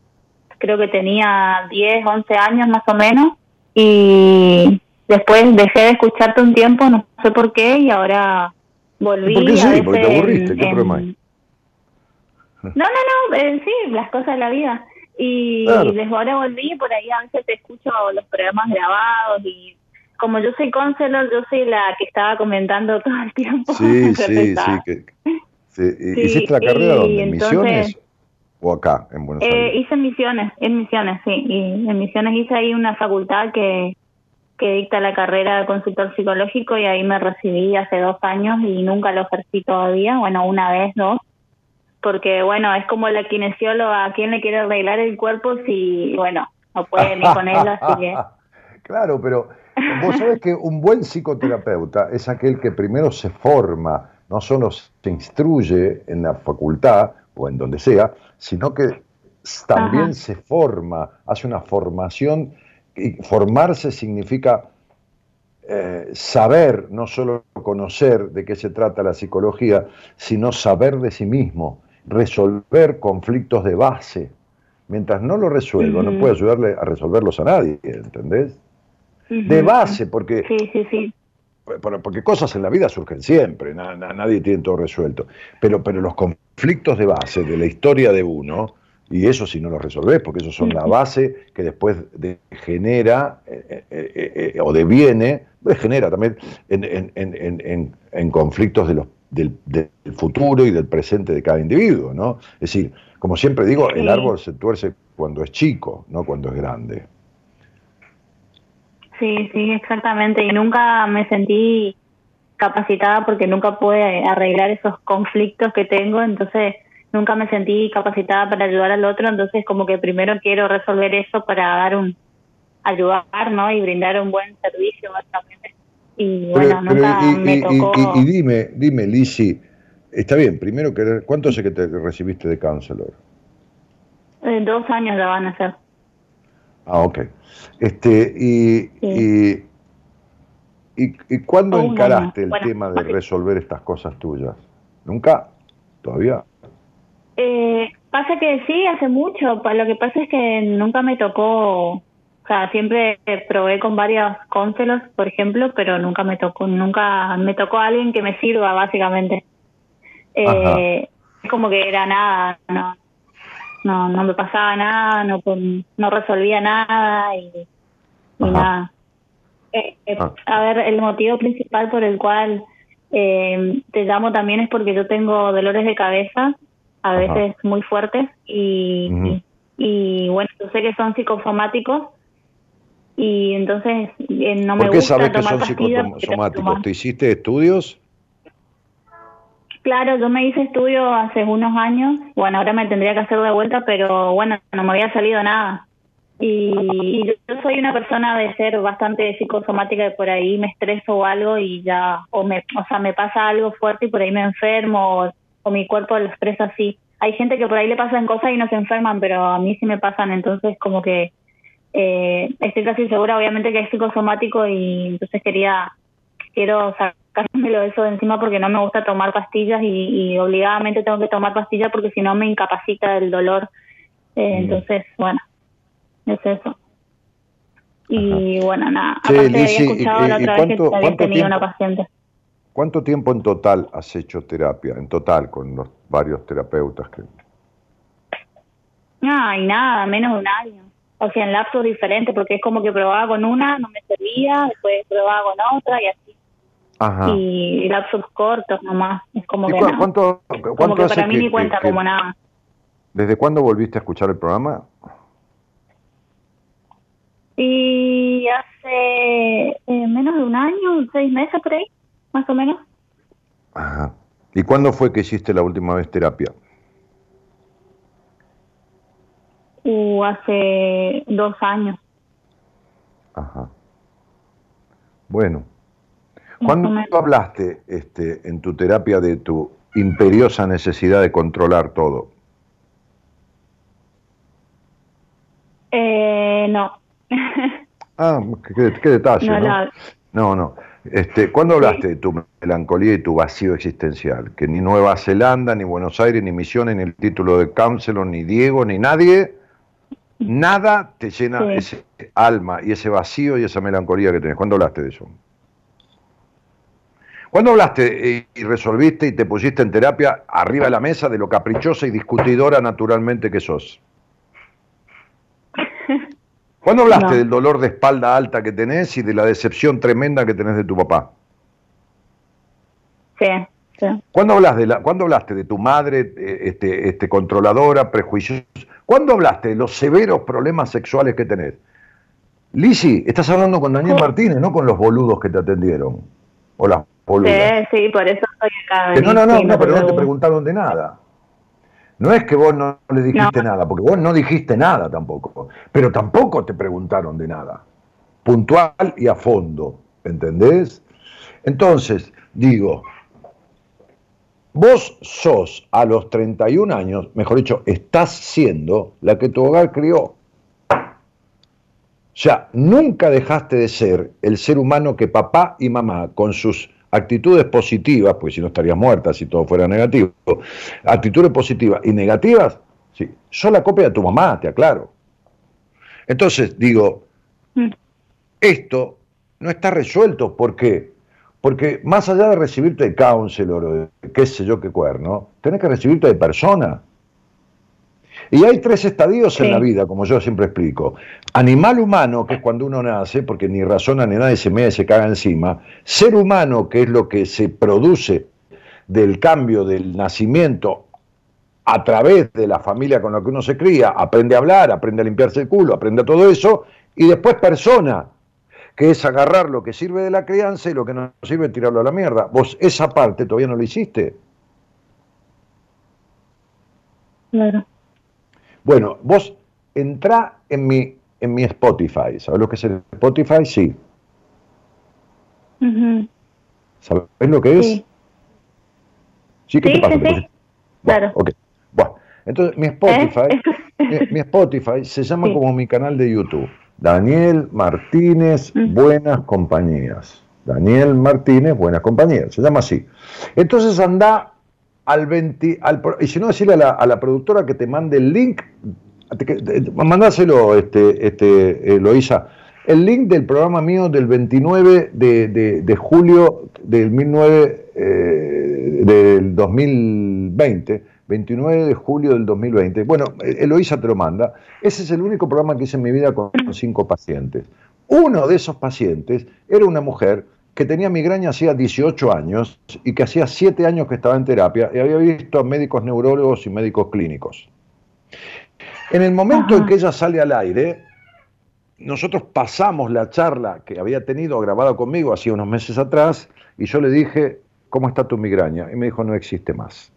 Creo que tenía 10, 11 años más o menos. Y después dejé de escucharte un tiempo, no sé por qué, y ahora volví. ¿Por qué sí? Porque te aburriste. ¿Qué problema hay? No, no, no, eh, sí, las cosas de la vida. Y desde ahora volví, por ahí a veces te escucho los programas grabados y como yo soy conselor, yo soy la que estaba comentando todo el tiempo. Sí, sí, sí, ¿Hiciste la carrera donde? ¿En Misiones o acá, en Buenos eh, Aires? hice Misiones, en Misiones, sí. Y en Misiones hice ahí una facultad que, que dicta la carrera de consultor psicológico y ahí me recibí hace dos años y nunca lo ejercí todavía, bueno, una vez, dos porque bueno, es como la kinesióloga, ¿a quién le quiere arreglar el cuerpo si, bueno, no puede ni con él, así que... Claro, pero vos sabés que un buen psicoterapeuta es aquel que primero se forma, no solo se instruye en la facultad o en donde sea, sino que también se forma, hace una formación, y formarse significa eh, saber, no solo conocer de qué se trata la psicología, sino saber de sí mismo resolver conflictos de base. Mientras no lo resuelva, no puede ayudarle a resolverlos a nadie, ¿entendés? De base, porque, porque cosas en la vida surgen siempre, nadie tiene todo resuelto. Pero, pero los conflictos de base de la historia de uno, y eso si no los resolvés, porque esos son la base que después genera eh, eh, o deviene, genera también en, en, en conflictos de los del, futuro y del presente de cada individuo, ¿no? Es decir, como siempre digo, el árbol se tuerce cuando es chico, no cuando es grande. Sí, sí, exactamente. Y nunca me sentí capacitada porque nunca pude arreglar esos conflictos que tengo, entonces nunca me sentí capacitada para ayudar al otro, entonces como que primero quiero resolver eso para dar un ayudar, ¿no? Y brindar un buen servicio básicamente y bueno, nunca y, me tocó... y, dime, dime, Lisi, está bien, primero que ¿cuánto hace que te recibiste de counselor? Eh, dos años ya van a ser. Ah, ok. Este, y, y, y, cuándo encaraste el tema de resolver estas cosas tuyas? ¿Nunca? ¿Todavía? Eh, pasa que sí, hace mucho. Lo que pasa es que nunca me tocó sea, siempre probé con varios cónselos, por ejemplo, pero nunca me tocó, nunca me tocó alguien que me sirva, básicamente. Eh, es como que era nada, no, no, no me pasaba nada, no, no resolvía nada y, nada. Eh, eh, ah. A ver, el motivo principal por el cual te llamo también es porque yo tengo dolores de cabeza, a veces muy fuertes, y, y, bueno, yo sé que son psicosomáticos, y entonces eh, no me ¿Por qué sabes que son psicosomáticos? ¿Te hiciste estudios? Claro, yo me hice estudio hace unos años. Bueno, ahora me tendría que hacer de vuelta, pero bueno, no me había salido nada. Y, yo soy una persona de ser bastante psicosomática y por ahí me estreso o algo y ya, o, me, o sea, me pasa algo fuerte y por ahí me enfermo o, mi cuerpo lo expresa así. Hay gente que por ahí le pasan cosas y no se enferman, pero a mí sí me pasan, entonces como que eh, estoy casi segura obviamente que es psicosomático y entonces quería, quiero sacármelo eso de encima porque no me gusta tomar pastillas y, obligadamente tengo que tomar pastillas porque si no me incapacita el dolor. Eh, entonces, bueno, es eso. Y bueno, nada, aparte había escuchado la otra vez que había tenido una paciente. ¿Cuánto tiempo en total has hecho terapia? En total, con los varios terapeutas que... Ay, nada, menos de un año. O sea, en lapsos diferentes, porque es como que probaba con una, no me servía, después probaba con otra y así. Ajá. Y lapsos cortos nomás. Es como que. ¿Cuánto, como que para mí ni cuenta como nada. ¿Desde cuándo volviste a escuchar el programa? Y hace eh, menos de un año, seis meses por ahí, más o menos. Ajá. ¿Y cuándo fue que hiciste la última vez terapia? Uh, hace dos años. Ajá. Bueno. ¿Cuándo hablaste este, en tu terapia de tu imperiosa necesidad de controlar todo? Eh, no. ah, qué, detalle, ¿no? No, no. Este, ¿Cuándo hablaste de tu melancolía y tu vacío existencial? Que ni Nueva Zelanda, ni Buenos Aires, ni Misiones, ni el título de Counselor, ni Diego, ni nadie, nada te llena ese alma y ese vacío y esa melancolía que tenés. ¿Cuándo hablaste de eso? ¿Cuándo hablaste y resolviste y te pusiste en terapia arriba de la mesa de lo caprichosa y discutidora naturalmente que sos? ¿Cuándo hablaste del dolor de espalda alta que tenés y de la decepción tremenda que tenés de tu papá? Sí, sí. ¿Cuándo, hablas de la, ¿Cuándo hablaste de tu madre eh, este, este, controladora, prejuiciosa? ¿Cuándo hablaste de los severos problemas sexuales que tenés? Lisi, estás hablando con Daniel Martínez, no con los boludos que te atendieron. Hola, boludas. Sí, sí, por eso estoy acá. no, no, no, no, pero no te preguntaron de nada. No es que vos no le dijiste nada, porque vos no dijiste nada tampoco, pero tampoco te preguntaron de nada, puntual y a fondo, ¿entendés? Entonces, digo, vos sos a los 31 años, mejor dicho, estás siendo la que tu hogar crió. O sea, nunca dejaste de ser el ser humano que papá y mamá, con sus actitudes positivas, pues si no estarías muerta si todo fuera negativo, actitudes positivas y negativas, sí, son la copia de tu mamá, te aclaro. Entonces, digo, mm. esto no está resuelto, ¿por qué? Porque más allá de recibirte de counselor o de qué sé yo qué cuerno, tenés que recibirte de persona. Y hay tres estadios en la vida, como yo siempre explico. Animal humano, que es cuando uno nace, porque ni razona ni nadie se mea y se caga encima. Ser humano, que es lo que se produce del cambio del nacimiento a través de la familia con la que uno se cría, aprende a hablar, aprende a limpiarse el culo, aprende a todo eso, y después persona, que es agarrar lo que sirve de la crianza y lo que no sirve tirarlo a la mierda. Vos esa parte todavía no lo hiciste. Claro. Bueno, vos entrá en mi, en mi Spotify. ¿Sabés lo que es el Spotify? Sí. ¿Sabés lo que es? Sí, ¿qué te pasa? claro. Okay. Bueno, entonces mi Spotify, ¿Eh? mi, Spotify se llama como mi canal de YouTube. Daniel Martínez, Buenas Compañías. Daniel Martínez, Buenas Compañías. Se llama así. Entonces anda al 20, al, y si no decirle a la, a la productora que te mande el link, mandáselo, este, este, eh, Loisa, el link del programa mío del 29 de, de, julio del, 19, eh, del 2020, 29 de julio del 2020. Bueno, eh, Eloisa te lo manda. Ese es el único programa que hice en mi vida con cinco pacientes. Uno de esos pacientes era una mujer que tenía migraña hacía 18 años y que hacía 7 años que estaba en terapia y había visto a médicos neurólogos y médicos clínicos. En el momento en que ella sale al aire, nosotros pasamos la charla que había tenido grabada conmigo hacía unos meses atrás y yo le dije, ¿cómo está tu migraña? Y me dijo, no existe más.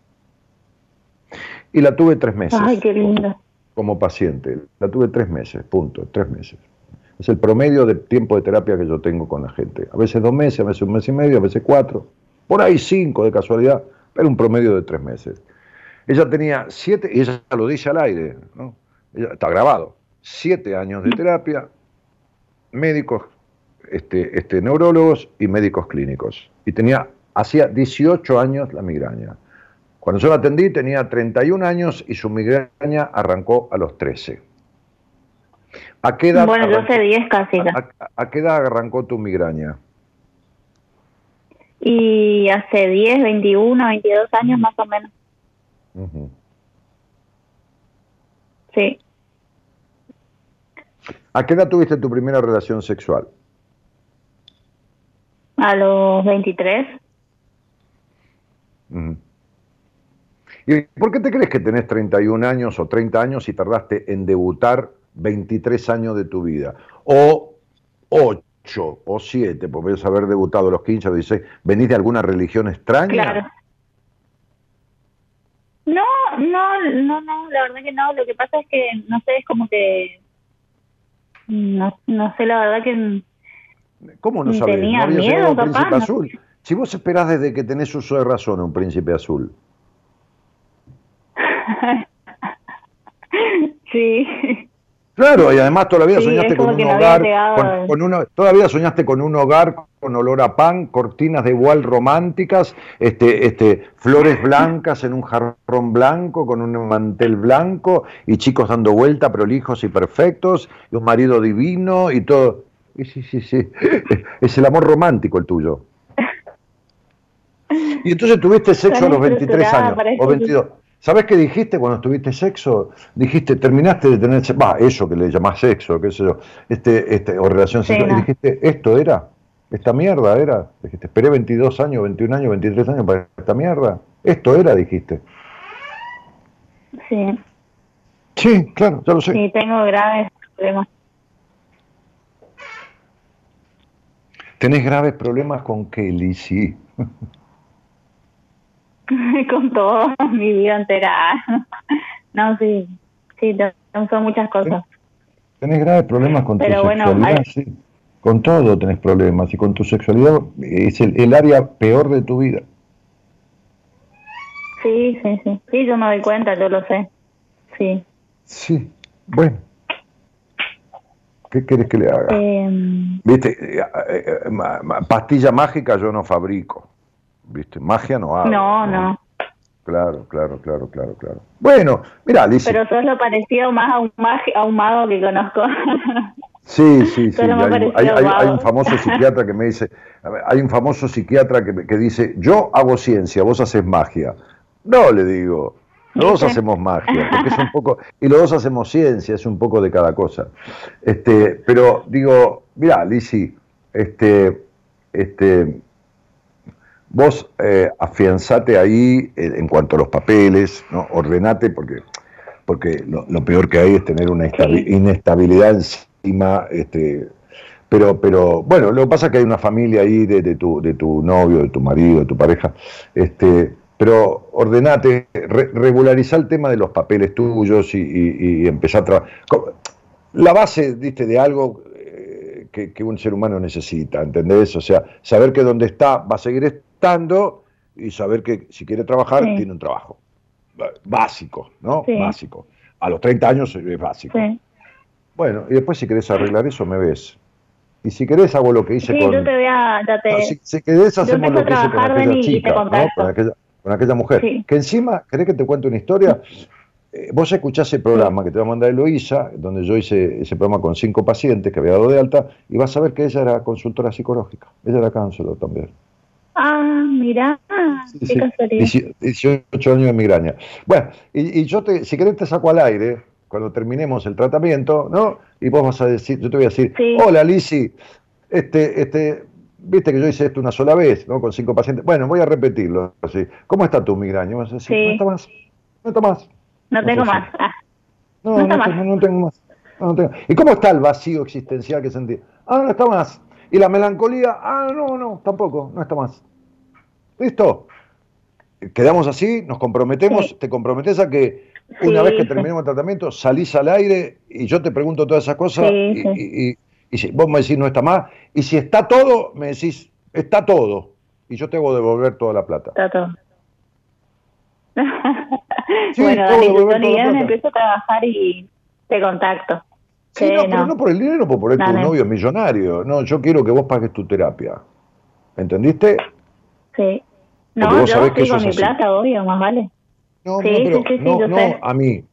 Y la tuve tres meses. Ay, qué linda. como paciente. La tuve tres meses, punto, tres meses. Es el promedio de tiempo de terapia que yo tengo con la gente. A veces dos meses, a veces un mes y medio, a veces cuatro, por ahí cinco de casualidad, pero un promedio de tres meses. Ella tenía siete, y ella lo dice al aire, ¿no? está grabado, siete años de terapia, médicos, este, este, neurólogos y médicos clínicos. Y tenía, hacía 18 años la migraña. Cuando yo la atendí tenía 31 años y su migraña arrancó a los 13. ¿A qué edad bueno, yo hace 10 casi. A, qué edad arrancó tu migraña? Y hace 10, 21, 22 años más o menos. Sí. ¿A qué edad tuviste tu primera relación sexual? A los 23. ¿Y por qué te crees que tenés 31 años o 30 años y tardaste en debutar 23 años de tu vida? O 8 o 7, podrías haber debutado a los 15 o 16. ¿Venís de alguna religión extraña? Claro. No, no, no, no, la verdad que no. Lo que pasa es que, no sé, es como que. No, no sé, la verdad que. ¿Cómo no sabés? Tenía ¿No miedo, un príncipe azul? Si vos esperás desde que tenés uso de razón un príncipe azul. sí. Claro, y además todavía soñaste con un hogar, con, uno, todavía soñaste con un hogar con olor a pan, cortinas de igual románticas, este, este, flores blancas en un jarrón blanco, con un mantel blanco, y chicos dando vuelta, prolijos y perfectos, y un marido divino y todo. Sí, sí, sí, sí. Es el amor romántico el tuyo. Y entonces tuviste sexo a los 23 años o 22. ¿Sabes qué dijiste cuando tuviste sexo? Dijiste, terminaste de tener sexo, va, eso que le llamás sexo, qué sé yo, este, este, o relación sexual, y dijiste, esto era, esta mierda era, dijiste, esperé 22 años, 21 años, 23 años para esta mierda, esto era, dijiste. Sí. Sí, claro, ya lo sé. Sí, tengo graves problemas. ¿Tenés graves problemas con Kelly? Sí. con todo mi vida entera. No, sí, sí, son muchas cosas. Tenés graves problemas con tu sexualidad, sí. Con todo tenés problemas y con tu sexualidad es el, área peor de tu vida. Sí, sí, sí. Sí, yo me doy cuenta, yo lo sé. Sí. Sí, bueno. ¿Qué quieres que le haga? Em. Viste, eh, eh, eh, pastilla mágica yo no fabrico. ¿Viste? Magia no hago. No, no. Claro, claro, claro, claro, claro. Bueno, mira, Alicia. Pero sos lo parecido más a un, a un mago que conozco. Sí, sí, sí. Hay, un famoso psiquiatra que me dice, hay un famoso psiquiatra que, que dice, yo hago ciencia, vos haces magia. No, le digo, los dos hacemos magia, porque es un poco, y los dos hacemos ciencia, es un poco de cada cosa. Este, pero digo, mira, Lisi, este, este, Vos eh, afianzate ahí eh, en cuanto a los papeles, ¿no? ordenate, porque, porque lo, peor que hay es tener una inestabilidad encima. Este, pero, pero bueno, lo que pasa es que hay una familia ahí de, tu, de tu novio, de tu marido, de tu pareja. Este, pero ordenate, regularizar el tema de los papeles tuyos y, y, empezar a trabajar. La base, diste, de algo eh, que, que, un ser humano necesita, ¿entendés? O sea, saber que donde está va a seguir y saber que si quiere trabajar, tiene un trabajo. Básico, ¿no? Básico. A los 30 años es básico. Bueno, y después si querés arreglar eso, me ves. Y si querés hago lo que hice con... Yo te voy a... si, querés hacemos lo que hice con aquella chica, con, aquella, mujer. Que encima, ¿querés que te cuente una historia? Eh, vos escuchás ese programa que te va a mandar Eloísa, donde yo hice ese programa con cinco pacientes que había dado de alta, y vas a ver que ella era consultora psicológica. Ella era cáncer también. Ah, mira, qué casualidad. 18 años de migraña. Bueno, y, yo te, si querés te saco al aire cuando terminemos el tratamiento, ¿no? Y vos vas a decir, yo te voy a decir, hola Lisi, este, este, viste que yo hice esto una sola vez, ¿no? Con cinco pacientes. Bueno, voy a repetirlo así. ¿Cómo está tu migraña? Vas a decir, no está más, no está más. No, tengo más. Ah. No, no, no, tengo más. No, tengo. ¿Y cómo está el vacío existencial que sentí? Ah, no está más. Y la melancolía, ah, no, no, tampoco, no está más. ¿Listo? Quedamos así, nos comprometemos, te comprometes a que Una vez que terminemos el tratamiento, salís al aire y yo te pregunto todas esas cosas y, si vos me decís no está más. Y si está todo, me decís está todo. Y yo te hago devolver toda la plata. Está todo. bueno, Dani, empiezo a trabajar y te contacto. Sí, no, pero no por el dinero, por poner tu novio millonario. No, yo quiero que vos pagues tu terapia. ¿Entendiste? Sí. No, yo estoy con mi plata, obvio, más vale. No, no, pero no, no a mí.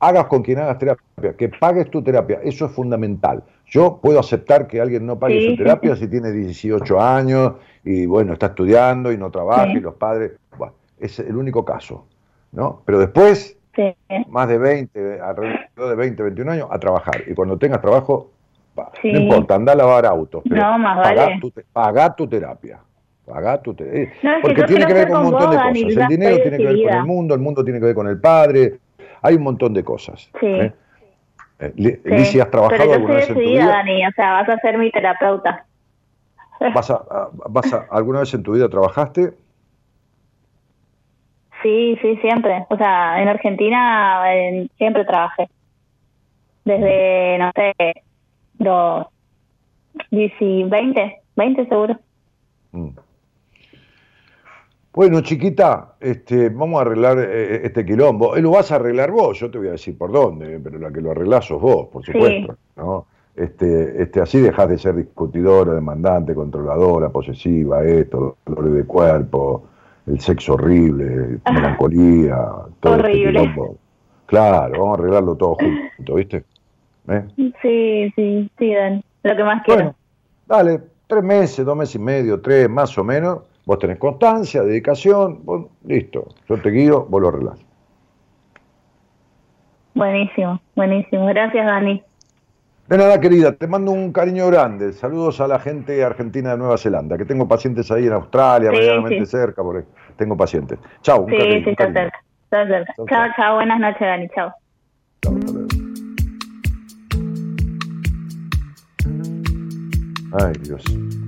Hagas con quien hagas terapia, que pagues tu terapia, eso es fundamental. Yo puedo aceptar que alguien no pague su terapia si tiene 18 años y bueno, está estudiando y no trabaja y los padres, bueno, es el único caso, ¿no? Pero después, más de 20, alrededor de 20, 21 años, a trabajar. Y cuando tengas trabajo, no importa, anda a lavar autos, pero no, más vale. tu, paga tu terapia. Paga tu terapia. porque tiene que ver con un montón de cosas. El dinero tiene que ver con el mundo, el mundo tiene que ver con el padre. Hay un montón de cosas. Sí. ¿eh? Eh, ¿has trabajado alguna vez en tu vida? Dani, o sea, vas a ser mi terapeuta. ¿Vas a, vas a, ¿Alguna vez en tu vida trabajaste? Sí, sí, siempre. O sea, en Argentina siempre trabajé. Desde, no sé, los 20, 20 seguro. Mm. Bueno, chiquita, este, vamos a arreglar eh, eh, este quilombo. Eh, lo vas a arreglar vos, yo te voy a decir por dónde, pero la que lo arreglás sos vos, por supuesto. ¿no? Este, este, así dejas de ser discutidora, demandante, controladora, posesiva, esto, dolores de cuerpo, el sexo horrible, melancolía, todo este horrible. Este. Claro, vamos a arreglarlo todo junto, ¿viste? Sí, sí, sí, Dan. Lo que más quiero. dale, tres meses, dos meses y medio, tres, más o menos Vos tenés constancia, dedicación, listo, yo te guío, vos lo arreglás. Buenísimo, buenísimo. Gracias, Dani. De nada, querida, te mando un cariño grande. Saludos a la gente argentina de Nueva Zelanda, que tengo pacientes ahí en Australia, realmente cerca, porque tengo pacientes. Chao, un sí, Sí, está cerca, está cerca. Chao, chao, buenas noches, Dani, chao. Ay, Dios.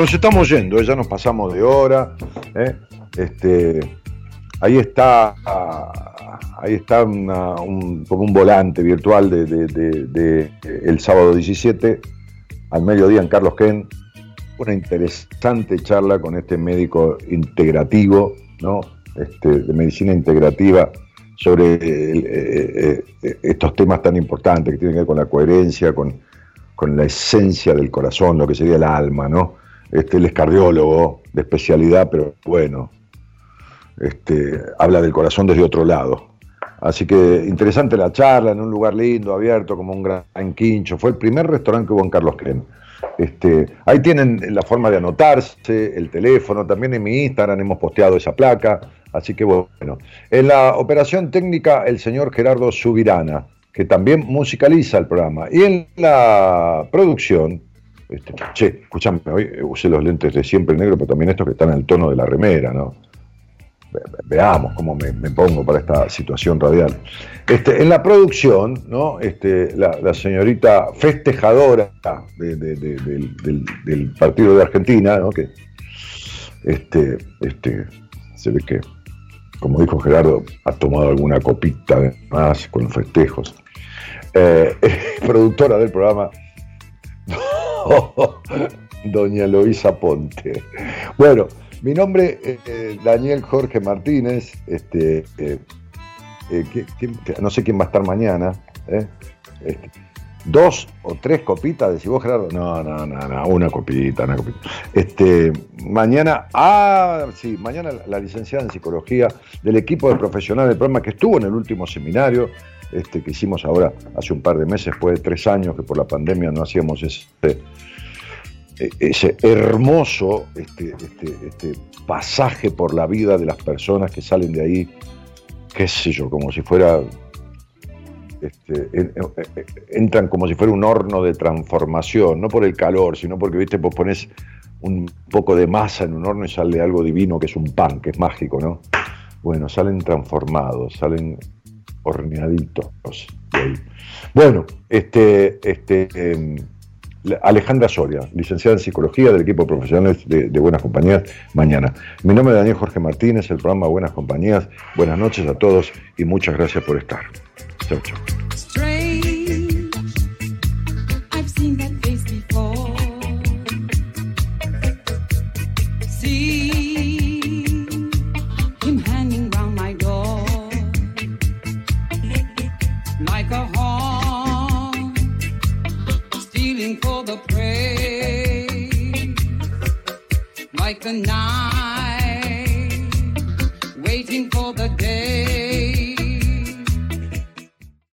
Nos estamos yendo, ¿eh? ya nos pasamos de hora. ¿eh? Este, ahí está, ahí está un, como un volante virtual de, el sábado 17 al mediodía en Carlos Ken. Una interesante charla con este médico integrativo, ¿no? Este, de medicina integrativa sobre eh, estos temas tan importantes que tienen que ver con la coherencia, con, con la esencia del corazón, lo que sería el alma, ¿no? Este, él es cardiólogo de especialidad, pero bueno, este, habla del corazón desde otro lado. Así que interesante la charla, en un lugar lindo, abierto, como un gran quincho. Fue el primer restaurante que hubo en Carlos Ken. Este, ahí tienen la forma de anotarse, el teléfono, también en mi Instagram hemos posteado esa placa, así que bueno. En la operación técnica, el señor Gerardo Subirana, que también musicaliza el programa. Y en la producción, este, che, escúchame, hoy usé los lentes de siempre negro, pero también estos que están al tono de la remera, ¿no? veamos cómo me, pongo para esta situación radial. Este, en la producción, ¿no? Este, la, señorita festejadora del, partido de Argentina, ¿no? que este, este, se ve que, como dijo Gerardo, ha tomado alguna copita más con festejos. Eh, productora del programa doña Loisa Ponte. Bueno, mi nombre es eh, Daniel Jorge Martínez, este, eh, eh, no sé quién va a estar mañana. Este, dos o tres copitas, decís vos, Gerardo. No, no, no, no, una copita, una copita. Este, mañana, ah, sí, mañana la licenciada en psicología del equipo de profesionales del programa que estuvo en el último seminario este, que hicimos ahora hace un par de meses, después de tres años que por la pandemia no hacíamos ese, ese hermoso este, este, este, pasaje por la vida de las personas que salen de ahí, qué sé yo, como si fuera este, entran como si fuera un horno de transformación, no por el calor, sino porque, viste, vos pones un poco de masa en un horno y sale algo divino que es un pan, que es mágico, ¿no? Bueno, salen transformados, salen horneaditos. Bueno, este, este, em, Alejandra Soria, licenciada en Psicología del equipo profesional de, de, Buenas Compañías, mañana. Mi nombre es Daniel Jorge Martínez, el programa Buenas Compañías. Buenas noches a todos y muchas gracias por estar. Chau, chau. like a knife.